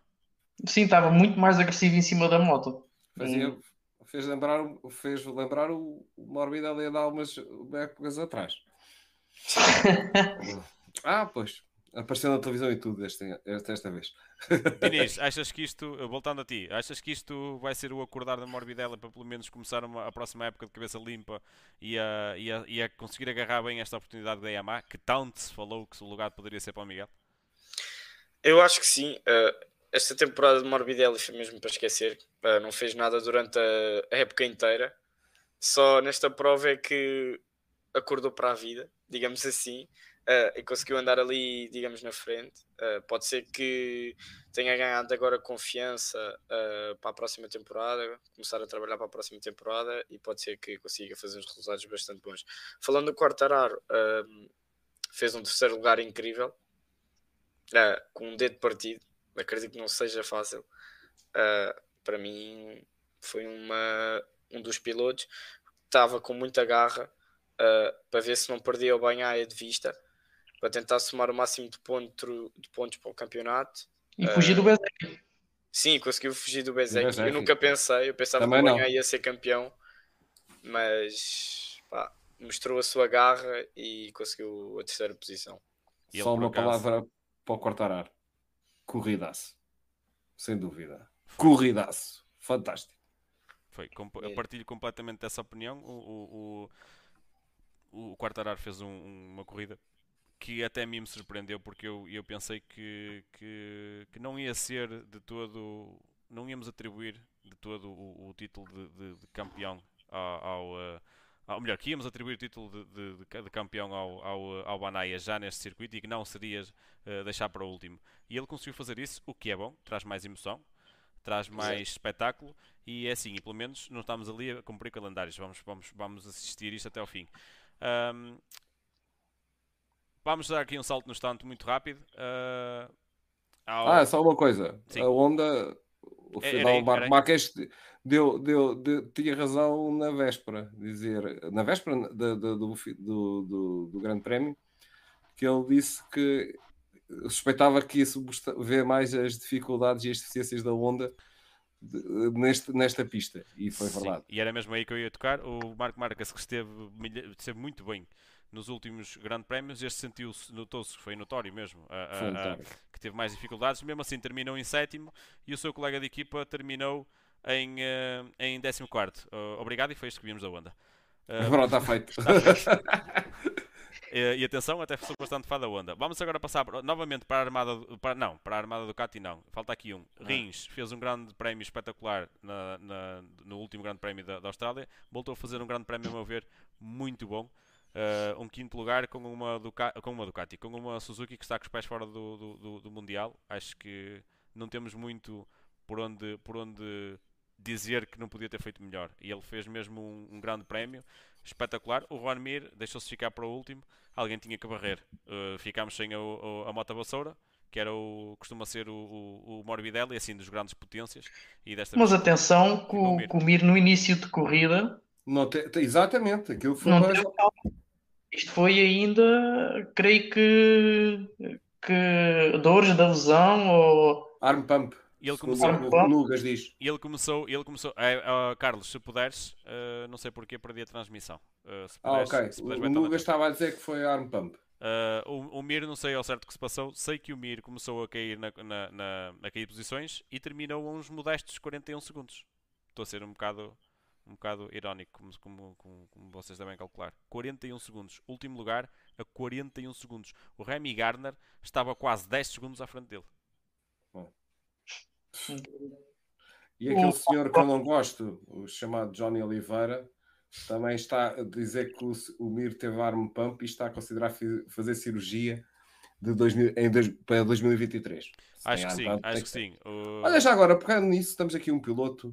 Speaker 2: Sim, estava muito mais agressivo em cima da moto.
Speaker 3: Fazia, fez lembrar, fez lembrar o Morbid ali a dar umas épocas atrás. ah, pois. Apareceu na televisão e tudo esta, esta vez.
Speaker 1: Inês, achas que isto, voltando a ti, achas que isto vai ser o acordar da Morbidela para pelo menos começar uma, a próxima época de cabeça limpa e a, e, a, e a conseguir agarrar bem esta oportunidade da Yamaha, que tanto se falou que o lugar poderia ser para o Miguel?
Speaker 4: Eu acho que sim. Uh, esta temporada de Morbidelli foi mesmo para esquecer. Não fez nada durante a, época inteira. Só nesta prova é que acordou para a vida, digamos assim, uh, e conseguiu andar ali, digamos, na frente. Uh, pode ser que tenha ganhado agora confiança para a próxima temporada, começar a trabalhar para a próxima temporada e pode ser que consiga fazer uns resultados bastante bons. Falando do Quartararo, fez um terceiro lugar incrível com um dedo partido, acredito que não seja fácil. Uh, para mim, foi uma, um dos pilotos que estava com muita garra uh, para ver se não perdia o Banhaia de vista, para tentar somar o máximo de, ponto, de pontos para o campeonato.
Speaker 2: E fugir do Bezek.
Speaker 4: Sim, conseguiu fugir do Bezek. Eu nunca pensei, eu pensava Também que o Banhaia ia ser campeão, mas pá, mostrou a sua garra e conseguiu a terceira posição.
Speaker 3: Só uma acaso... palavra para o Quartarar. Corridaço. Sem dúvida. Corridaço. Fantástico.
Speaker 1: Foi. Eu partilho completamente dessa opinião. O, o, o, o Quartarar fez um, uma corrida que até a mim me surpreendeu porque eu, eu pensei que, que, que não ia ser de todo. Não íamos atribuir de todo o, o título de, de, de campeão ao, ao uh, ou melhor, que íamos atribuir o título de, de, de campeão ao, ao, ao Banaya já neste circuito e que não seria uh, deixar para o último. E ele conseguiu fazer isso, o que é bom, traz mais emoção, traz mais Exato. espetáculo e é assim, e pelo menos não estamos ali a cumprir calendários, vamos, vamos, vamos assistir isto até ao fim. Um, vamos dar aqui um salto no instante muito rápido. Uh,
Speaker 3: ao... Ah, só uma coisa, Sim. a onda o é, final, Marco Marques deu, deu, deu, tinha razão na véspera, dizer, na véspera do, do, do, do, do Grande Prémio, que ele disse que suspeitava que isso vê mais as dificuldades e as deficiências da Honda neste, nesta pista, e foi
Speaker 1: Sim,
Speaker 3: verdade.
Speaker 1: E era mesmo aí que eu ia tocar. O Marco Marques que esteve, esteve muito bem nos últimos grandes prémios, este sentiu-se, notou-se, foi notório mesmo, a, a, a, que teve mais dificuldades, mesmo assim terminou em sétimo e o seu colega de equipa terminou em, uh, em 14. Uh, obrigado e foi isto que vimos da onda.
Speaker 3: Uh, Pronto, está feito. Está feito.
Speaker 1: e, e, atenção, até sou bastante fã da onda. Vamos agora passar novamente para a armada, para, não, para a armada do Cati não. Falta aqui um. Ah. Rins fez um grande prémio espetacular na, na, no último grande prémio da, da Austrália. Voltou a fazer um grande prémio, a meu ver, muito bom uh, um quinto lugar com uma, Ducati, com uma Ducati, com uma Suzuki que está com os pés fora do, do, do, do Mundial. Acho que não temos muito por onde, por onde dizer que não podia ter feito melhor. E ele fez mesmo um, um grande prémio espetacular. O Juan Mir deixou-se ficar para o último. Alguém tinha que varrer. Uh, ficámos sem a, a, a moto vassoura, que era o, costuma ser o, o, o Morbidelli, assim, dos grandes potências. E desta
Speaker 2: Mas atenção, que o, o Mir no início de corrida.
Speaker 3: Não te, exatamente, aquilo foi
Speaker 2: não mais... Isto foi ainda, creio que, que dores da lesão ou.
Speaker 3: Arm pump.
Speaker 1: E ele começou,
Speaker 3: o Lugas diz.
Speaker 1: E ele começou, ele começou é, uh, Carlos, se puderes, uh, não sei porque perdi a transmissão.
Speaker 3: Uh, se puderes, ah, ok. Se puderes, o Lugas estava a dizer que foi arm pump.
Speaker 1: o, o Mir, não sei ao certo o que se passou. Sei que o Mir começou a cair na, na, na, a cair posições e terminou a uns modestos 41 segundos. Estou a ser um bocado um bocado irónico, como, como, como, como, vocês devem calcular. 41 segundos. Último lugar a 41 segundos. O Remy Gardner estava quase 10 segundos à frente dele. Bom.
Speaker 3: E aquele senhor que eu não gosto, o chamado Johnny Oliveira, também está a dizer que o, o Mir teve arm pump e está a considerar fazer cirurgia de 2000, em dois, para 2023.
Speaker 1: Acho que sim, acho que sim.
Speaker 3: O... Olha já agora, pegando nisso, estamos aqui um piloto.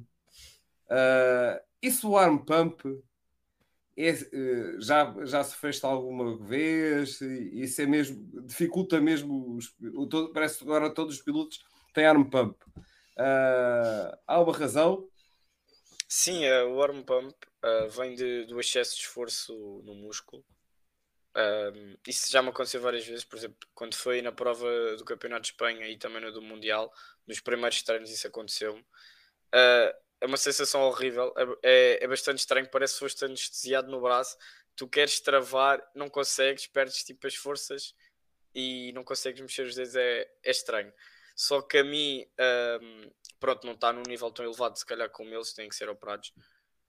Speaker 3: Uh, isso o arm pump é, eh, já, já se fez alguma vez? Isso é mesmo, dificulta mesmo, os, todo, parece que agora todos os pilotos têm arm pump. Uh, há uma razão?
Speaker 4: Sim, uh, o arm pump uh, vem de, do excesso de esforço no músculo. Uh, isso já me aconteceu várias vezes, por exemplo, quando foi na prova do Campeonato de Espanha e também no do Mundial, nos primeiros treinos isso aconteceu-me. Uh, é uma sensação horrível, é, é, é bastante estranho, parece que foste anestesiado no braço, tu queres travar, não consegues, perdes tipo as forças e não consegues mexer os dedos, é, é estranho. Só que a mim, um, pronto, não está num nível tão elevado, se calhar como eles têm que ser operados,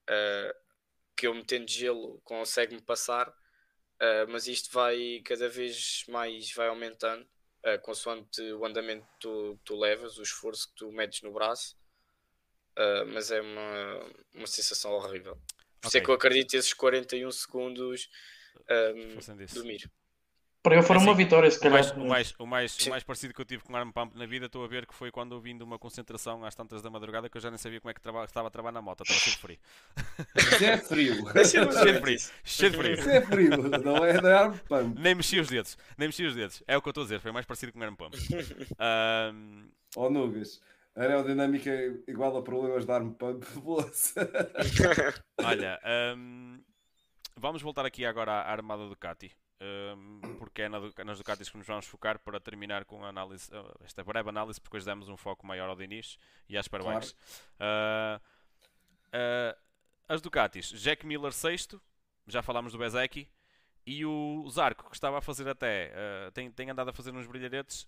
Speaker 4: uh, que eu metendo gelo consegue-me passar, uh, mas isto vai cada vez mais vai aumentando, uh, consoante o andamento que tu, tu levas, o esforço que tu metes no braço. Uh, mas é uma, uma sensação horrível. Por isso é que eu acredito esses 41 segundos um, dormir.
Speaker 2: Para eu foram
Speaker 1: Assim,
Speaker 2: uma vitória, se
Speaker 1: O
Speaker 2: calhar.
Speaker 1: mais, o, mais, o, mais, o
Speaker 4: Sim.
Speaker 1: mais parecido que eu tive com arm pump na vida, estou a ver que foi quando eu vim de uma concentração às tantas da madrugada que eu já nem sabia como é que trava- estava a trabalhar na moto, estava cheio de frio.
Speaker 3: É frio.
Speaker 1: Cheio de frio, cheio de frio.
Speaker 3: Isso é frio. Não é da arm pump.
Speaker 1: Nem mexi os dedos, nem mexi os dedos. É o que eu estou a dizer, foi mais parecido com um arm pump. Ahm,
Speaker 3: Ó Nugas. Aerodinâmica é igual a problemas de arm pump.
Speaker 1: Olha, ahm, vamos voltar aqui agora à armada Ducati. ahm, porque é na nas Ducatis que nos vamos focar para terminar com a análise, ah, esta breve análise, porque hoje demos um foco maior ao Diniz e às Superbikes. Ah, ah, as Ducatis, Jack Miller sexto, já falámos do Bezeki, e o Zarco, que estava a fazer até, ah, tem, tem andado a fazer uns brilharetes,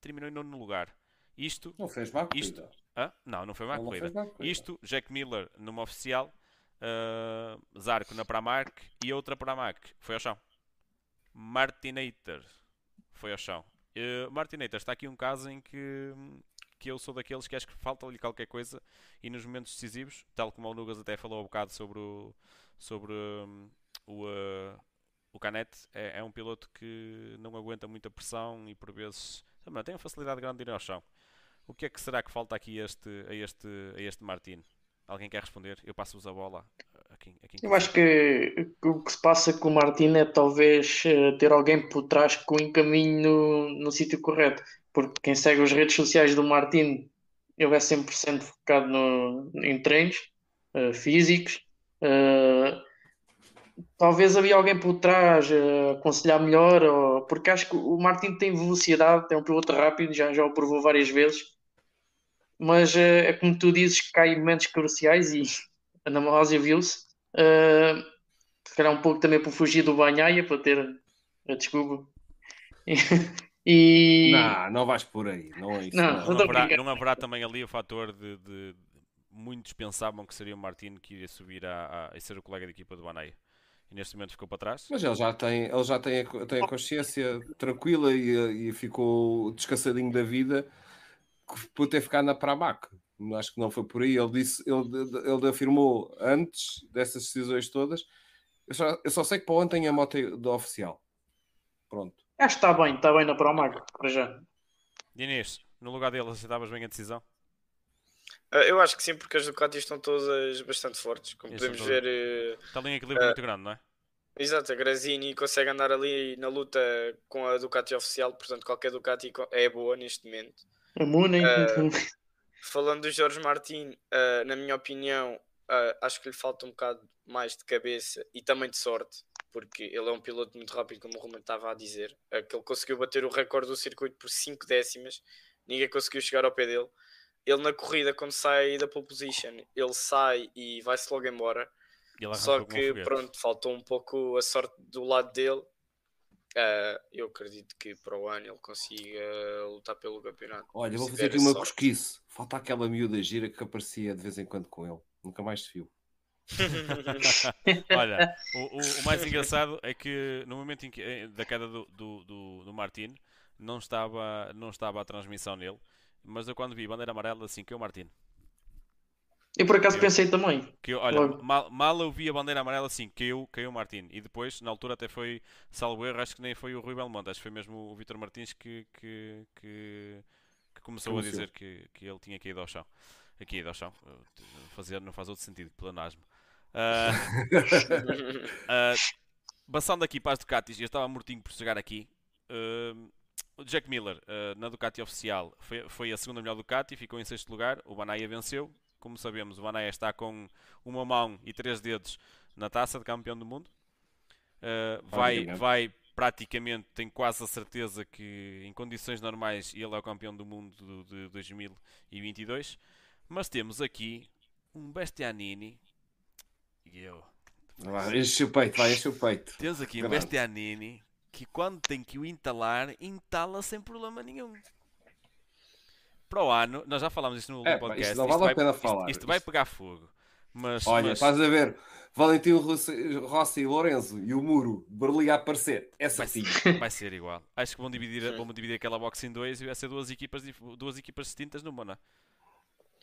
Speaker 1: terminou em nono lugar. Isto,
Speaker 3: Não fez má corrida.
Speaker 1: Isto- ah, não, não foi má
Speaker 3: não
Speaker 1: corrida.
Speaker 3: fez má corrida.
Speaker 1: Isto, Jack Miller numa oficial, ah, Zarco na Pramac e outra Pramac foi ao chão. Martinator foi ao chão. Uh, Martinator está aqui um caso em que, que eu sou daqueles que acho que falta-lhe qualquer coisa e nos momentos decisivos, tal como o Nugas até falou há bocado sobre o, sobre hum, o, uh, o Canete, é, é um piloto que não aguenta muita pressão e por vezes também tem uma facilidade grande de ir ao chão. O que é que será que falta aqui a este, a este, a este Martin? Alguém quer responder? Eu passo-vos a bola a quem, a quem
Speaker 2: Eu acho que o que se passa com o Martin é talvez eh, ter alguém por trás que o encaminhe no, no sítio correto. Porque quem segue as redes sociais do Martin, ele é 100% focado no, em treinos eh, físicos. Eh, talvez havia alguém por trás a aconselhar melhor, ou- porque acho que o Martin tem velocidade, é um piloto rápido, já, já o provou várias vezes. Mas eh, é como tu dizes, cai em momentos cruciais e a Ana Malásia viu-se. Uh, se calhar um pouco também por fugir do Banhaia, para ter a desculpa. e
Speaker 3: Não, não vais por aí. Não é isso.
Speaker 2: Não,
Speaker 3: não.
Speaker 1: não, haverá, não haverá também ali o fator de, de- muitos pensavam que seria o Martino que iria subir a, a, e ser o colega de equipa do Baneia. E neste momento ficou para trás.
Speaker 3: Mas ele já tem, ele já tem, a, tem a consciência tranquila e, e ficou descansadinho da vida por ter ficado na Pramac. Acho que não foi por aí. Ele disse, ele, ele afirmou antes dessas decisões todas. Eu só, eu só sei que para ontem a moto é da oficial. Pronto.
Speaker 2: acho que está bem, está bem na Promac, para já.
Speaker 1: Inês, no lugar dele aceitavas bem a decisão?
Speaker 4: Ah, Eu acho que sim, porque as Ducatis estão todas bastante fortes. Como
Speaker 1: Isso,
Speaker 4: podemos
Speaker 1: são
Speaker 4: ver, eh,
Speaker 1: Está ali um equilíbrio
Speaker 4: Ah.
Speaker 1: muito grande, não é?
Speaker 4: exato, a Grazini consegue andar ali na luta com a Ducati oficial, portanto, qualquer Ducati é boa neste momento.
Speaker 2: A Muni,
Speaker 4: Falando do Jorge Martin, ah, na minha opinião, ah, acho que lhe falta um bocado mais de cabeça e também de sorte, porque ele é um piloto muito rápido, como o Roman estava a dizer. Ah, que ele conseguiu bater o recorde do circuito por 5 décimas, ninguém conseguiu chegar ao pé dele. Ele na corrida, quando sai da pole position, ele sai e vai-se logo embora. Só que, pronto, faltou um pouco a sorte do lado dele. Ah, eu acredito que para o ano ele consiga lutar pelo campeonato.
Speaker 3: Olha, vou fazer aqui uma
Speaker 4: sorte.
Speaker 3: cosquice. Falta aquela miúda gira que aparecia de vez em quando com ele. Nunca mais se viu.
Speaker 1: Olha, o, o- o mais engraçado é que no momento em que, eh, da queda do, do, do, do Martino não estava, não estava a transmissão nele, mas eu quando vi bandeira amarela assim que o Martino.
Speaker 2: Eu por acaso
Speaker 1: Eu-
Speaker 2: pensei também.
Speaker 1: Que eu- olha,
Speaker 2: Logo.
Speaker 1: mal, mal eu vi a bandeira amarela assim, caiu, caiu o Martino. E depois, na altura, até foi, salvo erro, acho que nem foi o Rui Belmonte, acho que foi mesmo o Vitor Martins que, que, que, que começou a dizer que, que ele tinha caído ao chão. Aqui, ao chão. Fazer, não faz outro sentido, planasmo. Ah, ah, passando aqui para as Ducatis, eu estava mortinho por chegar aqui. Ah, o Jack Miller, na Ducati oficial, foi, foi a segunda melhor Ducati, ficou em sexto lugar. O Banaya venceu. Como sabemos, o Banaya está com uma mão e três dedos na taça de campeão do mundo. Ah, vai, vai praticamente, tenho quase a certeza que em condições normais ele é o campeão do mundo do- de 2022. Mas temos aqui um Bestianini. E eu.
Speaker 3: Vai, enche o peito, vai, enche o peito.
Speaker 1: Temos aqui um
Speaker 3: Grande.
Speaker 1: Bestianini que quando tem que o entalar, entala sem problema nenhum. Para o ano, nós já falámos isto no
Speaker 3: É,
Speaker 1: podcast.
Speaker 3: isto não vale a
Speaker 1: vai,
Speaker 3: pena
Speaker 1: isto-
Speaker 3: falar.
Speaker 1: Isto, vai
Speaker 3: Isto-
Speaker 1: pegar fogo. Mas,
Speaker 3: Olha,
Speaker 1: mas
Speaker 3: estás a ver Valentim Rossi, Rossi e Lourenço e o muro, Berli a aparecer. É
Speaker 1: vai,
Speaker 3: certinho.
Speaker 1: vai ser igual. Acho que vão dividir, vão dividir aquela box em dois e vai ser duas equipas, duas equipas distintas numa, não é?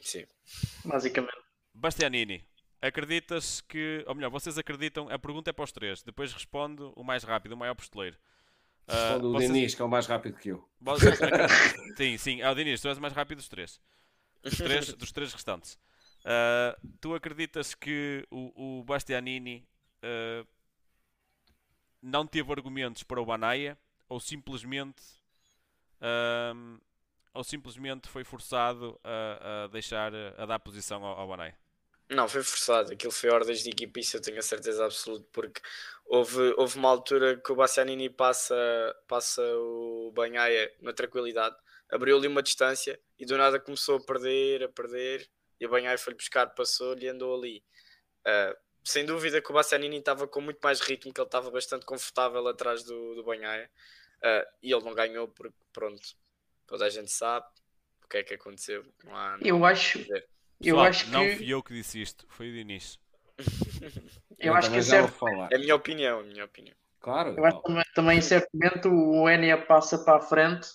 Speaker 4: Sim.
Speaker 2: Basicamente.
Speaker 1: Bastianini, acreditas que. Ou melhor, vocês acreditam. A pergunta é para os três. Depois responde o mais rápido, o maior posteleiro. Uh,
Speaker 3: o
Speaker 1: vocês-
Speaker 3: Diniz, que é o mais rápido que eu.
Speaker 1: sim, sim. Ah, o Diniz, tu és o mais rápido dos três. Dos três, dos três restantes. Ah, tu acreditas que o, o Bastianini ah, não teve argumentos para o Banaia ou simplesmente ou simplesmente foi forçado a, a deixar a dar posição ao, ao Banaia?
Speaker 4: Não, foi forçado. Aquilo foi ordens de equipa, isso eu tenho a certeza absoluta, porque houve, houve uma altura que o Bastianini passa, passa o Banhaia na tranquilidade, abriu ali uma distância e do nada começou a perder, a perder, e o Banhaia foi-lhe buscar, passou-lhe e andou ali. Ah, sem dúvida que o Bastianini estava com muito mais ritmo, que ele estava bastante confortável atrás do, do Banhaia, Ah, e ele não ganhou porque, pronto, toda a gente sabe o que é que aconteceu. Há,
Speaker 2: Eu acho,
Speaker 4: dizer.
Speaker 2: Eu
Speaker 1: Pessoal,
Speaker 2: acho
Speaker 1: Não
Speaker 2: que,
Speaker 1: fui eu que disse isto, foi o Diniz.
Speaker 2: eu acho que
Speaker 3: falar.
Speaker 4: É a minha opinião, a minha opinião.
Speaker 3: Claro.
Speaker 2: eu acho que também, certo momento o Enia passa para a frente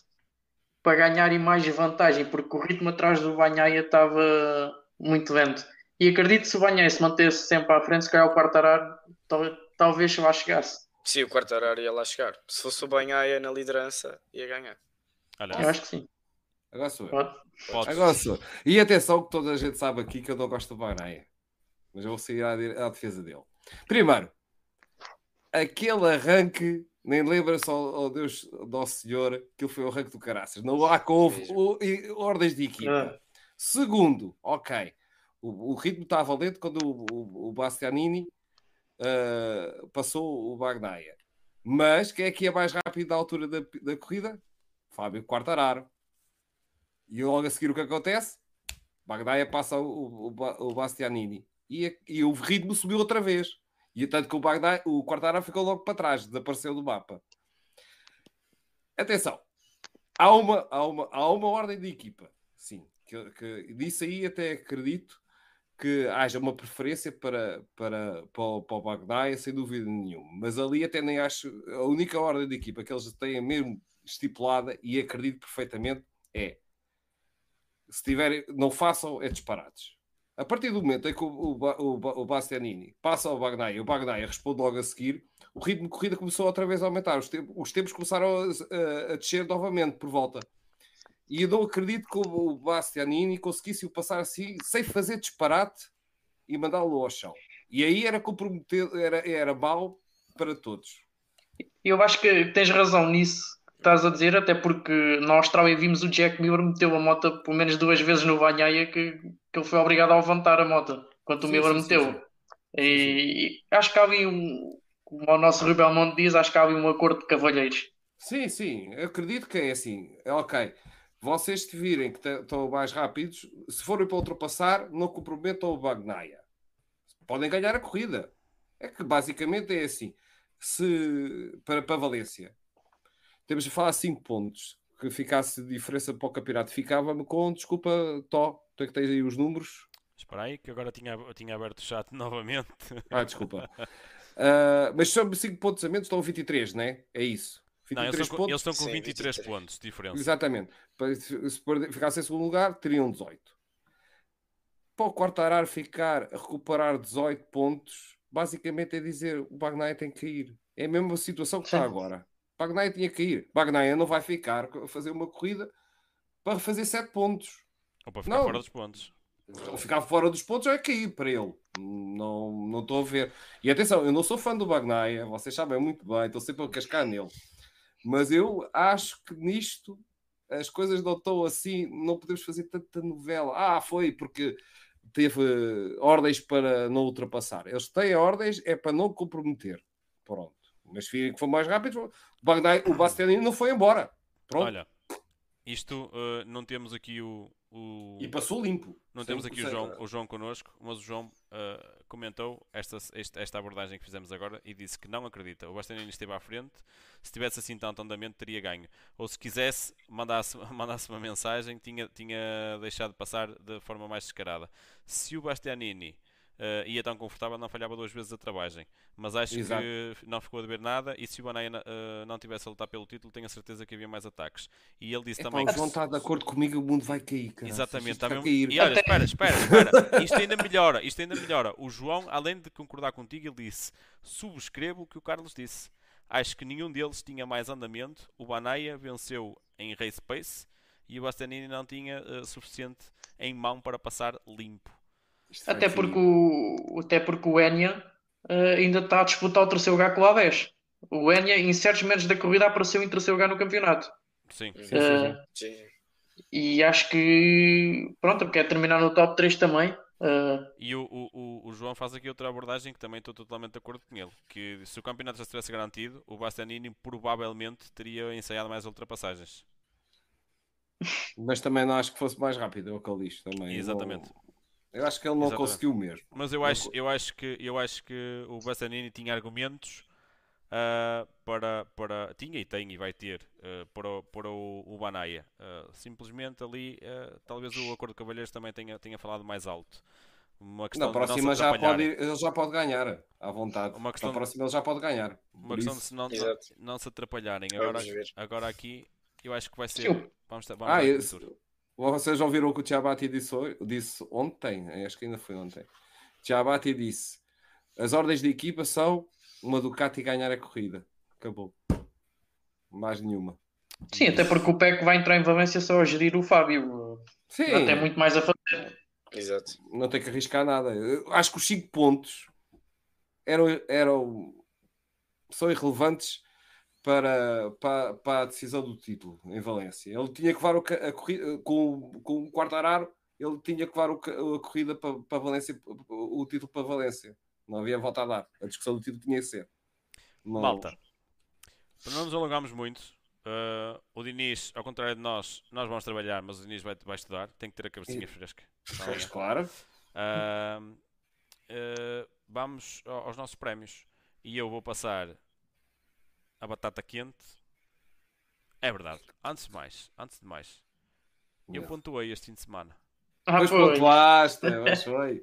Speaker 2: para ganhar mais vantagem, porque o ritmo atrás do Banhaia estava muito lento. E acredito que se o Banhaia se mantesse sempre à frente, se calhar o Quartararo tal- talvez lá chegasse.
Speaker 4: Sim, o quarto horário ia lá chegar. Se fosse o Banhaia na liderança, ia ganhar.
Speaker 1: Olha,
Speaker 2: Eu acho que sim.
Speaker 3: Agora sou eu.
Speaker 2: Pode.
Speaker 1: podes-
Speaker 3: Agora sou. E atenção que toda a gente sabe aqui que eu não gosto do Bahrein. Mas eu vou sair à, à defesa dele. Primeiro, aquele arranque, nem lembra-se ao, ao Deus Nosso Senhor que foi o arranque do caraças. Não há com o- e- ordens de equipa.
Speaker 2: Ah,
Speaker 3: Segundo, ok, o, o ritmo estava lento quando o, o, o Bastianini ah, passou o Bagnaia. Mas quem é que ia mais rápido na altura da, da corrida? Fábio Quartararo. E logo a seguir o que acontece? Bagnaia passa o, o, o Bastianini. E, e o ritmo subiu outra vez. E tanto que o, o Quartararo ficou logo para trás, desapareceu do mapa. Atenção, há uma, há uma, há uma ordem de equipa, sim. Que, que, disso aí até acredito que haja uma preferência para, para, para, o, para o Bagnaia, sem dúvida nenhuma. Mas ali até nem acho. A única ordem de equipa que eles têm mesmo estipulada, e acredito perfeitamente, é se tiverem, não façam, é disparados. A partir do momento em que o, o, o, o Bastianini passa ao Bagnaia, o Bagnaia responde logo a seguir, o ritmo de corrida começou outra vez a aumentar. Os, tempos, os tempos começaram a, a- descer novamente por volta. E eu não acredito que o, Bastianini conseguisse o passar assim, sem fazer disparate e mandá-lo ao chão. E aí era comprometer, era, era mau para todos.
Speaker 2: Eu acho que tens razão nisso estás a dizer, até porque na Austrália vimos o Jack Miller meteu a moto pelo menos duas vezes no Banhaia que, que ele foi obrigado a levantar a moto, enquanto o
Speaker 3: Sim,
Speaker 2: Miller
Speaker 3: sim,
Speaker 2: meteu.
Speaker 3: sim.
Speaker 2: E, e acho que há ali um, como o nosso Rui Belmonte diz, acho que há ali um acordo de cavalheiros.
Speaker 3: Sim, sim, eu acredito que é assim. É ok. Vocês te virem que estão mais rápidos, se forem para ultrapassar, não comprometam o Bagnaia. Podem ganhar a corrida. É que basicamente é assim. Se para, para Valência temos de falar 5 pontos, que ficasse diferença para o campeonato, ficava-me com desculpa, Tó, tu é que tens aí os números.
Speaker 1: Espera aí, que agora tinha, eu tinha aberto o chat novamente.
Speaker 3: Ah, desculpa. Ah, mas são 5 pontos a menos, estão 23, não é? É isso.
Speaker 1: Não,
Speaker 3: 23
Speaker 1: eles estão, com,
Speaker 3: pontos.
Speaker 1: eles estão com
Speaker 4: Sim,
Speaker 1: 23,
Speaker 4: 23.
Speaker 1: pontos de diferença.
Speaker 3: Exatamente. Para- Se ficasse em segundo lugar, teriam 18. Para o Quartararo ficar a recuperar 18 pontos, basicamente é dizer o Bagnaia tem que cair. É a mesma situação que está agora. Bagnaia tinha que cair. Bagnaia não vai ficar a fazer uma corrida para fazer 7 pontos.
Speaker 1: Ou para ficar
Speaker 3: Não.
Speaker 1: fora dos pontos.
Speaker 3: Ou ficar fora dos pontos é cair para ele. Não, não estou a ver. E atenção, eu não sou fã do Bagnaia, vocês sabem muito bem, estou sempre a cascar nele. Mas eu acho que nisto as coisas não estão assim, não podemos fazer tanta novela. Ah, foi porque teve ordens para não ultrapassar. Eles têm ordens, é para não comprometer. Pronto. Mas virem que foi mais rápido, o, Bagnaia, o Bastianini não foi embora. Pronto.
Speaker 1: Olha, isto eh, não temos aqui o. o-
Speaker 3: E passou limpo.
Speaker 1: Não temos aqui o
Speaker 3: 100%.
Speaker 1: João, o João connosco, mas o João eh, comentou esta, esta, esta abordagem que fizemos agora e disse que não acredita. O Bastianini esteve à frente, se tivesse assim tanto andamento, teria ganho. Ou se quisesse, mandasse, mandasse uma mensagem, tinha, tinha deixado passar de forma mais descarada. Se o Bastianini eh, ia tão confortável, não falhava duas vezes a travagem. Mas acho
Speaker 3: Exato.
Speaker 1: que não ficou a dever nada. E se o Banaya eh, não tivesse a lutar pelo título, tenho a certeza que havia mais ataques. E ele disse
Speaker 3: Epá,
Speaker 1: também
Speaker 3: o
Speaker 1: que.
Speaker 3: João está de acordo comigo, o mundo vai cair. caraças.
Speaker 1: Exatamente,
Speaker 3: Isto
Speaker 1: tá mesmo-
Speaker 3: cair.
Speaker 1: E olha, espera, espera, espera. Isto ainda melhora, isto ainda melhora. O João, além de concordar contigo, ele disse: subscrevo o que o Carlos disse. acho que nenhum deles tinha mais andamento. O Banaya venceu em race pace e o Bastianini não tinha uh, suficiente em mão para passar limpo.
Speaker 2: Até porque, o, até porque o Enya uh, ainda está a disputar o terceiro lugar com o A10. O Enya, em certos momentos da corrida, apareceu em terceiro lugar no campeonato.
Speaker 1: Sim.
Speaker 4: Sim,
Speaker 1: sim,
Speaker 2: Uh,
Speaker 4: Sim.
Speaker 2: e acho que, pronto, quer terminar no top 3 também. Uh,
Speaker 1: E o, o, o- o João faz aqui outra abordagem que também estou totalmente de acordo com ele. Que se o campeonato já estivesse garantido, o Bastianini provavelmente teria ensaiado mais ultrapassagens.
Speaker 3: Mas também não acho que fosse mais rápido, é o que ele diz também.
Speaker 1: Exatamente.
Speaker 3: Não- eu acho que ele não
Speaker 1: Exatamente.
Speaker 3: conseguiu mesmo.
Speaker 1: Mas eu acho, eu acho, que, eu acho que o Bastianini tinha argumentos ah, para, para. Tinha e tem e vai ter ah, para, o- para o, o Banaya. Ah, simplesmente ali, talvez o Acordo de Cavalheiros também tenha, tenha falado mais alto. Uma questão
Speaker 3: Na
Speaker 1: de
Speaker 3: próxima já pode, ele já pode ganhar, à vontade.
Speaker 1: Uma questão-
Speaker 3: Na próxima ele já pode ganhar.
Speaker 1: Uma questão de
Speaker 3: isso-
Speaker 1: se não,
Speaker 4: Exato.
Speaker 1: não se atrapalharem. Agora, agora aqui, eu acho que vai ser. Vamos, vamos
Speaker 3: Ah, vocês já ouviram o que o Tiabati disse, disse ontem? Acho que ainda foi ontem. Tiabati disse: as ordens de equipa são uma Ducati ganhar a corrida. Acabou. Mais nenhuma.
Speaker 2: sim, até porque o PEC vai entrar em Valência só a gerir o Fábio.
Speaker 3: Sim,
Speaker 2: Não tem muito mais a fazer.
Speaker 4: Exato.
Speaker 3: não tem que arriscar nada. Eu acho que os 5 pontos eram, eram são irrelevantes para, para, para a decisão do título em Valência. Ele tinha que levar o, a corrida com, com o quarto araro, ele tinha que levar o a corrida para, para Valência, o título para Valência. Não havia volta a dar. A discussão do título tinha que ser. Não-
Speaker 1: Malta, para não nos alongarmos muito, ah, o Diniz, ao contrário de nós, nós vamos trabalhar, mas o Diniz vai, vai estudar, tem que ter a cabecinha fresca.
Speaker 3: Pois, claro.
Speaker 1: Ah, ah, vamos ao- aos nossos prémios e eu vou passar a batata quente. É verdade. Antes de mais, antes de mais, eu pontuei este fim de semana.
Speaker 2: Ah, pois.
Speaker 3: pontuaste, mas foi.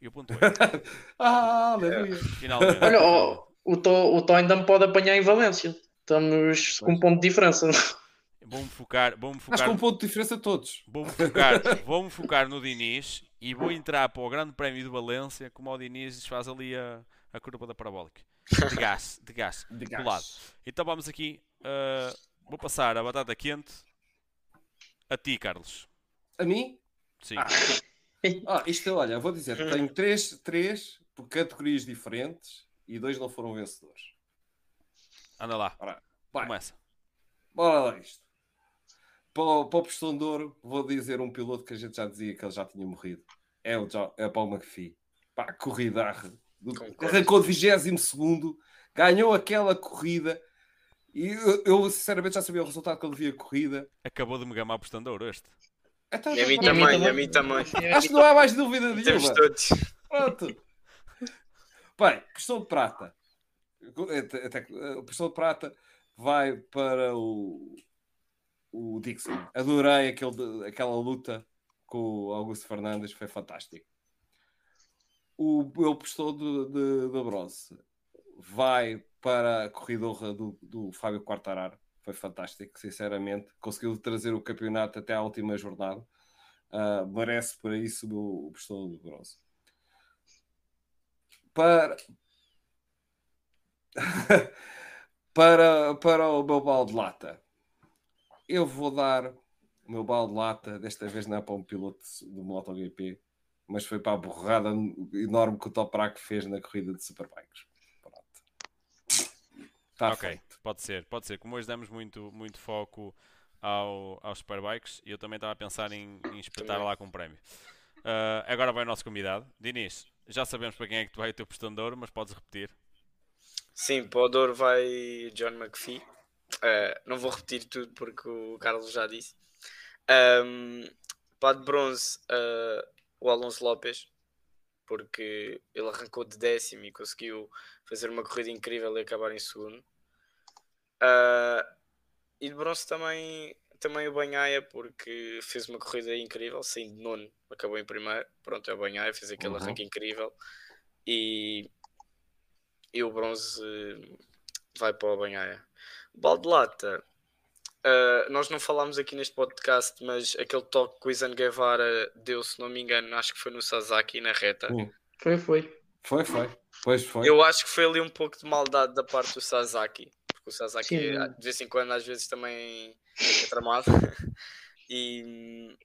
Speaker 1: Eu pontuei.
Speaker 3: Ah, aleluia.
Speaker 1: Finalmente.
Speaker 2: Olha, ó, o Tó o Tó ainda me pode apanhar em Valência. Estamos com um ponto de diferença.
Speaker 1: Vou-me focar,
Speaker 3: Acho
Speaker 1: focar,
Speaker 3: que um ponto de diferença a todos.
Speaker 1: vou-me focar, vou-me focar no Diniz e vou entrar para o Grande Prémio de Valência como o Diniz faz ali a, a curva da parabólica. De gás, de gás,
Speaker 3: De
Speaker 1: do lado. Então vamos aqui. ah, vou passar a batata quente a ti, Carlos.
Speaker 3: A mim?
Speaker 1: Sim.
Speaker 3: Ah. Ah, isto, olha, vou dizer, tenho três, três por categorias diferentes e dois não foram vencedores.
Speaker 1: Anda lá.
Speaker 3: Vai,
Speaker 1: Começa.
Speaker 3: bora lá isto. Para, o- para o Pistão de Ouro, vou dizer um piloto que a gente já dizia que ele já tinha morrido. É o, Jo- é o Paul McPhee. Pá, corrida. Arrancou de 22 ganhou aquela corrida e eu, eu, sinceramente já sabia o resultado que ele devia corrida.
Speaker 1: Acabou de me gamar por estandouro este.
Speaker 3: Então,
Speaker 4: E a mim também, a mim também.
Speaker 3: Acho que não há mais dúvida
Speaker 4: Temos
Speaker 3: nenhuma.
Speaker 4: todos.
Speaker 3: Pronto. Bem, questão de prata. Até, até, a questão de prata vai para o, o Dixon. Adorei aquele, aquela luta com o Augusto Fernandes, foi fantástico. O meu postou de, de bronze vai para a corredora do, do Fábio Quartararo. Foi fantástico, sinceramente. Conseguiu trazer o campeonato até à última jornada. Ah, merece para isso o meu postou de bronze para para, para o meu balde de lata. Eu vou dar o meu balde de lata, desta vez não é para um piloto do MotoGP, mas foi para a borrada enorme que o Toprak fez na corrida de Superbikes. Pronto. Está
Speaker 1: ok,
Speaker 3: feito.
Speaker 1: pode ser, pode ser. Como hoje demos muito, muito foco ao, aos Superbikes, eu também estava a pensar em, em espetar lá com um prémio. Ah, agora vai o nosso convidado. Diniz, já sabemos para quem é que tu vai o teu postão de ouro, mas podes repetir.
Speaker 4: Sim, para o Douro vai John McPhee. Eh, não vou repetir tudo porque o Carlos já disse. Ahm, para de bronze, eh, o Alonso Lopes, porque ele arrancou de décimo e conseguiu fazer uma corrida incrível e acabar em segundo. Ah, e de bronze também, também o Banhaia, porque fez uma corrida incrível, saindo de nono, acabou em primeiro. Pronto, é o Banhaia, fez aquele
Speaker 3: Uhum.
Speaker 4: arranque incrível. E, e o bronze vai para o Banhaia. Baldelata, uh, nós não falámos aqui neste podcast, mas aquele toque que o Izan Guevara deu, se não me engano, acho que foi no Sasaki na reta.
Speaker 3: Sim.
Speaker 2: Foi, foi.
Speaker 3: Foi, foi. Pois foi.
Speaker 4: Eu acho que foi ali um pouco de maldade da parte do Sasaki. Porque o Sasaki,
Speaker 2: Sim.
Speaker 4: ah, de vez em quando, às vezes também é tramado. e,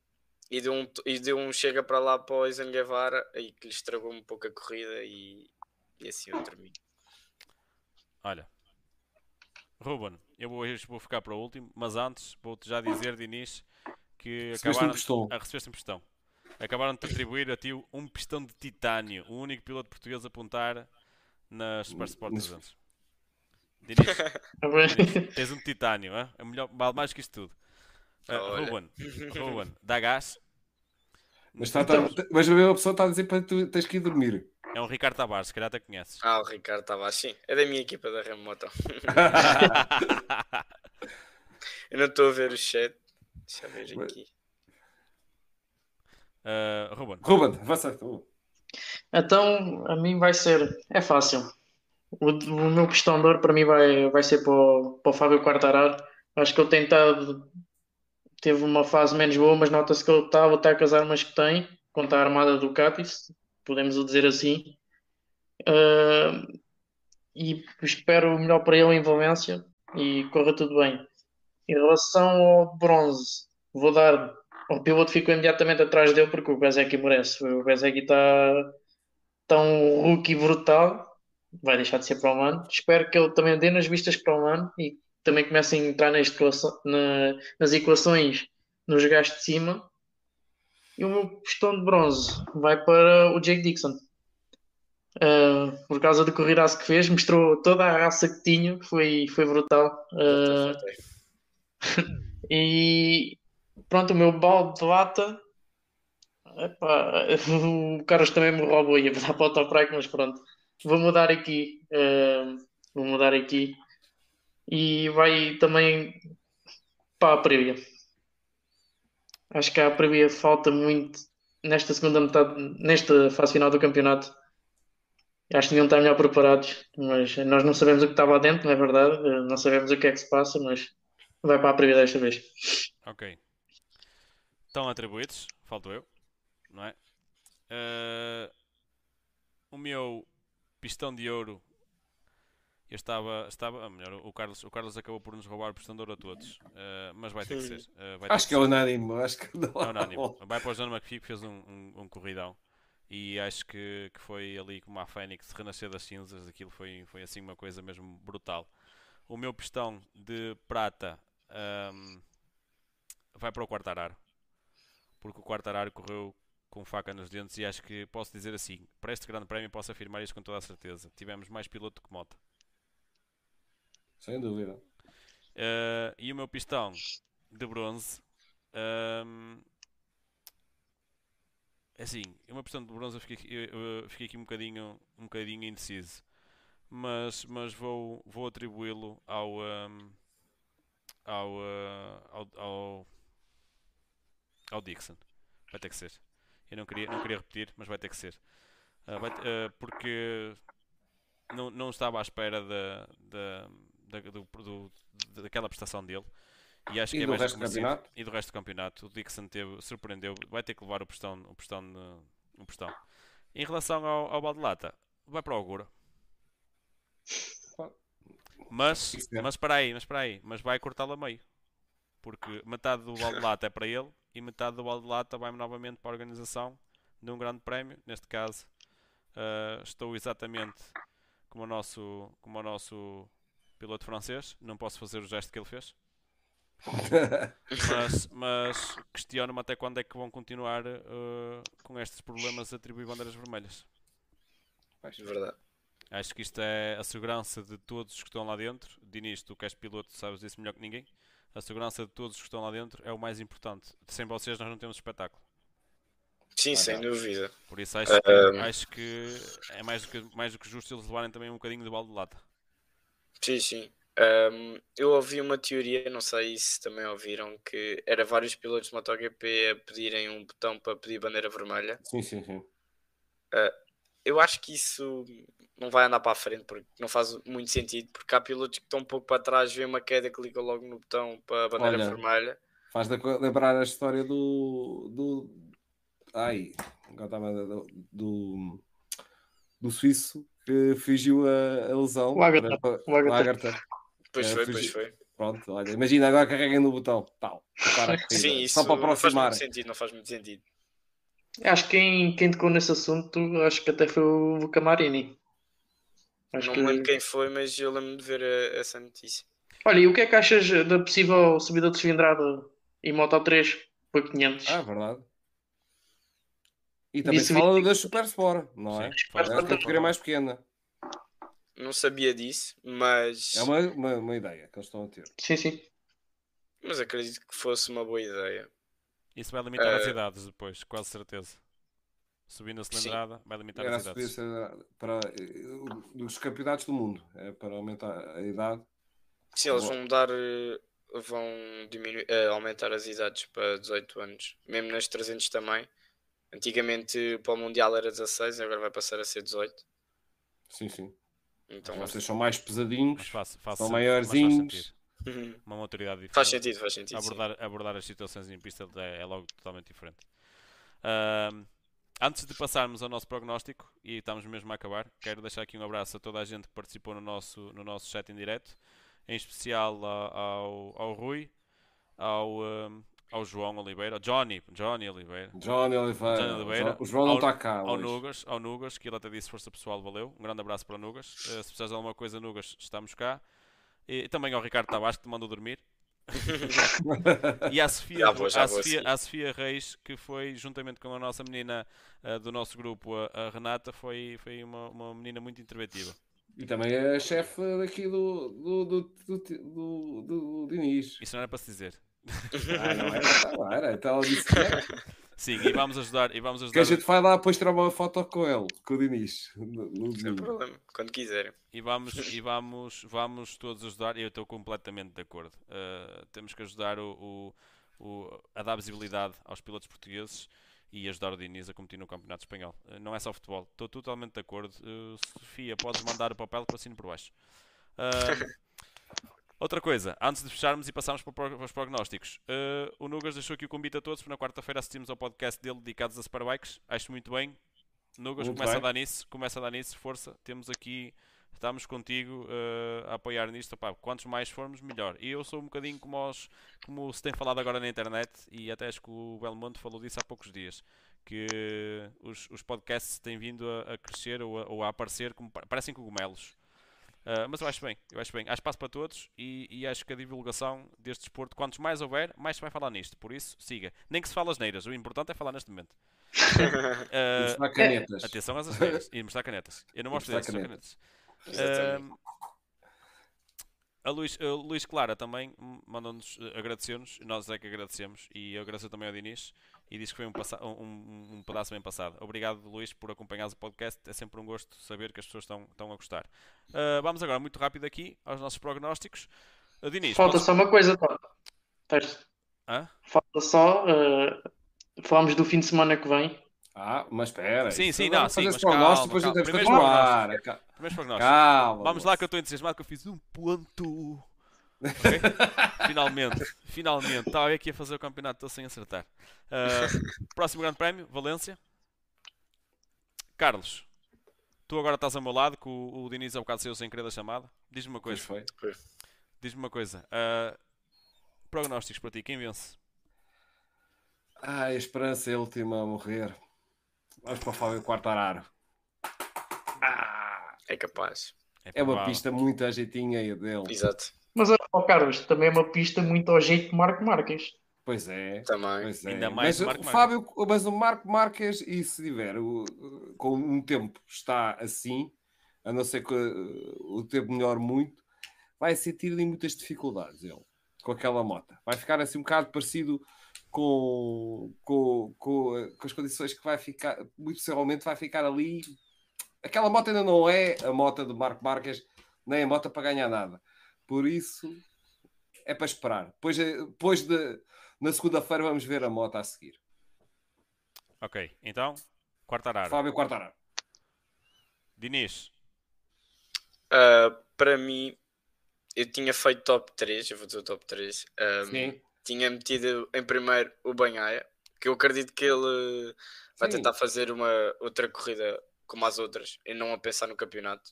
Speaker 4: e, deu um, e deu um chega para lá para o Izan Guevara e que lhe estragou um pouco a corrida. E, e assim eu termino.
Speaker 1: Olha, Ruben, eu vou, eu vou ficar para o último, mas antes vou-te já dizer, Dinis, que
Speaker 3: Recebeste um
Speaker 1: acabaram,
Speaker 3: pistão.
Speaker 1: a recebeste um pistão. Acabaram de te atribuir a ti um pistão de titânio, o único piloto português a apontar nas Super Sport
Speaker 3: Nesse-
Speaker 1: 300. Dinis, Dinis, tens um titânio, hein? é melhor, vale mais que isto tudo.
Speaker 4: Olha.
Speaker 1: Ruben, Ruben, dá gás,
Speaker 3: Mas, está, está- mas a mesma pessoa está a dizer para tu tens que ir dormir.
Speaker 1: é um Ricardo Tavares, se calhar até conheces.
Speaker 4: Ah, o Ricardo estava assim. É da minha equipa da Remoto. Eu não estou a ver o chat. Deixa eu ver aqui.
Speaker 1: Ah, Ruben,
Speaker 3: Ruben, avança tu.
Speaker 2: Então, a mim vai ser. É fácil. O, o meu pistão de ouro para mim vai, vai ser para o, para o Fábio Quartararo. Acho que ele tem estado. Teve uma fase menos boa, mas nota-se que ele está a lutar com as armas que tem contra a armada Ducati, se podemos o dizer assim. Ah, e espero o melhor para ele em Valência e corra tudo bem. Em relação ao bronze, vou dar. O piloto ficou imediatamente atrás dele porque o Bezek merece. O Bezek está tão rookie brutal, vai deixar de ser para o ano. Espero que ele também dê nas vistas para o ano e também comece a entrar nas, na- nas equações nos gajos de cima. E o meu pistão de bronze vai para o Jake Dixon. Uh, por causa da corrida que fez, mostrou toda a raça que tinha, foi, foi brutal. Uh, e pronto, o meu balde de lata. Epá, o Carlos também me roubou, ia dar para o top mas pronto. Vou mudar aqui. eh, vou mudar aqui. E vai também para a Aprilia. Acho que a Aprilia falta muito nesta segunda metade, nesta fase final do campeonato. Acho que deviam estar melhor preparados, mas nós não sabemos o que estava dentro, não é verdade? Eh, Não sabemos o que é que se passa, mas vai para a Aprilia desta vez.
Speaker 1: Ok. Estão atribuídos, falto eu, não é? Eh, o meu pistão de ouro, eu estava, estava, melhor, o Carlos, o Carlos acabou por nos roubar o pistão de ouro a todos, eh, mas vai ter que ser. vai ter
Speaker 3: Acho que é unânime. Acho que não.
Speaker 1: é. Vai para o John McPhee que fez um, um, um corridão e acho que, que foi ali como a Fênix renascer das cinzas, aquilo foi, foi assim uma coisa mesmo brutal. O meu pistão de prata ahm, vai para o Quartararo, porque o Quartararo correu com faca nos dentes e acho que posso dizer assim, para este grande prémio posso afirmar isto com toda a certeza. Tivemos mais piloto que moto.
Speaker 3: Sem dúvida.
Speaker 1: Eh, e o meu pistão de bronze. ahm, é assim, o meu pistão de bronze eu fiquei, eu- eu fiquei aqui um bocadinho, um bocadinho indeciso. Mas, mas vou, vou atribuí-lo ao, ahm, ao, ah, ao, ao, ao Dixon. Vai ter que ser. Eu não queria, não queria repetir, mas vai ter que ser. Ah, vai ah, porque não, não estava à espera da, da- do, do- daquela prestação dele. E acho
Speaker 3: E
Speaker 1: que é mais
Speaker 3: resto campeonato?
Speaker 1: E do resto do campeonato. O Dixon teve, surpreendeu. Vai ter que levar o postão, o postão, no- o postão. Em relação ao, ao Baldelata, vai para o Augura. Mas, mas espera aí, mas espera aí, mas vai cortá-lo a meio. Porque metade do balde de lata é para ele e metade do balde de lata vai novamente para a organização de um grande prémio. Neste caso, ah, estou exatamente como o nosso, como o nosso piloto francês. Não posso fazer o gesto que ele fez. Mas, mas questiono-me até quando é que vão continuar ah, com estes problemas a atribuir bandeiras vermelhas.
Speaker 4: É verdade.
Speaker 1: Acho que isto é a segurança de todos os que estão lá dentro. Dinis, tu que és piloto, sabes disso melhor que ninguém. A segurança de todos os que estão lá dentro é o mais importante. Sem vocês, nós não temos espetáculo.
Speaker 4: Sim,
Speaker 3: Ah,
Speaker 4: sem
Speaker 3: não.
Speaker 4: dúvida.
Speaker 1: Por isso, acho que,
Speaker 4: Ahm.
Speaker 1: acho que é mais do que, mais do que justo eles levarem também um bocadinho de balde de lata.
Speaker 4: Sim, sim. Ahm, eu ouvi uma teoria, não sei se também ouviram, que era vários pilotos de MotoGP a pedirem um botão para pedir bandeira vermelha.
Speaker 3: sim, sim, sim.
Speaker 4: Eu acho que isso não vai andar para a frente porque não faz muito sentido, porque há pilotos que estão um pouco para trás, vê uma queda, clicam logo no botão para a bandeira
Speaker 3: Olha,
Speaker 4: vermelha.
Speaker 3: Faz lembrar a história do. do ai, agora estava do, do, do suíço que fingiu a, a lesão.
Speaker 2: O Agatha.
Speaker 3: Para-
Speaker 2: O Agatha.
Speaker 3: o Agatha.
Speaker 4: Pois
Speaker 3: É,
Speaker 4: foi, pois foi.
Speaker 3: Pronto, olha, imagina agora carreguem no botão. Tal. para.
Speaker 4: Sim, isso
Speaker 3: Só para
Speaker 4: não faz
Speaker 3: aproximar.
Speaker 4: muito sentido, não faz muito sentido.
Speaker 2: Acho que quem, quem tocou nesse assunto, acho que até foi o Camarini. Acho
Speaker 4: não
Speaker 2: que...
Speaker 4: me lembro quem foi, mas eu lembro de ver eh, essa notícia.
Speaker 2: Olha, e o que é que achas da possível subida de cilindrada em Moto 3 para 500?
Speaker 3: Ah, verdade. E também se fala da Super Sport, não é?
Speaker 1: Sim,
Speaker 3: É uma categoria mais pequena.
Speaker 4: Não sabia disso, mas,
Speaker 3: É uma, uma, uma ideia que eles estão a ter.
Speaker 2: Sim, sim.
Speaker 4: mas acredito que fosse uma boa ideia.
Speaker 1: Isso vai limitar as
Speaker 4: Eh,
Speaker 1: idades depois, quase certeza. Subindo a cilindrada, vai limitar
Speaker 3: Era
Speaker 1: as idades.
Speaker 3: para eh, dos campeonatos do mundo. É para aumentar a idade.
Speaker 4: Sim, eles vão mudar, eh, vão diminuir, aumentar as idades para 18 anos, mesmo nas 300 também. Antigamente para o Mundial era 16, agora vai passar a ser 18.
Speaker 3: Sim, sim.
Speaker 4: Então
Speaker 3: Vocês são mais pesadinhos.
Speaker 1: Mas faz, faz,
Speaker 3: São maiorzinhos.
Speaker 4: Uhum.
Speaker 1: Uma maturidade diferente.
Speaker 4: faz sentido, faz sentido. sim.
Speaker 1: abordar, abordar as situações em pista é, é logo totalmente diferente. Antes de passarmos ao nosso prognóstico, e estamos mesmo a acabar, quero deixar aqui um abraço a toda a gente que participou no nosso, no nosso chat em direto, em especial a- ao, ao Rui, ao, ao João Oliveira, ao Johnny, Johnny Oliveira,
Speaker 3: Johnny Oliveira.
Speaker 1: Johnny Oliveira.
Speaker 3: O João não está cá.
Speaker 1: ao
Speaker 3: hoje.
Speaker 1: Nugas, ao Nugas, que ele até disse força pessoal, valeu. Um grande abraço para o Nugas. Eh, se precisares de alguma coisa, Nugas, estamos cá. E também ao Ricardo Tavares, que te mandou dormir. E à Sofia,
Speaker 4: Já vou, já
Speaker 1: à, Sofia, à Sofia Reis, que foi, juntamente com a nossa menina eh, do nosso grupo, a, a Renata, foi, foi uma, uma menina muito interventiva.
Speaker 3: E também é a chefe daqui do, do, do, do, do, do Diniz.
Speaker 1: Isso não era para se dizer.
Speaker 3: Ah, não era. Então ela disse que era.
Speaker 1: Sim, e vamos ajudar. E vamos
Speaker 3: Que a
Speaker 1: ajudar
Speaker 3: gente vai lá depois tirar uma foto com ele, com o Diniz. No, no
Speaker 4: Sem problema, quando quiserem.
Speaker 1: E vamos, e vamos, vamos todos ajudar, eu estou completamente de acordo. Uh, temos que ajudar o, o- o- a dar visibilidade aos pilotos portugueses e ajudar o Diniz a competir no Campeonato Espanhol. Uh, não é só futebol, estou totalmente de acordo. Uh, Sofia, podes mandar o papel que eu assino por baixo. Uh, outra coisa, antes de fecharmos e passarmos para, os prognósticos, uh, o Nugas deixou aqui o convite a todos para na quarta-feira assistimos ao podcast dele dedicados a Superbikes. Acho muito bem. Nugas,
Speaker 3: Muito
Speaker 1: começa
Speaker 3: bem.
Speaker 1: a dar nisso, começa a dar nisso, força. Temos aqui estamos contigo eh, a apoiar nisto. Opá, quantos mais formos, melhor. E eu sou um bocadinho como, os, como se tem falado agora na internet, e até acho que o Belmonte falou disso há poucos dias. Que os, os podcasts têm vindo a, a crescer ou a, ou a aparecer como pa- parecem cogumelos. Ah, mas eu acho bem, eu acho bem. Há espaço para todos e, e acho que a divulgação deste desporto, quantos mais houver, mais se vai falar nisto. Por isso, siga. Nem que se fale as neiras, o importante é falar neste momento.
Speaker 3: Mostrar canetas.
Speaker 1: Atenção às asneiras. E mostrar canetas. Eu não mostro
Speaker 3: Mostrar
Speaker 1: canetas.
Speaker 4: Exatamente.
Speaker 1: Ahm, a Luís, a Luís Clara também mandou-nos, agradeceu-nos, nós é que agradecemos, e eu agradeço também ao Dinis, e diz que foi um, um- um- pedaço bem passado. Obrigado, Luís, por acompanhares o podcast, é sempre um gosto saber que as pessoas estão, estão a gostar. Ah, vamos agora muito rápido aqui aos nossos prognósticos. Uh, Dinis,
Speaker 2: Falta
Speaker 1: podes-
Speaker 2: só uma coisa,
Speaker 1: Hã?
Speaker 2: Falta só. eh, falamos do fim de semana que vem.
Speaker 3: Ah, mas espera.
Speaker 1: Sim, sim,
Speaker 3: agora
Speaker 1: não, sim, mas
Speaker 3: prognóstico,
Speaker 1: calma,
Speaker 3: depois
Speaker 1: calma. Primeiro
Speaker 3: continuar. Ca-
Speaker 1: primeiros prognósticos.
Speaker 3: Calma.
Speaker 1: Vamos lá que eu estou entusiasmado que eu fiz um ponto. Ok? finalmente, finalmente. Estava aqui a fazer o campeonato todo sem acertar. Ah, próximo grande prémio, Valência. Carlos, tu agora estás ao meu lado, que o, o Diniz há bocado saiu sem querer da chamada. Diz-me uma coisa,
Speaker 3: foi.
Speaker 1: diz-me uma coisa. ah, prognósticos para ti, quem vence?
Speaker 3: Ah, a esperança é a última a morrer. Vamos para o Fábio Quartararo. Ah,
Speaker 4: É capaz.
Speaker 3: é uma
Speaker 1: provável.
Speaker 3: pista muito ajeitinha aí dele.
Speaker 4: Exato.
Speaker 2: Ó, Carlos, também é uma pista muito ao jeito de Marco Marques.
Speaker 3: Pois é.
Speaker 4: Também.
Speaker 3: Pois é.
Speaker 1: Ainda mais
Speaker 3: mas,
Speaker 1: o Marco
Speaker 3: o. Fábio, mas o Marco Marques, e se tiver o- com um tempo está assim, a não ser que uh, o tempo melhore muito, vai sentir ali muitas dificuldades ele, com aquela moto. Vai ficar assim um bocado parecido com, com, com, uh, com as condições que vai ficar, muito possivelmente vai ficar ali. Aquela moto ainda não é a moto do Marco Marques, nem a moto para ganhar nada. Por isso, é para esperar. Depois, eh, depois de, na segunda-feira vamos ver a moto a seguir.
Speaker 1: Ok, então, Quartararo.
Speaker 3: Fábio Quartararo.
Speaker 1: Diniz,
Speaker 4: Ah, para mim, eu tinha feito top 3, eu vou dizer o top 3. Ah,
Speaker 3: Sim.
Speaker 4: tinha metido em primeiro o Banhaia, que eu acredito que ele vai
Speaker 3: Sim.
Speaker 4: tentar fazer uma outra corrida como as outras, e não a pensar no campeonato.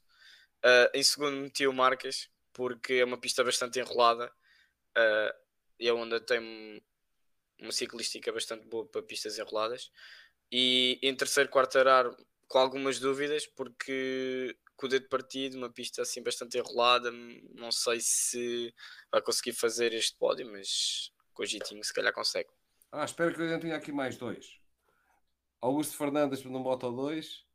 Speaker 4: Uh, em segundo, meti o Marques, porque é uma pista bastante enrolada uh, e a Honda tem uma ciclística bastante boa para pistas enroladas. E em terceiro, Quartararo, com algumas dúvidas, porque com o dedo partido, uma pista assim bastante enrolada, não sei se vai conseguir fazer este pódio, mas com o Gitinho se calhar consegue.
Speaker 3: Ah, espero que gente tenha aqui mais dois. Augusto Fernandes no Moto 2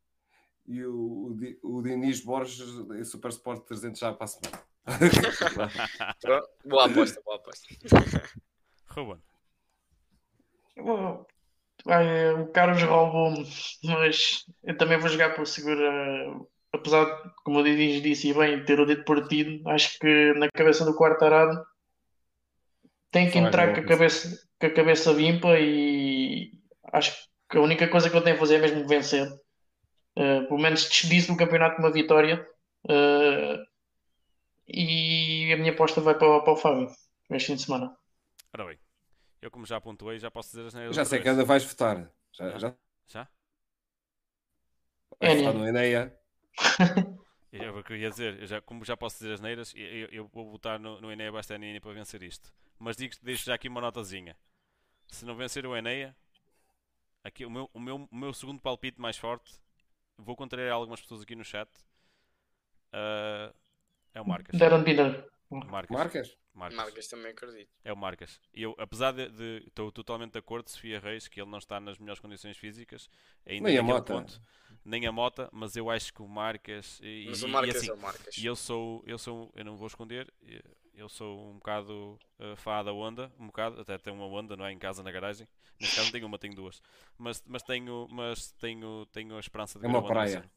Speaker 3: e o, o, o Diniz Borges em Super Sport 300 já para a semana.
Speaker 4: boa aposta, boa aposta.
Speaker 1: Ruben.
Speaker 2: Bom, o Carlos roubou-me, mas eu também vou jogar por segura. Apesar de, como o Diniz disse bem, ter o dedo partido, acho que na cabeça do quarto arado tem que entrar com a, cabeça, com a cabeça limpa e acho que a única coisa que eu tenho a fazer é mesmo vencer. Uh, pelo menos despedir-se do campeonato com uma vitória. Uh, e a minha aposta vai para, para o Fábio este fim de semana.
Speaker 1: Ora bem, eu como já pontuei, já posso dizer as
Speaker 3: neiras. Já sei que ainda vais votar. Já? Já?
Speaker 1: já?
Speaker 3: Vais votar no Eneia.
Speaker 1: É o que eu ia dizer, eu já, como já posso dizer as neiras, eu, eu vou votar no, no Eneia Bastianini para vencer isto. Mas digo, deixo já aqui uma notazinha. Se não vencer o Eneia, aqui, o, meu, o, meu, o meu segundo palpite mais forte, vou contrariar algumas pessoas aqui no chat. Uh, é o Marcas.
Speaker 2: Darren Biner.
Speaker 3: Marcas.
Speaker 4: Marcas. Marcas. Marcas também acredito.
Speaker 1: É o Marcas. E eu, apesar de, estou totalmente de acordo, Sofia Reis, que ele não está nas melhores condições físicas, ainda
Speaker 3: nem a Mota. Ponto,
Speaker 1: nem a Mota, mas eu acho que o Marcas. E,
Speaker 4: mas o Marcas
Speaker 1: e assim,
Speaker 4: é o Marcas.
Speaker 1: E eu sou, eu sou, eu não vou esconder, eu sou um bocado uh, fã da onda, um bocado, até tenho uma onda, não é? Em casa, na garagem. Neste caso não tenho uma, tenho duas. Mas, mas, tenho, mas tenho, tenho a esperança de
Speaker 3: é uma praia.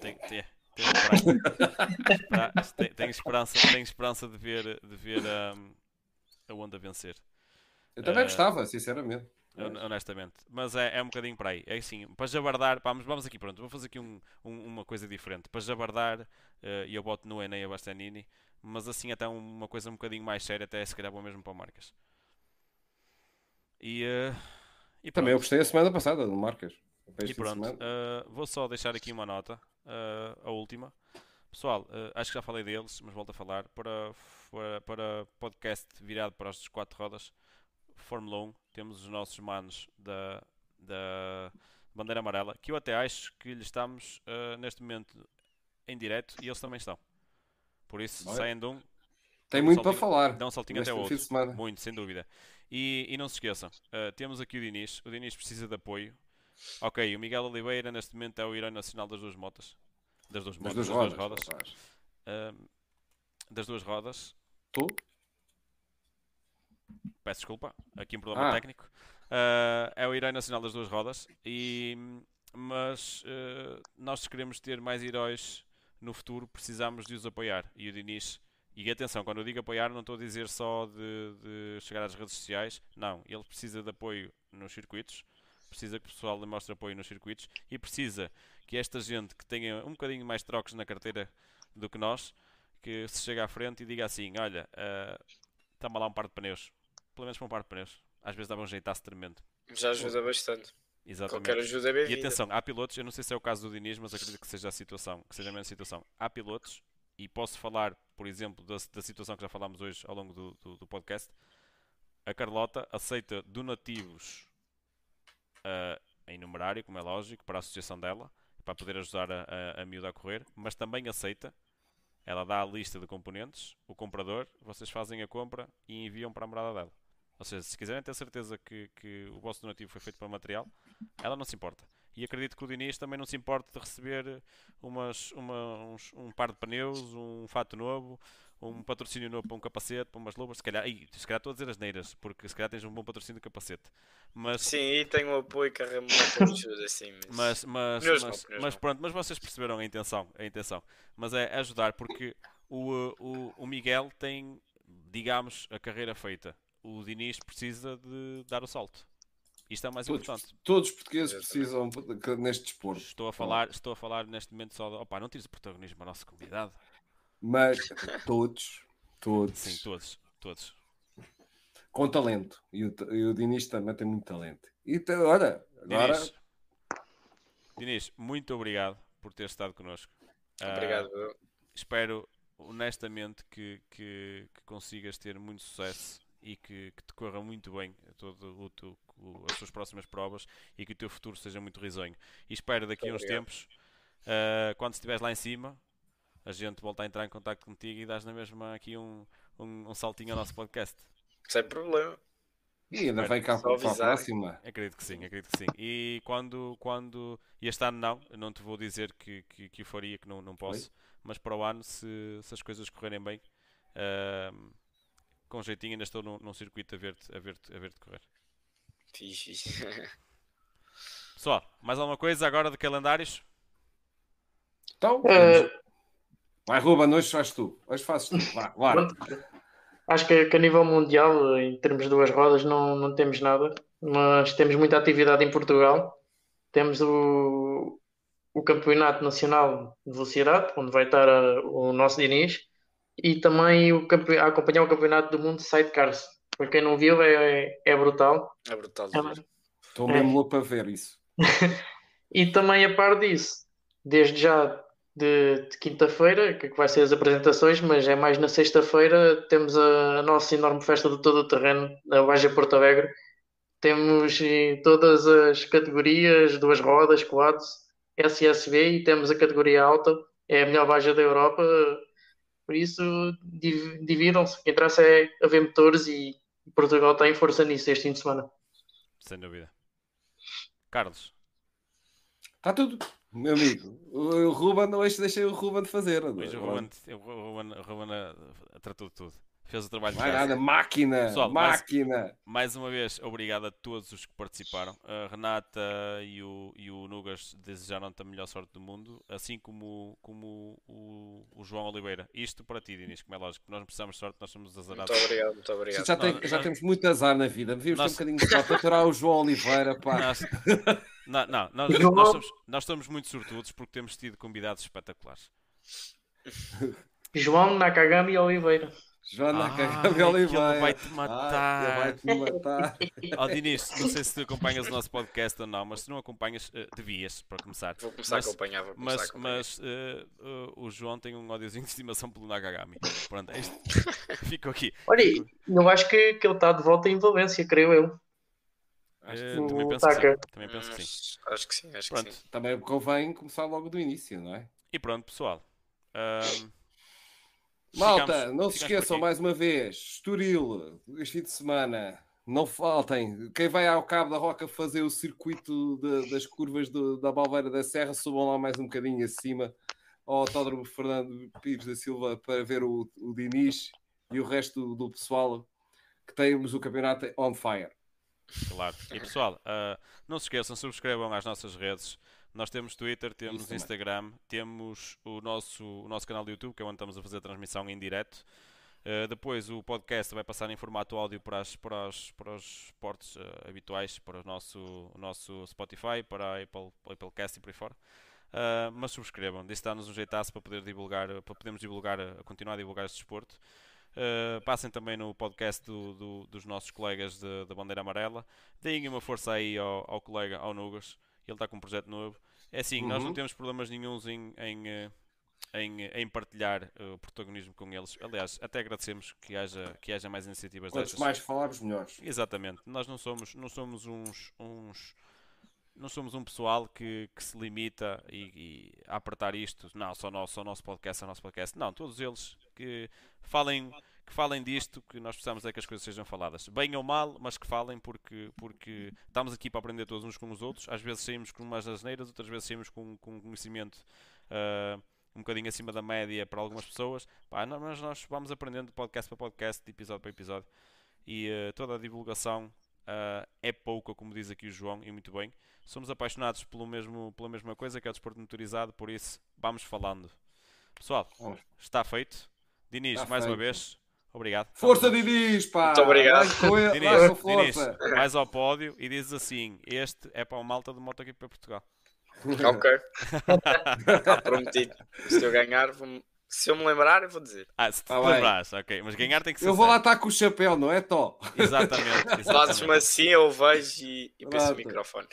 Speaker 1: Tem, tem, tenho, esperança, tenho esperança de ver, de ver um, a onda vencer.
Speaker 3: Eu também uh, gostava, sinceramente.
Speaker 1: Honestamente, mas é, é um bocadinho para aí. É assim, para jabardar, vamos, vamos aqui, pronto, vou fazer aqui um, um, uma coisa diferente. Para jabardar, uh, eu boto no Enem a Bastianini, mas assim até uma coisa um bocadinho mais séria, até se calhar vou mesmo para o Marcas. E, uh,
Speaker 3: e também eu gostei a semana passada do Marcas.
Speaker 1: E pronto, uh, vou só deixar aqui uma nota, uh, a última. Pessoal, uh, acho que já falei deles, mas volto a falar. Para, para, para podcast virado para as quatro rodas, Fórmula 1, temos os nossos manos da, da bandeira amarela, que eu até acho que lhe estamos neste momento em direto e eles também estão. Por isso, Olha. saem de um.
Speaker 3: Tem muito para falar.
Speaker 1: Dá um saltinho até outro. Muito, sem dúvida. E, e não se esqueçam, temos aqui o Diniz. O Diniz precisa de apoio Ok, o Miguel Oliveira neste momento é o herói nacional das duas motas. Das duas motas, das duas, das rodas. Duas rodas. Uh, das duas rodas.
Speaker 3: Tu?
Speaker 1: Peço desculpa, aqui um problema ah. técnico. Uh, é o herói nacional das duas rodas. E, mas uh, nós se queremos ter mais heróis no futuro, precisamos de os apoiar. E o Diniz. E atenção, quando eu digo apoiar, não estou a dizer só de, de chegar às redes sociais. Não, ele precisa de apoio nos circuitos precisa que o pessoal lhe mostre apoio nos circuitos e precisa que esta gente que tenha um bocadinho mais trocos na carteira do que nós, que se chega à frente e diga assim, olha, uh, toma lá um par de pneus. Pelo menos para um par de pneus. Às vezes dava um jeitaço tremendo.
Speaker 4: Já ajuda bastante.
Speaker 1: Exatamente.
Speaker 4: Qualquer ajuda é
Speaker 1: E atenção, há pilotos, eu não sei se é o caso do Diniz, mas acredito que seja a situação, que seja a mesma situação. Há pilotos, e posso falar, por exemplo, da, da situação que já falámos hoje ao longo do, do, do podcast. A Carlota aceita donativos uh, em numerário, como é lógico, para a associação dela, para poder ajudar a, a, a miúda a correr, mas também aceita, ela dá a lista de componentes, o comprador, vocês fazem a compra e enviam para a morada dela. Ou seja, se quiserem ter certeza que, que o vosso donativo foi feito para material, ela não se importa. E acredito que o Diniz também não se importa de receber umas, uma, uns, um par de pneus, um fato novo, um patrocínio novo para um capacete, para umas luvas, se calhar, e, se calhar estou a dizer as neiras, porque se calhar tens um bom patrocínio de capacete. Mas,
Speaker 4: Sim, e tenho o apoio que ajuda, assim.
Speaker 1: Mas, mas, mas, mas, mas pronto, mas vocês perceberam a intenção, a intenção. Mas é ajudar, porque o, o, o Miguel tem, digamos, a carreira feita. O Diniz precisa de dar o salto. Isto é o mais
Speaker 3: todos,
Speaker 1: importante.
Speaker 3: Todos os portugueses precisam neste desporto.
Speaker 1: Estou a falar, estou a falar neste momento só de, opa, não tires o protagonismo à nossa comunidade.
Speaker 3: Mas todos, todos.
Speaker 1: Sim, todos, todos.
Speaker 3: Com talento. E o, e o Diniz também tem muito talento. E olha, agora.
Speaker 1: Diniz, Diniz, muito obrigado por ter estado connosco.
Speaker 4: Obrigado.
Speaker 1: Uh, espero honestamente que, que, que, consigas ter muito sucesso e que, que te corra muito bem todo o, tu, o, as tuas próximas provas e que o teu futuro seja muito risonho. E espero daqui a uns tempos, uh, quando estiveres lá em cima, a gente volta a entrar em contato contigo e dás na mesma aqui um, um, um saltinho ao nosso podcast.
Speaker 4: Sem problema.
Speaker 3: E ainda vai cá para a próxima.
Speaker 1: Acredito que sim, acredito que sim. E quando, quando este ano não, não te vou dizer que, que, que o faria, que não, não posso, Oi? mas para o ano, se, se as coisas correrem bem, uh, com jeitinho ainda estou num, num circuito a ver-te a ver a ver correr.
Speaker 4: Fixe.
Speaker 1: Pessoal, mais alguma coisa agora de calendários?
Speaker 3: Então, uh... vai Ruben, hoje fazes tu. Hoje fazes tu. Vá, bora.
Speaker 2: Acho que, que, a nível mundial, em termos de duas rodas, não, não temos nada, mas temos muita atividade em Portugal. Temos o, o Campeonato Nacional de Velocidade, onde vai estar a, o nosso Diniz, e também o, a acompanhar o Campeonato do Mundo de Sidecars. Para quem não viu, é, é brutal.
Speaker 4: É brutal.
Speaker 3: Estou mesmo é. louco para ver isso.
Speaker 2: e também, a par disso, desde já de, de quinta-feira, que vai ser as apresentações, mas é mais na sexta-feira. Temos a, a, nossa enorme festa de todo o terreno, na Baja Porto Alegre. Temos todas as categorias, duas rodas, quads, SSB e temos a categoria alta, é a melhor Baja da Europa. Por isso, dividam-se. O que interessa é haver motores e Portugal tem força nisso este fim de semana.
Speaker 1: Sem dúvida. Carlos.
Speaker 3: Está tudo. Meu amigo, o Ruben, hoje deixei o Ruben fazer.
Speaker 1: Hoje o Ruben, o Ruben, o Ruben tratou de tudo. Fez o trabalho
Speaker 3: Vai nada, máquina! Pessoal, máquina!
Speaker 1: Mais, mais, uma vez, obrigado a todos os que participaram. A Renata e o, e o Nugas desejaram-te a melhor sorte do mundo, assim como, como o, o João Oliveira. Isto para ti, Dinis, como é lógico, nós não precisamos de sorte, nós somos azarados.
Speaker 4: Muito obrigado, muito obrigado.
Speaker 3: Já, tem, já temos muito azar na vida. Devíamos nós... ter um bocadinho de sorte aturar o João Oliveira, pá.
Speaker 1: Nós... Não, não, nós, nós, somos, nós estamos muito sortudos porque temos tido convidados espetaculares.
Speaker 2: João Nakagami Oliveira.
Speaker 3: João Nakagami ah, Oliveira.
Speaker 1: vai-te matar.
Speaker 3: Ah, vai-te matar.
Speaker 1: oh, Dinis, não sei se tu acompanhas o nosso podcast ou não, mas se não acompanhas, uh, devias, para começar.
Speaker 4: Vou começar mas, a acompanhar. Vou
Speaker 1: mas,
Speaker 4: a acompanhar.
Speaker 1: mas uh, uh, o João tem um ódiozinho de estimação pelo Nakagami. Pronto, é isto. Fico aqui.
Speaker 2: Olha, eu acho que, que ele está de volta em Valência, creio eu.
Speaker 1: Acho que, também, penso que sim. também penso que sim.
Speaker 4: Acho que sim, acho pronto. que sim.
Speaker 3: Também convém começar logo do início, não é?
Speaker 1: E pronto, pessoal. Um,
Speaker 3: Malta, ficamos, não se esqueçam mais uma vez, Estoril, este fim de semana, não faltem. Quem vai ao Cabo da Roca fazer o circuito de, das curvas de, da Balveira da Serra, subam lá mais um bocadinho acima ao Autódromo Fernando Pires da Silva para ver o, o Diniz e o resto do, do pessoal que temos o campeonato on fire.
Speaker 1: Claro. E pessoal, uh, não se esqueçam, subscrevam as nossas redes. Nós temos Twitter, temos Isso Instagram, também. temos o nosso, o nosso canal de YouTube, que é onde estamos a fazer a transmissão em direto. Uh, depois o podcast vai passar em formato áudio para, as, para, os, para os portos uh, habituais, para o nosso, o nosso Spotify, para a Apple, Applecast e por aí fora. Uh, mas subscrevam, disso dá-nos um jeitaço para poder divulgar, para podermos divulgar, continuar a divulgar este desporto. Uh, passem também no podcast do, do, dos nossos colegas da Bandeira Amarela. Deem uma força aí ao, ao colega, ao Nugas. Ele está com um projeto novo. É assim, uhum. nós não uhum. temos problemas nenhums em, em, eh, em, em partilhar o protagonismo com eles. Aliás, até agradecemos que haja, que haja mais iniciativas destas.
Speaker 3: mais falarmos, melhores.
Speaker 1: Exatamente. Nós não somos, não somos uns, uns não somos um pessoal que, que se limita e, e a apertar isto. Não, só nosso, só nosso podcast, só nosso podcast. Não, todos eles que falem, que falem disto, que nós precisamos é que as coisas sejam faladas. Bem ou mal, mas que falem porque, porque estamos aqui para aprender todos uns com os outros. Às vezes saímos com umas asneiras, outras vezes saímos com, com conhecimento uh, um bocadinho acima da média para algumas pessoas. Pá, mas nós vamos aprendendo de podcast para podcast, de episódio para episódio. E uh, toda a divulgação uh, é pouca, como diz aqui o João, e muito bem. Somos apaixonados pelo mesmo, pela mesma coisa que é o desporto motorizado, por isso vamos falando. Pessoal, está feito. Diniz, está mais feito. uma vez, obrigado.
Speaker 3: Força, Diniz, pá!
Speaker 4: Muito obrigado.
Speaker 1: Vai, Diniz, Diniz, mais ao pódio e dizes assim: Este é para o malta do MotoGP Portugal.
Speaker 4: Ok. Está prometido. Se eu ganhar, vou Se eu me lembrar, eu vou dizer.
Speaker 1: Ah, se te
Speaker 3: bem.
Speaker 1: lembrares, ok. Mas ganhar tem que ser.
Speaker 3: Eu vou lá
Speaker 1: sério.
Speaker 3: estar com o chapéu, não é, Tó?
Speaker 1: Exatamente.
Speaker 4: Fazes-me
Speaker 1: exatamente.
Speaker 4: assim, eu vejo e, e penso no
Speaker 3: Pronto.
Speaker 4: microfone.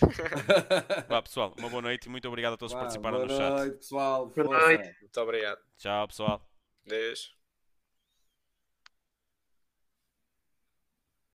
Speaker 1: Vá, pessoal, uma boa noite e muito obrigado a todos que participaram
Speaker 3: boa
Speaker 1: no chat.
Speaker 3: noite, pessoal.
Speaker 2: Boa noite.
Speaker 4: Muito obrigado.
Speaker 1: Tchau, pessoal.
Speaker 4: Beijo.